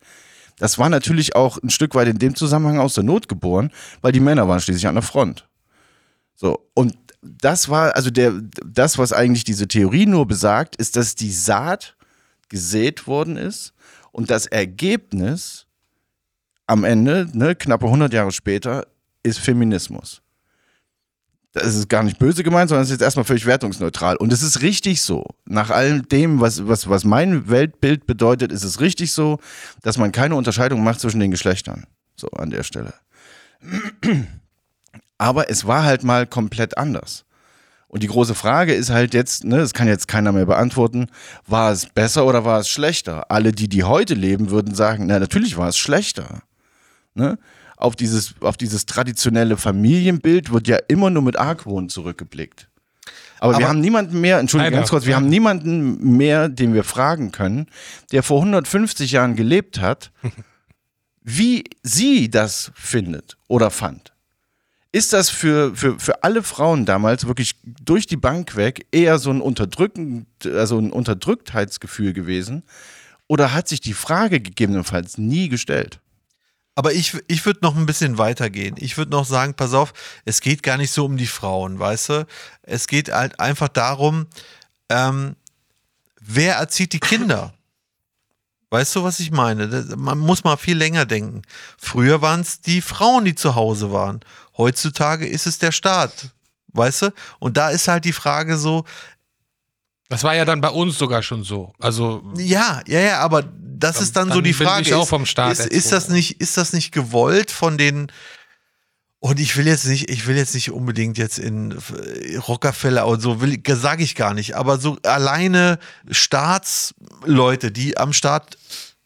Das war natürlich auch ein Stück weit in dem Zusammenhang aus der Not geboren, weil die Männer waren schließlich an der Front. So, und das war, also der, das, was eigentlich diese Theorie nur besagt, ist, dass die Saat gesät worden ist und das Ergebnis am Ende, ne, knappe 100 Jahre später, ist Feminismus. Das ist gar nicht böse gemeint, sondern es ist jetzt erstmal völlig wertungsneutral. Und es ist richtig so. Nach all dem, was, was, was mein Weltbild bedeutet, ist es richtig so, dass man keine Unterscheidung macht zwischen den Geschlechtern. So an der Stelle. Aber es war halt mal komplett anders. Und die große Frage ist halt jetzt, ne, das kann jetzt keiner mehr beantworten, war es besser oder war es schlechter? Alle, die, die heute leben, würden sagen, na, natürlich war es schlechter. Ne? Auf, dieses, auf dieses traditionelle Familienbild wird ja immer nur mit Argwohn zurückgeblickt. Aber, wir Aber- haben niemanden mehr, Entschuldigung, ganz kurz, wir ja. haben niemanden mehr, den wir fragen können, der vor 150 Jahren gelebt hat, wie sie das findet oder fand. Ist das für, für, für alle Frauen damals wirklich durch die Bank weg eher so ein Unterdrücken, also ein Unterdrücktheitsgefühl gewesen? Oder hat sich die Frage gegebenenfalls nie gestellt? Aber ich, ich würde noch ein bisschen weitergehen. Ich würde noch sagen, pass auf, es geht gar nicht so um die Frauen, weißt du? Es geht halt einfach darum, ähm, wer erzieht die Kinder? Weißt du, was ich meine? Das, man muss mal viel länger denken. Früher waren es die Frauen, die zu Hause waren. Heutzutage ist es der Staat. Weißt du? Und da ist halt die Frage so, Das war ja dann bei uns sogar schon so. Also Ja, ja, ja, aber das Dann- ist dann, so dann die bin Frage. ich auch ist, vom Staat ist, ist erzogen. das nicht, ist das nicht gewollt von den und ich will jetzt nicht, ich will jetzt nicht unbedingt jetzt in äh, Rockefeller und so, will, sage ich gar nicht, aber so alleine Staatsleute, die am Staat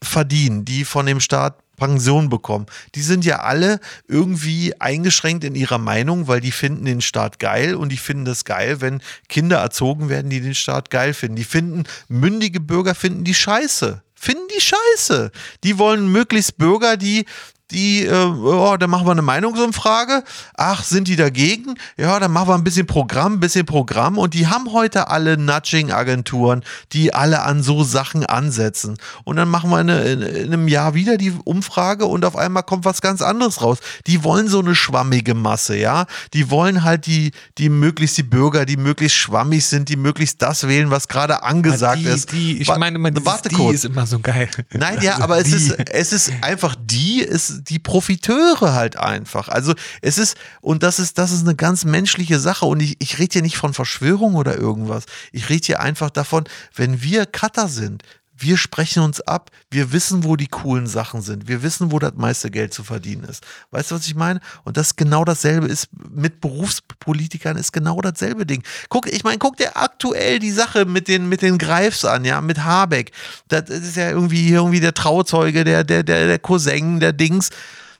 verdienen, die von dem Staat Pension bekommen, die sind ja alle irgendwie eingeschränkt in ihrer Meinung, weil die finden den Staat geil und die finden das geil, wenn Kinder erzogen werden, die den Staat geil finden. Die finden, mündige Bürger finden die scheiße. Finden die scheiße. Die wollen möglichst Bürger, die die, äh, oh, dann machen wir eine Meinungsumfrage. Ach, sind die dagegen? Ja, dann machen wir ein bisschen Programm, ein bisschen Programm. Und die haben heute alle Nudging-Agenturen, die alle an so Sachen ansetzen. Und dann machen wir eine, in, in einem Jahr wieder die Umfrage und auf einmal kommt was ganz anderes raus. Die wollen so eine schwammige Masse, ja. Die wollen halt die, die möglichst die Bürger, die möglichst schwammig sind, die möglichst das wählen, was gerade angesagt die, ist. Die, ich Wa- meine dieses warte die kurz. ist immer so geil. Nein, ja, aber es ist, es ist einfach die, ist die Profiteure halt einfach. Also es ist, und das ist, das ist eine ganz menschliche Sache. Und ich, ich rede hier nicht von Verschwörung oder irgendwas. Ich rede hier einfach davon, wenn wir Cutter sind, wir sprechen uns ab, wir wissen, wo die coolen Sachen sind, wir wissen, wo das meiste Geld zu verdienen ist. Weißt du, was ich meine? Und das genau dasselbe ist mit Berufspolitikern, ist genau dasselbe Ding. Guck, ich meine, guck dir aktuell die Sache mit den, mit den Greifs an, ja, mit Habeck. Das ist ja irgendwie, irgendwie der Trauzeuge, der, der, der, der Cousin, der Dings.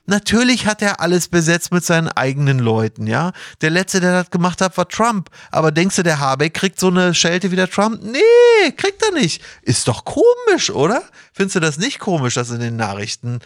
Natürlich hat er alles besetzt mit seinen eigenen Leuten, ja. Der letzte, der das gemacht hat, war Trump. Aber denkst du, der Habeck kriegt so eine Schelte wie der Trump? Nee, kriegt er nicht. Ist doch komisch, oder? Findest du das nicht komisch, dass in den Nachrichten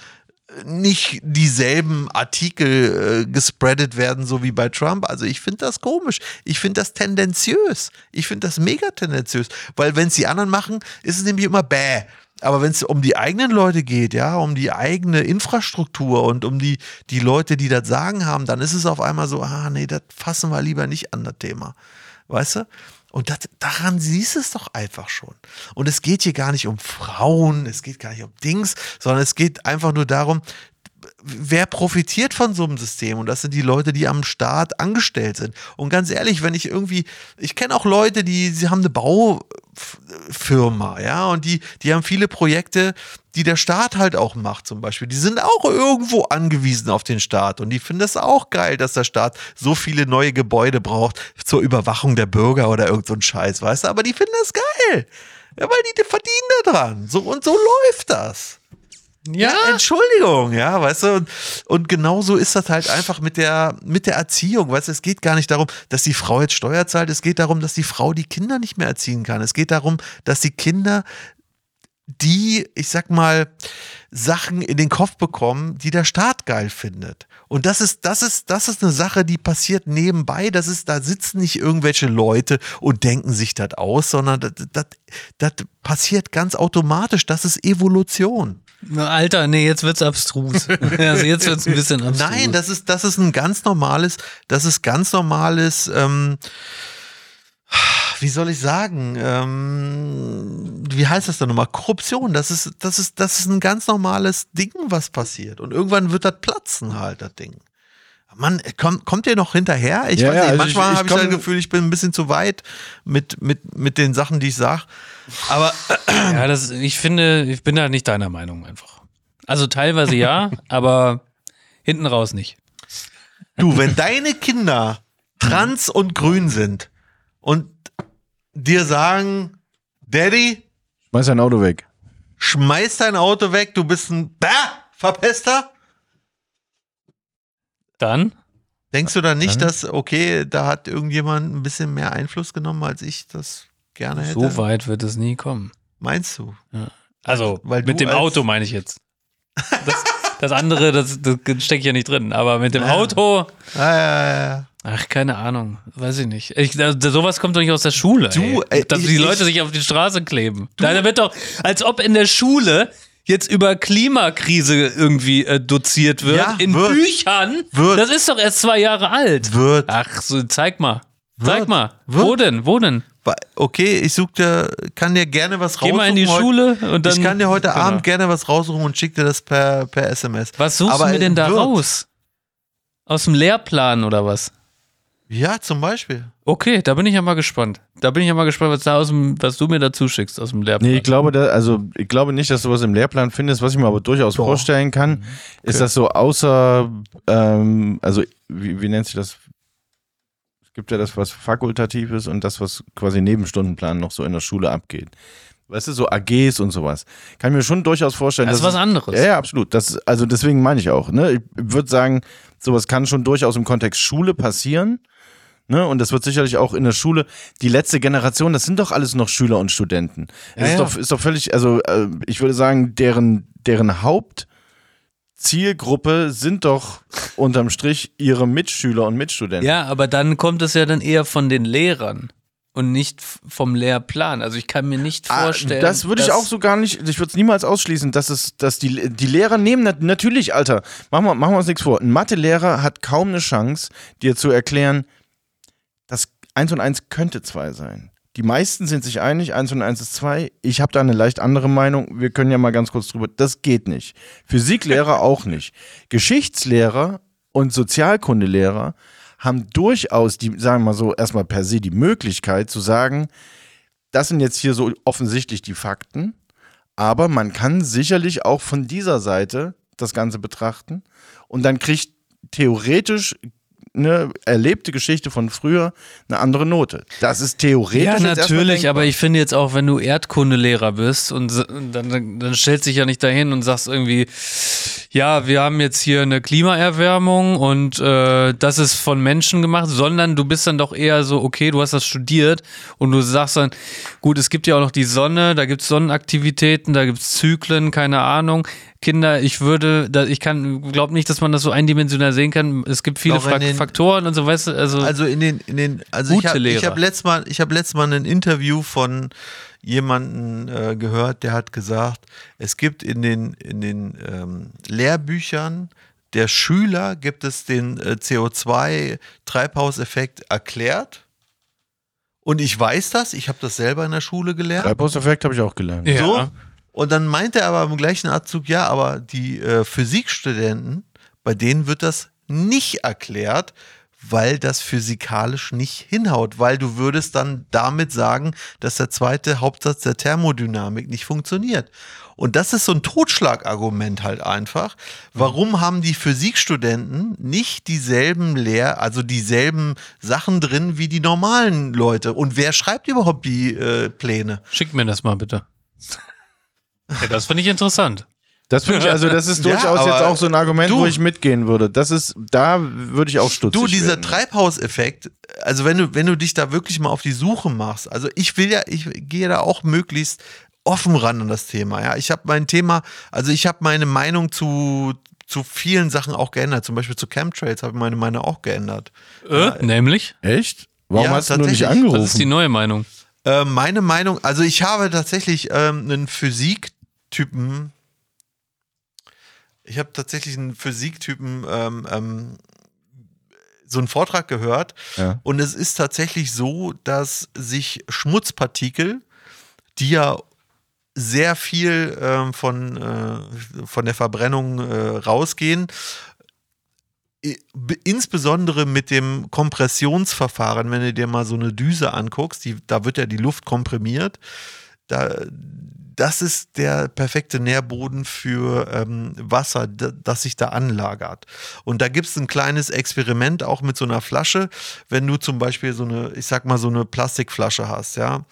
nicht dieselben Artikel äh, gespreadet werden, so wie bei Trump. Also ich finde das komisch. Ich finde das tendenziös. Ich finde das mega tendenziös. Weil wenn es die anderen machen, ist es nämlich immer bäh. Aber wenn es um die eigenen Leute geht, ja, um die eigene Infrastruktur und um die, die Leute, die das Sagen haben, dann ist es auf einmal so, ah, nee, das fassen wir lieber nicht an das Thema. Weißt du? Und das, daran siehst du es doch einfach schon. Und es geht hier gar nicht um Frauen, es geht gar nicht um Dings, sondern es geht einfach nur darum, wer profitiert von so einem System? Und das sind die Leute, die am Staat angestellt sind. Und ganz ehrlich, wenn ich irgendwie, ich kenne auch Leute, die, sie haben eine Baufirma, ja, und die, die haben viele Projekte, die der Staat halt auch macht, zum Beispiel. Die sind auch irgendwo angewiesen auf den Staat. Und die finden es auch geil, dass der Staat so viele neue Gebäude braucht zur Überwachung der Bürger oder irgend so ein Scheiß, weißt du? Aber die finden das geil. Ja, weil die, die verdienen da dran. So, und so läuft das. Ja, Entschuldigung, ja, weißt du, und, und genauso ist das halt einfach mit der, mit der Erziehung, weißt du, es geht gar nicht darum, dass die Frau jetzt Steuer zahlt, es geht darum, dass die Frau die Kinder nicht mehr erziehen kann. Es geht darum, dass die Kinder die, ich sag mal, Sachen in den Kopf bekommen, die der Staat geil findet. Und das ist, das ist, das ist eine Sache, die passiert nebenbei. Das ist, da sitzen nicht irgendwelche Leute und denken sich das aus, sondern das, das, das passiert ganz automatisch. Das ist Evolution. Alter, nee, jetzt wird's abstrus. also jetzt wird's ein bisschen abstrus. Nein, das ist, das ist ein ganz normales, das ist ganz normales, ähm, wie soll ich sagen, ähm, wie heißt das denn nochmal? Korruption, das ist, das ist, das ist ein ganz normales Ding, was passiert. Und irgendwann wird das platzen halt, das Ding. Mann, kommt, kommt ihr noch hinterher? Ich Ja, weiß ja, nicht, also manchmal ich- ich habe ich das Gefühl, ich bin ein bisschen zu weit mit, mit, mit den Sachen, die ich sage. Aber Ja, das, ich finde, ich bin da nicht deiner Meinung einfach. Also teilweise ja, aber hinten raus nicht. Du, wenn deine Kinder trans und grün sind und dir sagen, Daddy, Schmeiß dein Auto weg. schmeiß dein Auto weg, du bist ein bah, Verpester, Dann? denkst du dann nicht, dass, okay, da hat irgendjemand ein bisschen mehr Einfluss genommen, als ich das gerne hätte? So weit wird es nie kommen. Meinst du? Also, Weil mit dem Auto meine ich jetzt. Das, das andere, das, das stecke ich ja nicht drin. Aber mit dem Ja. Auto, ja, ja, ja. ach, keine Ahnung. Weiß ich nicht. Ich, da- sowas kommt doch nicht aus der Schule. Du, ey. äh, Dass ich- die ich- Leute sich auf die Straße kleben. Da wird doch, als ob in der Schule jetzt über Klimakrise irgendwie äh, doziert wird. Ja, in wird. Büchern. Wird. Das ist doch erst zwei Jahre alt. Wird. Ach, so, zeig mal. Zeig Wird. mal. Wird. Wo denn? Wo denn? Okay, ich such dir, kann dir gerne was Geh raussuchen. mal in die. Schule und dann. ich kann dir heute Genau. Abend gerne was raussuchen und schick dir das per, per SMS. Was suchst Aber du mir denn da raus? Aus dem Lehrplan oder was? Ja, zum Beispiel. Okay, da bin ich ja mal gespannt. Da bin ich ja mal gespannt, was, da aus dem, was du mir dazu schickst aus dem Lehrplan. Nee, ich glaube, da, also ich glaube nicht, dass du was im Lehrplan findest. Was ich mir aber durchaus vorstellen kann, ist das so außer, ähm, also wie, wie nennt sich das? Es gibt ja das, was fakultativ ist und das, was quasi Nebenstundenplan noch so in der Schule abgeht. Weißt du, so AGs und sowas. Kann ich mir schon durchaus vorstellen. Das ist dass was es- anderes. Ja, ja, absolut. Das, also deswegen meine ich auch. Ne? Ich würde sagen, sowas kann schon durchaus im Kontext Schule passieren. Ne? Und das wird sicherlich auch in der Schule. Die letzte Generation, das sind doch alles noch Schüler und Studenten. Es ist, ja. Doch, ist doch völlig, also äh, ich würde sagen, deren, deren Hauptzielgruppe sind doch unterm Strich ihre Mitschüler und Mitstudenten. Ja, aber dann kommt es ja dann eher von den Lehrern und nicht vom Lehrplan. Also ich kann mir nicht Ah, vorstellen. Das würde ich auch so gar nicht, ich würde es niemals ausschließen, dass es, dass die, die Lehrer nehmen, nat natürlich, Alter, machen wir, machen wir uns nichts vor. Ein Mathelehrer hat kaum eine Chance, dir zu erklären, 1 und 1 könnte 2 sein. Die meisten sind sich einig, 1 und 1 ist 2. Ich habe da eine leicht andere Meinung. Wir können ja mal ganz kurz drüber. Das geht nicht. Physiklehrer auch nicht. Geschichtslehrer und Sozialkundelehrer haben durchaus die, sagen wir mal so, erstmal per se die Möglichkeit zu sagen, das sind jetzt hier so offensichtlich die Fakten, aber man kann sicherlich auch von dieser Seite das Ganze betrachten und dann kriegt theoretisch eine erlebte Geschichte von früher eine andere Note. Das ist theoretisch. Ja, natürlich, aber ich finde jetzt auch, wenn du Erdkundelehrer bist und, dann, dann stellst dich ja nicht dahin und sagst irgendwie, ja, wir haben jetzt hier eine Klimaerwärmung und äh, das ist von Menschen gemacht, sondern du bist dann doch eher so, okay, du hast das studiert und du sagst dann, gut, es gibt ja auch noch die Sonne, da gibt es Sonnenaktivitäten, da gibt es Zyklen, keine Ahnung. Kinder, ich würde, da, ich kann, glaube nicht, dass man das so eindimensional sehen kann. Es gibt viele den- Faktoren und so, weißt du, also, Also in den, in den, also ich Gute habe Lehrer. ich hab letztes Mal, ich habe letztes Mal ein Interview von jemanden äh, gehört, der hat gesagt, es gibt in den, in den ähm, Lehrbüchern der Schüler gibt es den äh, CO2-Treibhauseffekt erklärt. Und ich weiß das, ich habe das selber in der Schule gelernt. Treibhauseffekt habe ich auch gelernt. Ja. So. Und dann meinte er aber im gleichen Arztzug, ja, aber die äh, Physikstudenten, bei denen wird das nicht erklärt, weil das physikalisch nicht hinhaut, weil du würdest dann damit sagen, dass der zweite Hauptsatz der Thermodynamik nicht funktioniert. Und das ist so ein Totschlagargument halt einfach. Warum haben die Physikstudenten nicht dieselben Lehr-, also dieselben Sachen drin wie die normalen Leute? Und wer schreibt überhaupt die äh, Pläne? Schick mir das mal bitte. Ja, das finde ich interessant. Das finde ich, also das ist Ja, durchaus aber jetzt auch so ein Argument, du- wo ich mitgehen würde. Das ist, da würde ich auch stutzig Du, dieser werden. Treibhauseffekt, also wenn du, wenn du dich da wirklich mal auf die Suche machst, also ich will ja, ich gehe da auch möglichst offen ran an das Thema. Ja, ich habe mein Thema, also ich habe meine Meinung zu, zu vielen Sachen auch geändert. Zum Beispiel zu Chemtrails habe ich meine Meinung auch geändert. Äh, nämlich? Echt? Warum Ja, hast du nur nicht tatsächlich. angerufen? Was ist die neue Meinung? Äh, meine Meinung, also ich habe tatsächlich ähm, einen Physiktypen, ich habe tatsächlich einen Physiktypen ähm, ähm, so einen Vortrag gehört Ja. und es ist tatsächlich so, dass sich Schmutzpartikel, die ja sehr viel ähm, von, äh, von der Verbrennung äh, rausgehen, insbesondere mit dem Kompressionsverfahren, wenn du dir mal so eine Düse anguckst, die, da wird ja die Luft komprimiert, da, das ist der perfekte Nährboden für ähm, Wasser, das sich da anlagert. Und da gibt es ein kleines Experiment auch mit so einer Flasche, wenn du zum Beispiel so eine, ich sag mal, so eine Plastikflasche hast, ja.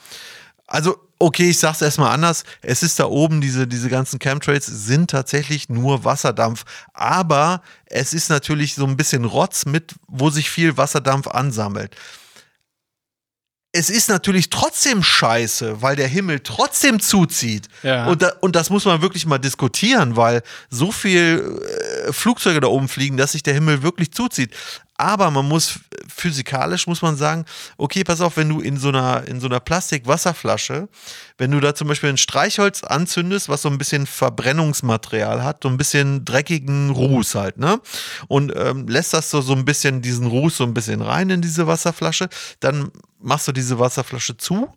Also, okay, ich sag's erstmal anders. Es ist da oben, diese, diese ganzen Chemtrails sind tatsächlich nur Wasserdampf. Aber es ist natürlich so ein bisschen Rotz mit, wo sich viel Wasserdampf ansammelt. Es ist natürlich trotzdem scheiße, weil der Himmel trotzdem zuzieht. Ja. Und, da, und das muss man wirklich mal diskutieren, weil so viel äh, Flugzeuge da oben fliegen, dass sich der Himmel wirklich zuzieht. Aber man muss physikalisch muss man sagen, okay, pass auf, wenn du in so einer in so einer Plastikwasserflasche, wenn du da zum Beispiel ein Streichholz anzündest, was so ein bisschen Verbrennungsmaterial hat, so ein bisschen dreckigen Ruß halt, ne? Und ähm, lässt das so so ein bisschen diesen Ruß so ein bisschen rein in diese Wasserflasche, dann machst du diese Wasserflasche zu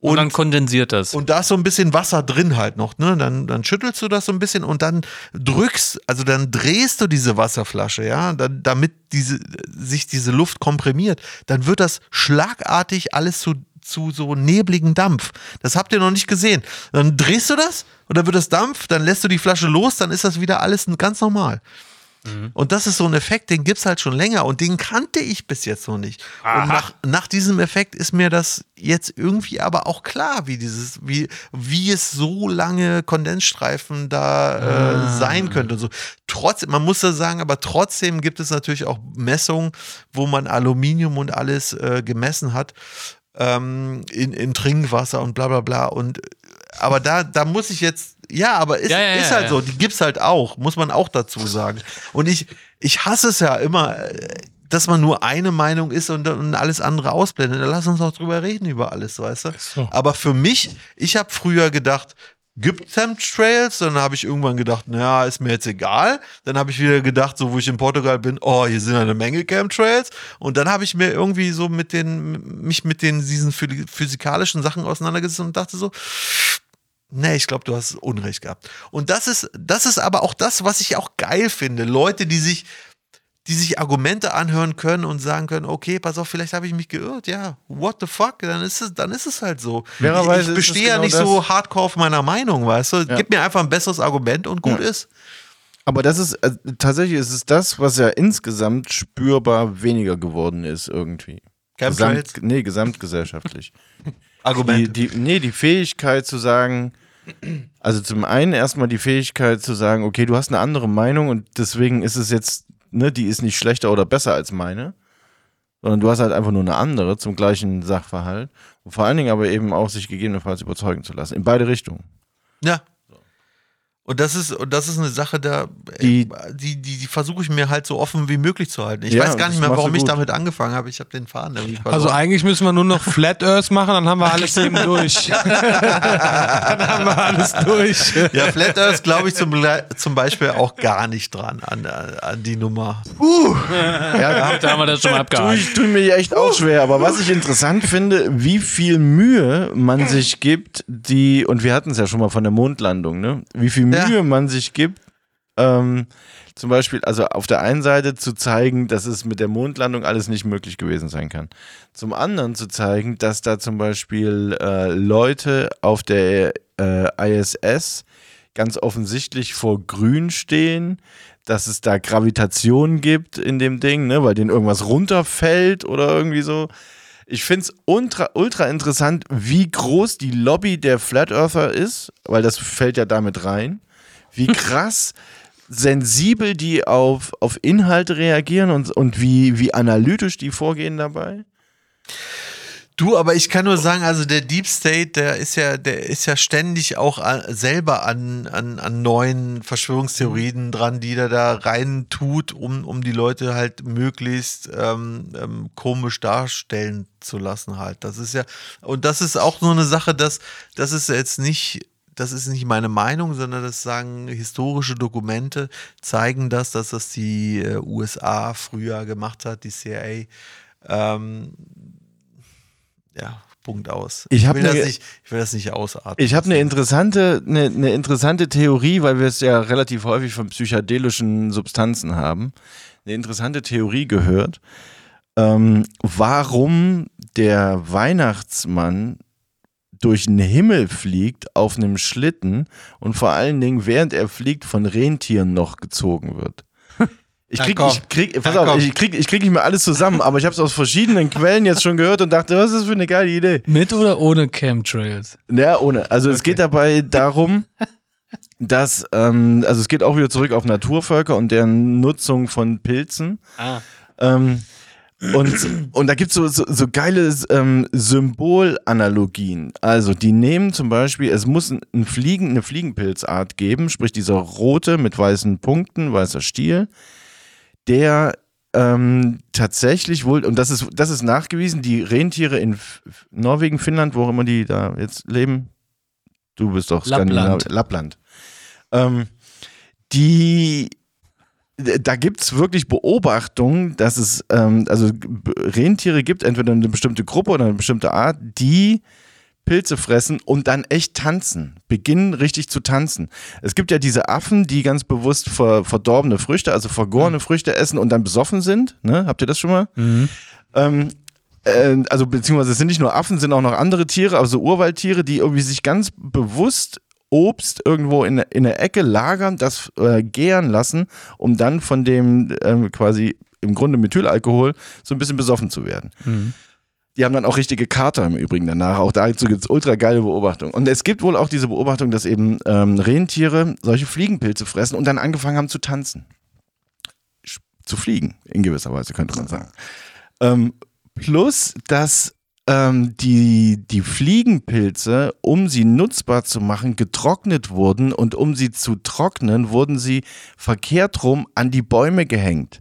Und, dann kondensiert das. und da ist so ein bisschen Wasser drin halt noch, ne? Dann, dann schüttelst du das so ein bisschen und dann drückst, also dann drehst du diese Wasserflasche, ja, dann, damit diese, sich diese Luft komprimiert. Dann wird das schlagartig alles zu, zu so nebligen Dampf. Das habt ihr noch nicht gesehen. Dann drehst du das und dann wird das Dampf, dann lässt du die Flasche los, dann ist das wieder alles ganz normal. Und das ist so ein Effekt, den gibt's halt schon länger und den kannte ich bis jetzt noch nicht. Und nach, nach diesem Effekt ist mir das jetzt irgendwie aber auch klar, wie dieses, wie, wie es so lange Kondensstreifen da äh, sein könnte und so. Trotzdem, man muss da sagen, aber trotzdem gibt es natürlich auch Messungen, wo man Aluminium und alles äh, gemessen hat ähm, in, in Trinkwasser und bla bla bla. Und aber da, da muss ich jetzt, ja, aber ist, Ja, ja, ist halt ja. so, die gibt's halt auch, muss man auch dazu sagen. Und ich, ich hasse es ja immer, äh, dass man nur eine Meinung ist und, und alles andere ausblendet. Dann lass uns doch drüber reden über alles, weißt du? so. Aber für mich, ich habe früher gedacht, gibt Chemtrails? Dann habe ich irgendwann gedacht, naja, ist mir jetzt egal. Dann habe ich wieder gedacht, so wo ich in Portugal bin, oh, hier sind eine Menge Chemtrails. Und dann habe ich mir irgendwie so mit den, mich mit den, diesen phy- physikalischen Sachen auseinandergesetzt und dachte so, Nee, ich glaube, du hast Unrecht gehabt. Und das ist, das ist aber auch das, was ich auch geil finde. Leute, die sich, die sich Argumente anhören können und sagen können, okay, pass auf, vielleicht habe ich mich geirrt. Ja, what the fuck? Dann ist es, dann ist es halt so. Fairerweise ich bestehe es ja genau nicht das. so hardcore auf meiner Meinung, weißt du? Ja. Gib mir einfach ein besseres Argument und gut Ja. ist. Aber das ist, äh, tatsächlich ist es das, was ja insgesamt spürbar weniger geworden ist irgendwie. Gesamt, nee, gesamtgesellschaftlich. die, Argumente. die, nee, die Fähigkeit zu sagen, also zum einen erstmal die Fähigkeit zu sagen, okay, du hast eine andere Meinung und deswegen ist es jetzt, ne, die ist nicht schlechter oder besser als meine, sondern du hast halt einfach nur eine andere zum gleichen Sachverhalt. Und vor allen Dingen aber eben auch sich gegebenenfalls überzeugen zu lassen. In beide Richtungen. Ja. Und das ist, und das ist eine Sache, da, Die- die, die, die versuche ich mir halt so offen wie möglich zu halten. Ich Ja, weiß gar nicht mehr, warum ich damit angefangen habe. Ich habe den Faden irgendwie verloren. Also eigentlich müssen wir nur noch Flat Earth machen, dann haben wir alles eben durch. dann haben wir alles durch. Ja, Flat Earth glaube ich zum, zum Beispiel auch gar nicht dran an, an die Nummer. Ja, Da haben wir das schon mal Tue abgehakt. ich tue mir echt auch schwer, aber was ich interessant finde, wie viel Mühe man sich gibt, die, und wir hatten es ja schon mal von der Mondlandung, ne? Wie viel Ja. Mühe man sich gibt, ähm, zum Beispiel, also auf der einen Seite zu zeigen, dass es mit der Mondlandung alles nicht möglich gewesen sein kann. Zum anderen zu zeigen, dass da zum Beispiel äh, Leute auf der äh, ISS ganz offensichtlich vor Grün stehen, dass es da Gravitation gibt in dem Ding, ne, weil denen irgendwas runterfällt oder irgendwie so. Ich finde es ultra, ultra interessant, wie groß die Lobby der Flat Earther ist, weil das fällt ja damit rein. Wie krass sensibel die auf, auf Inhalte reagieren und, und wie, wie analytisch die vorgehen dabei. Du, aber ich kann nur sagen, also der Deep State, der ist ja, der ist ja ständig auch an, selber an, an, an neuen Verschwörungstheorien dran, die der da rein tut, um, um die Leute halt möglichst ähm, ähm, komisch darstellen zu lassen halt. Das ist ja, und das ist auch so eine Sache, dass, das ist jetzt nicht, das ist nicht meine Meinung, sondern das sagen historische Dokumente, zeigen das, dass das die äh, USA früher gemacht hat, die CIA. Ähm, ja, Punkt aus. Ich hab will, ne das ge- nicht, ich will das nicht ausatmen. Ich habe eine interessante, eine, eine interessante Theorie, weil wir es ja relativ häufig von psychedelischen Substanzen haben. Eine interessante Theorie gehört, ähm, warum der Weihnachtsmann durch den Himmel fliegt auf einem Schlitten und vor allen Dingen, während er fliegt, von Rentieren noch gezogen wird. Ich krieg, ich krieg, pass auf, ich krieg, ich krieg nicht mehr alles zusammen, aber ich habe es aus verschiedenen Quellen jetzt schon gehört und dachte, was ist das für eine geile Idee? Mit oder ohne Chemtrails? Ja, ohne. Also es geht dabei darum, dass, ähm, also es geht auch wieder zurück auf Naturvölker und deren Nutzung von Pilzen. Ah. Ähm, und, und da gibt es so, so, so geile ähm, Symbolanalogien. Also die nehmen zum Beispiel, es muss ein, ein Fliegen, eine Fliegenpilzart geben, sprich dieser rote mit weißen Punkten, weißer Stiel, der ähm, tatsächlich wohl, und das ist, das ist nachgewiesen, die Rentiere in F Norwegen, Finnland, wo auch immer die da jetzt leben, du bist doch Lappland. Skandinav- Lappland. Ähm, die da gibt es wirklich Beobachtungen, dass es ähm, also Rentiere gibt, entweder eine bestimmte Gruppe oder eine bestimmte Art, die Pilze fressen und dann echt tanzen, beginnen richtig zu tanzen. Es gibt ja diese Affen, die ganz bewusst ver verdorbene Früchte, also vergorene Früchte essen und dann besoffen sind. Ne? Habt ihr das schon mal? Ähm, äh, also beziehungsweise es sind nicht nur Affen, es sind auch noch andere Tiere, also Urwaldtiere, die irgendwie sich ganz bewusst Obst irgendwo in, in der Ecke lagern, das äh, gären lassen, um dann von dem ähm, quasi im Grunde Methylalkohol so ein bisschen besoffen zu werden. Die haben dann auch richtige Kater im Übrigen danach. Auch dazu gibt es ultra geile Beobachtungen. Und es gibt wohl auch diese Beobachtung, dass eben ähm, Rentiere solche Fliegenpilze fressen und dann angefangen haben zu tanzen. Zu fliegen, in gewisser Weise könnte man sagen. Ähm, plus, dass ähm, die, die Fliegenpilze, um sie nutzbar zu machen, getrocknet wurden und um sie zu trocknen, wurden sie verkehrt rum an die Bäume gehängt.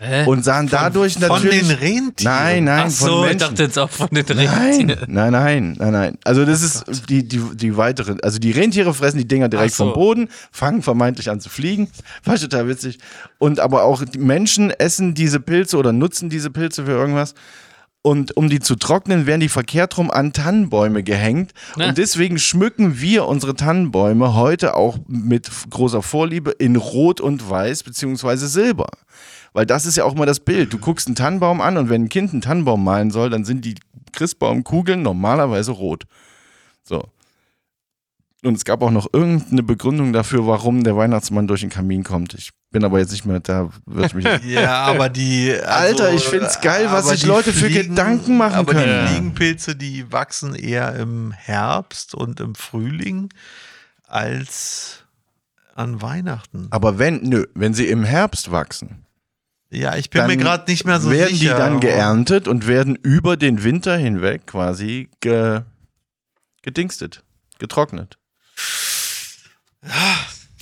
Hä? Und sahen dadurch Von natürlich. den Rentieren. Nein, nein, Ach von so, ich dachte jetzt auch von den Nein, Rentieren. nein, nein, nein, nein. Also das ist die, die, die weitere, also die Rentiere fressen die Dinger direkt so. vom Boden, fangen vermeintlich an zu fliegen. War total witzig. Und aber auch die Menschen essen diese Pilze oder nutzen diese Pilze für irgendwas. Und um die zu trocknen, werden die verkehrt rum an Tannenbäume gehängt. Na. Und deswegen schmücken wir unsere Tannenbäume heute auch mit großer Vorliebe in Rot und Weiß beziehungsweise Silber. Weil das ist ja auch mal das Bild. Du guckst einen Tannenbaum an und wenn ein Kind einen Tannenbaum malen soll, dann sind die Christbaumkugeln normalerweise rot. So. Und es gab auch noch irgendeine Begründung dafür, warum der Weihnachtsmann durch den Kamin kommt. Ich bin aber jetzt nicht mehr, da wird ich mich. Ja, aber die. Also, Alter, ich find's geil, was aber sich Leute für Gedanken machen aber können. die Fliegenpilze, die wachsen eher im Herbst und im Frühling als an Weihnachten. aber wenn, nö, wenn sie im Herbst wachsen, Ja, ich bin mir gerade nicht mehr so werden sicher. die dann aber- geerntet und werden über den Winter hinweg quasi ge, gedingstet, getrocknet.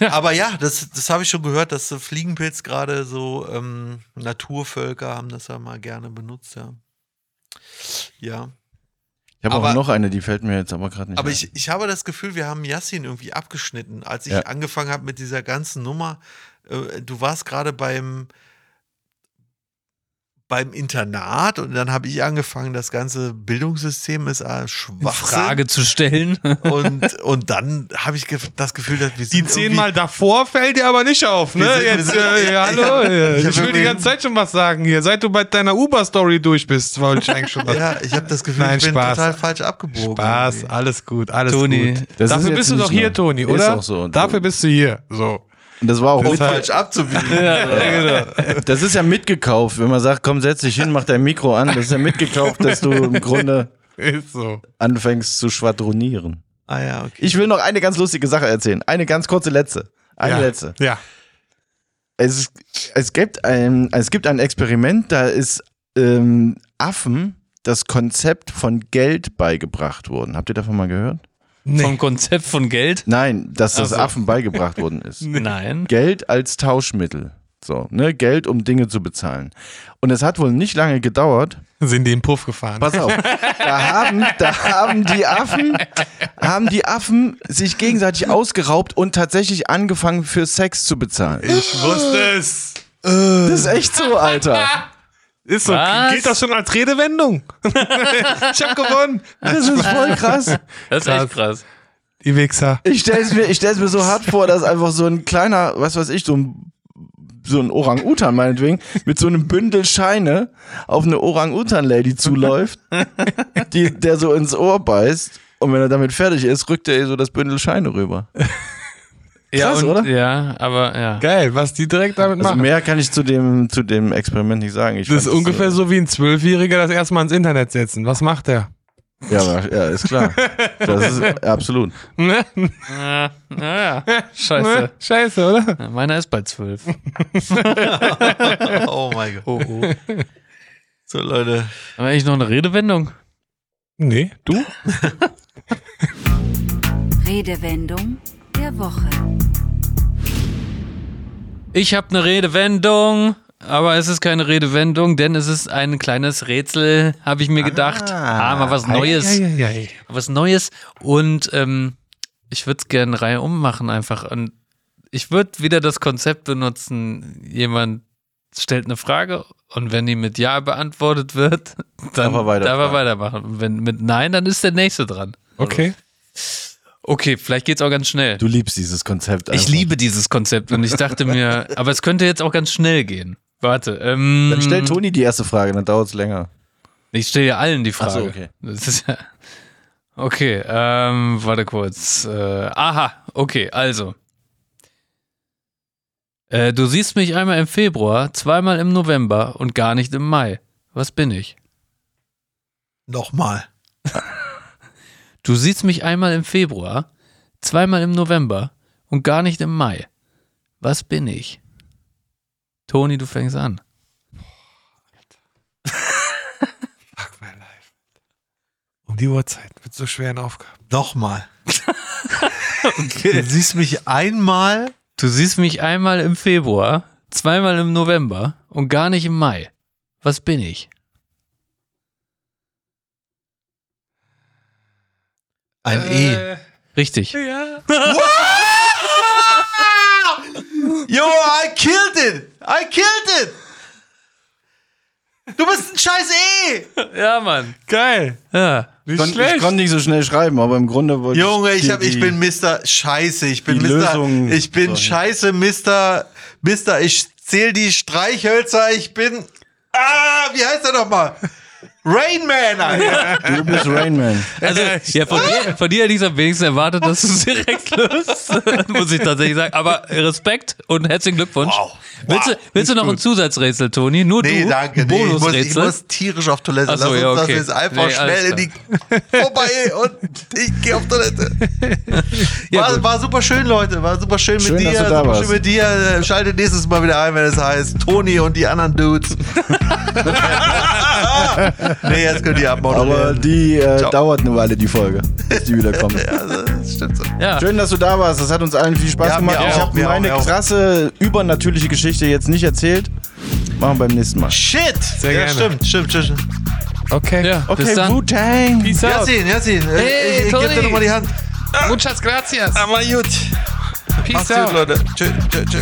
Aber ja, das, das habe ich schon gehört, dass so Fliegenpilz gerade so ähm, Naturvölker haben das ja mal gerne benutzt, ja. Ja. Ich habe auch noch eine, die fällt mir jetzt aber gerade nicht Aber ein. ich, ich habe das Gefühl, wir haben Yassin irgendwie abgeschnitten, als ich Ja. angefangen habe mit dieser ganzen Nummer. Äh, du warst gerade beim beim Internat und dann habe ich angefangen, das ganze Bildungssystem ist äh, Schwachsinn. Frage zu stellen. Und, und dann habe ich das Gefühl, dass wir Die zehnmal davor fällt dir aber nicht auf, ne? Sind- Jetzt, sind- äh, ja, hallo. Ja, äh, ich Ich, will die ganze Zeit schon was sagen hier. Seit du bei deiner Uber-Story durch bist, wollte ich eigentlich schon was. ja, ich habe das Gefühl, Nein, ich bin Spaß. total falsch abgebogen. Spaß, irgendwie. alles gut, alles Toni, gut. das ist Dafür bist du doch hier, Toni, Ist oder? auch so. Dafür bist du hier. So. Und das war auch Das falsch abzubiegen. das ist ja mitgekauft, wenn man sagt, komm, setz dich hin, mach dein Mikro an. Das ist ja mitgekauft, dass du im Grunde so. anfängst zu schwadronieren. ah ja, okay. Ich will noch eine ganz lustige Sache erzählen. Eine ganz kurze letzte. Eine ja. letzte. Ja. Es, es, gibt ein, es gibt ein Experiment, da ist ähm, Affen das Konzept von Geld beigebracht worden. Habt ihr davon mal gehört? Vom Konzept von Geld? Nein, dass das Ach so. Affen beigebracht worden ist. Nein. Geld als Tauschmittel. So, ne? Geld, um Dinge zu bezahlen. Und es hat wohl nicht lange gedauert. Sind die in den Puff gefahren. Pass auf. Da haben, da haben die Affen, haben die Affen sich gegenseitig ausgeraubt und tatsächlich angefangen für Sex zu bezahlen. Ich wusste es. Das ist echt so, Alter. Ist so. Was? Gilt das schon als Redewendung? ich hab gewonnen. Das ist voll krass. Das ist echt krass. Die Wichser. Ich stell's mir, ich stell's mir so hart vor, dass einfach so ein kleiner, was weiß ich, so ein, so ein Orang-Utan meinetwegen, mit so einem Bündel Scheine auf eine Orang-Utan-Lady zuläuft, die, der so ins Ohr beißt. Und wenn er damit fertig ist, rückt er ihr so das Bündel Scheine rüber. Ja, Krass, und, oder? Ja, aber ja. Geil, was die direkt damit Also machen. mehr kann ich zu dem, zu dem Experiment nicht sagen. Ich das ist ungefähr äh, so wie ein Zwölfjähriger das erstmal ins Internet setzen. Was macht der? Ja, aber, ja, ist klar. Das ist absolut. Ne? Ja, naja. Scheiße. Ne? Scheiße, oder? Ja, Meiner ist bei zwölf. Oh mein Gott. Oh, oh. So, Leute. Haben wir eigentlich noch eine Redewendung? Nee, du? Redewendung der Woche. Ich habe eine Redewendung, aber es ist keine Redewendung, denn es ist ein kleines Rätsel, habe ich mir gedacht. Ah, mal was Neues. Ja, ja, ja. Was Neues. Und ähm, ich würde es gerne Reihe ummachen einfach. Und ich würde wieder das Konzept benutzen, jemand stellt eine Frage und wenn die mit Ja beantwortet wird, dann Darf er weiterfragen. darf er weitermachen. Und wenn mit Nein, dann ist der Nächste dran. Okay. Okay, vielleicht geht's auch ganz schnell. Du liebst dieses Konzept. Ich einfach. liebe dieses Konzept und ich dachte mir, aber es könnte jetzt auch ganz schnell gehen. Warte, ähm, Dann stellt Toni die erste Frage, dann dauert es länger. ich stelle ja allen die Ach Frage. so, okay. Das ist ja Okay, ähm, warte kurz. Äh, aha, okay, also. Äh, du siehst mich einmal im Februar, zweimal im November und gar nicht im Mai. Was bin ich? Nochmal. Du siehst mich einmal im Februar, zweimal im November und gar nicht im Mai. Was bin ich? Toni, du fängst an. Fuck my life. Um die Uhrzeit mit so schweren Aufgaben. Nochmal. Du siehst mich einmal. Du siehst mich einmal im Februar, zweimal im November und gar nicht im Mai. Was bin ich? Ein E. Richtig. Yo, I killed it! I killed it! Du bist ein scheiß E! Ja, Mann. Geil. Ja. Ich konnte ich konnt nicht so schnell schreiben, aber im Grunde wollte Junge, ich, hab, ich die- bin Mr. Scheiße. Ich bin Mr. Lösung ich bin sagen. scheiße, Mr. Mr. Ich zähl die Streichhölzer. Ich bin. Ah, wie heißt er nochmal? Rain Man, Alter. Du bist Rainman. Also, ja, von dir, von dir hätte ich es am wenigsten erwartet, dass du es direkt löst. Muss ich tatsächlich sagen. Aber Respekt und herzlichen Glückwunsch. Wow. Willst, du, willst du noch ein Zusatzrätsel, Toni? Nur Nee, du? danke. Nee, ich, muss, ich Bonusrätsel? muss tierisch auf Toilette. Ach so, Lass uns ja, das okay. jetzt einfach Nee, schnell in die vorbei und ich gehe auf Toilette. Ja, war, war super schön, Leute. War super schön, Schön, mit dass dir. du da super warst. schön mit dir. Schaltet nächstes Mal wieder ein, wenn es heißt Toni und die anderen Dudes. nee, jetzt könnt ihr Aber abmoderieren. die äh, dauert eine Weile, die Folge, bis die wieder kommt. Ja, das stimmt so. Ja. Schön, dass du da warst. Das hat uns allen viel Spaß Ja, gemacht. Ich habe mir auch, meine auch. krasse, übernatürliche Geschichte jetzt nicht erzählt. Machen wir beim nächsten Mal. Shit! Sehr ja, gerne. stimmt, stimmt, stimmt. Okay. Ja, bis Okay, dann. Wu-Tang. Peace out. Yasin, Yasin, äh, Hey, ich, ich geb dir nochmal die Hand. Muchas gracias. Aber gut. Peace Macht's out. gut, Leute. Tschö, tschö, tschö.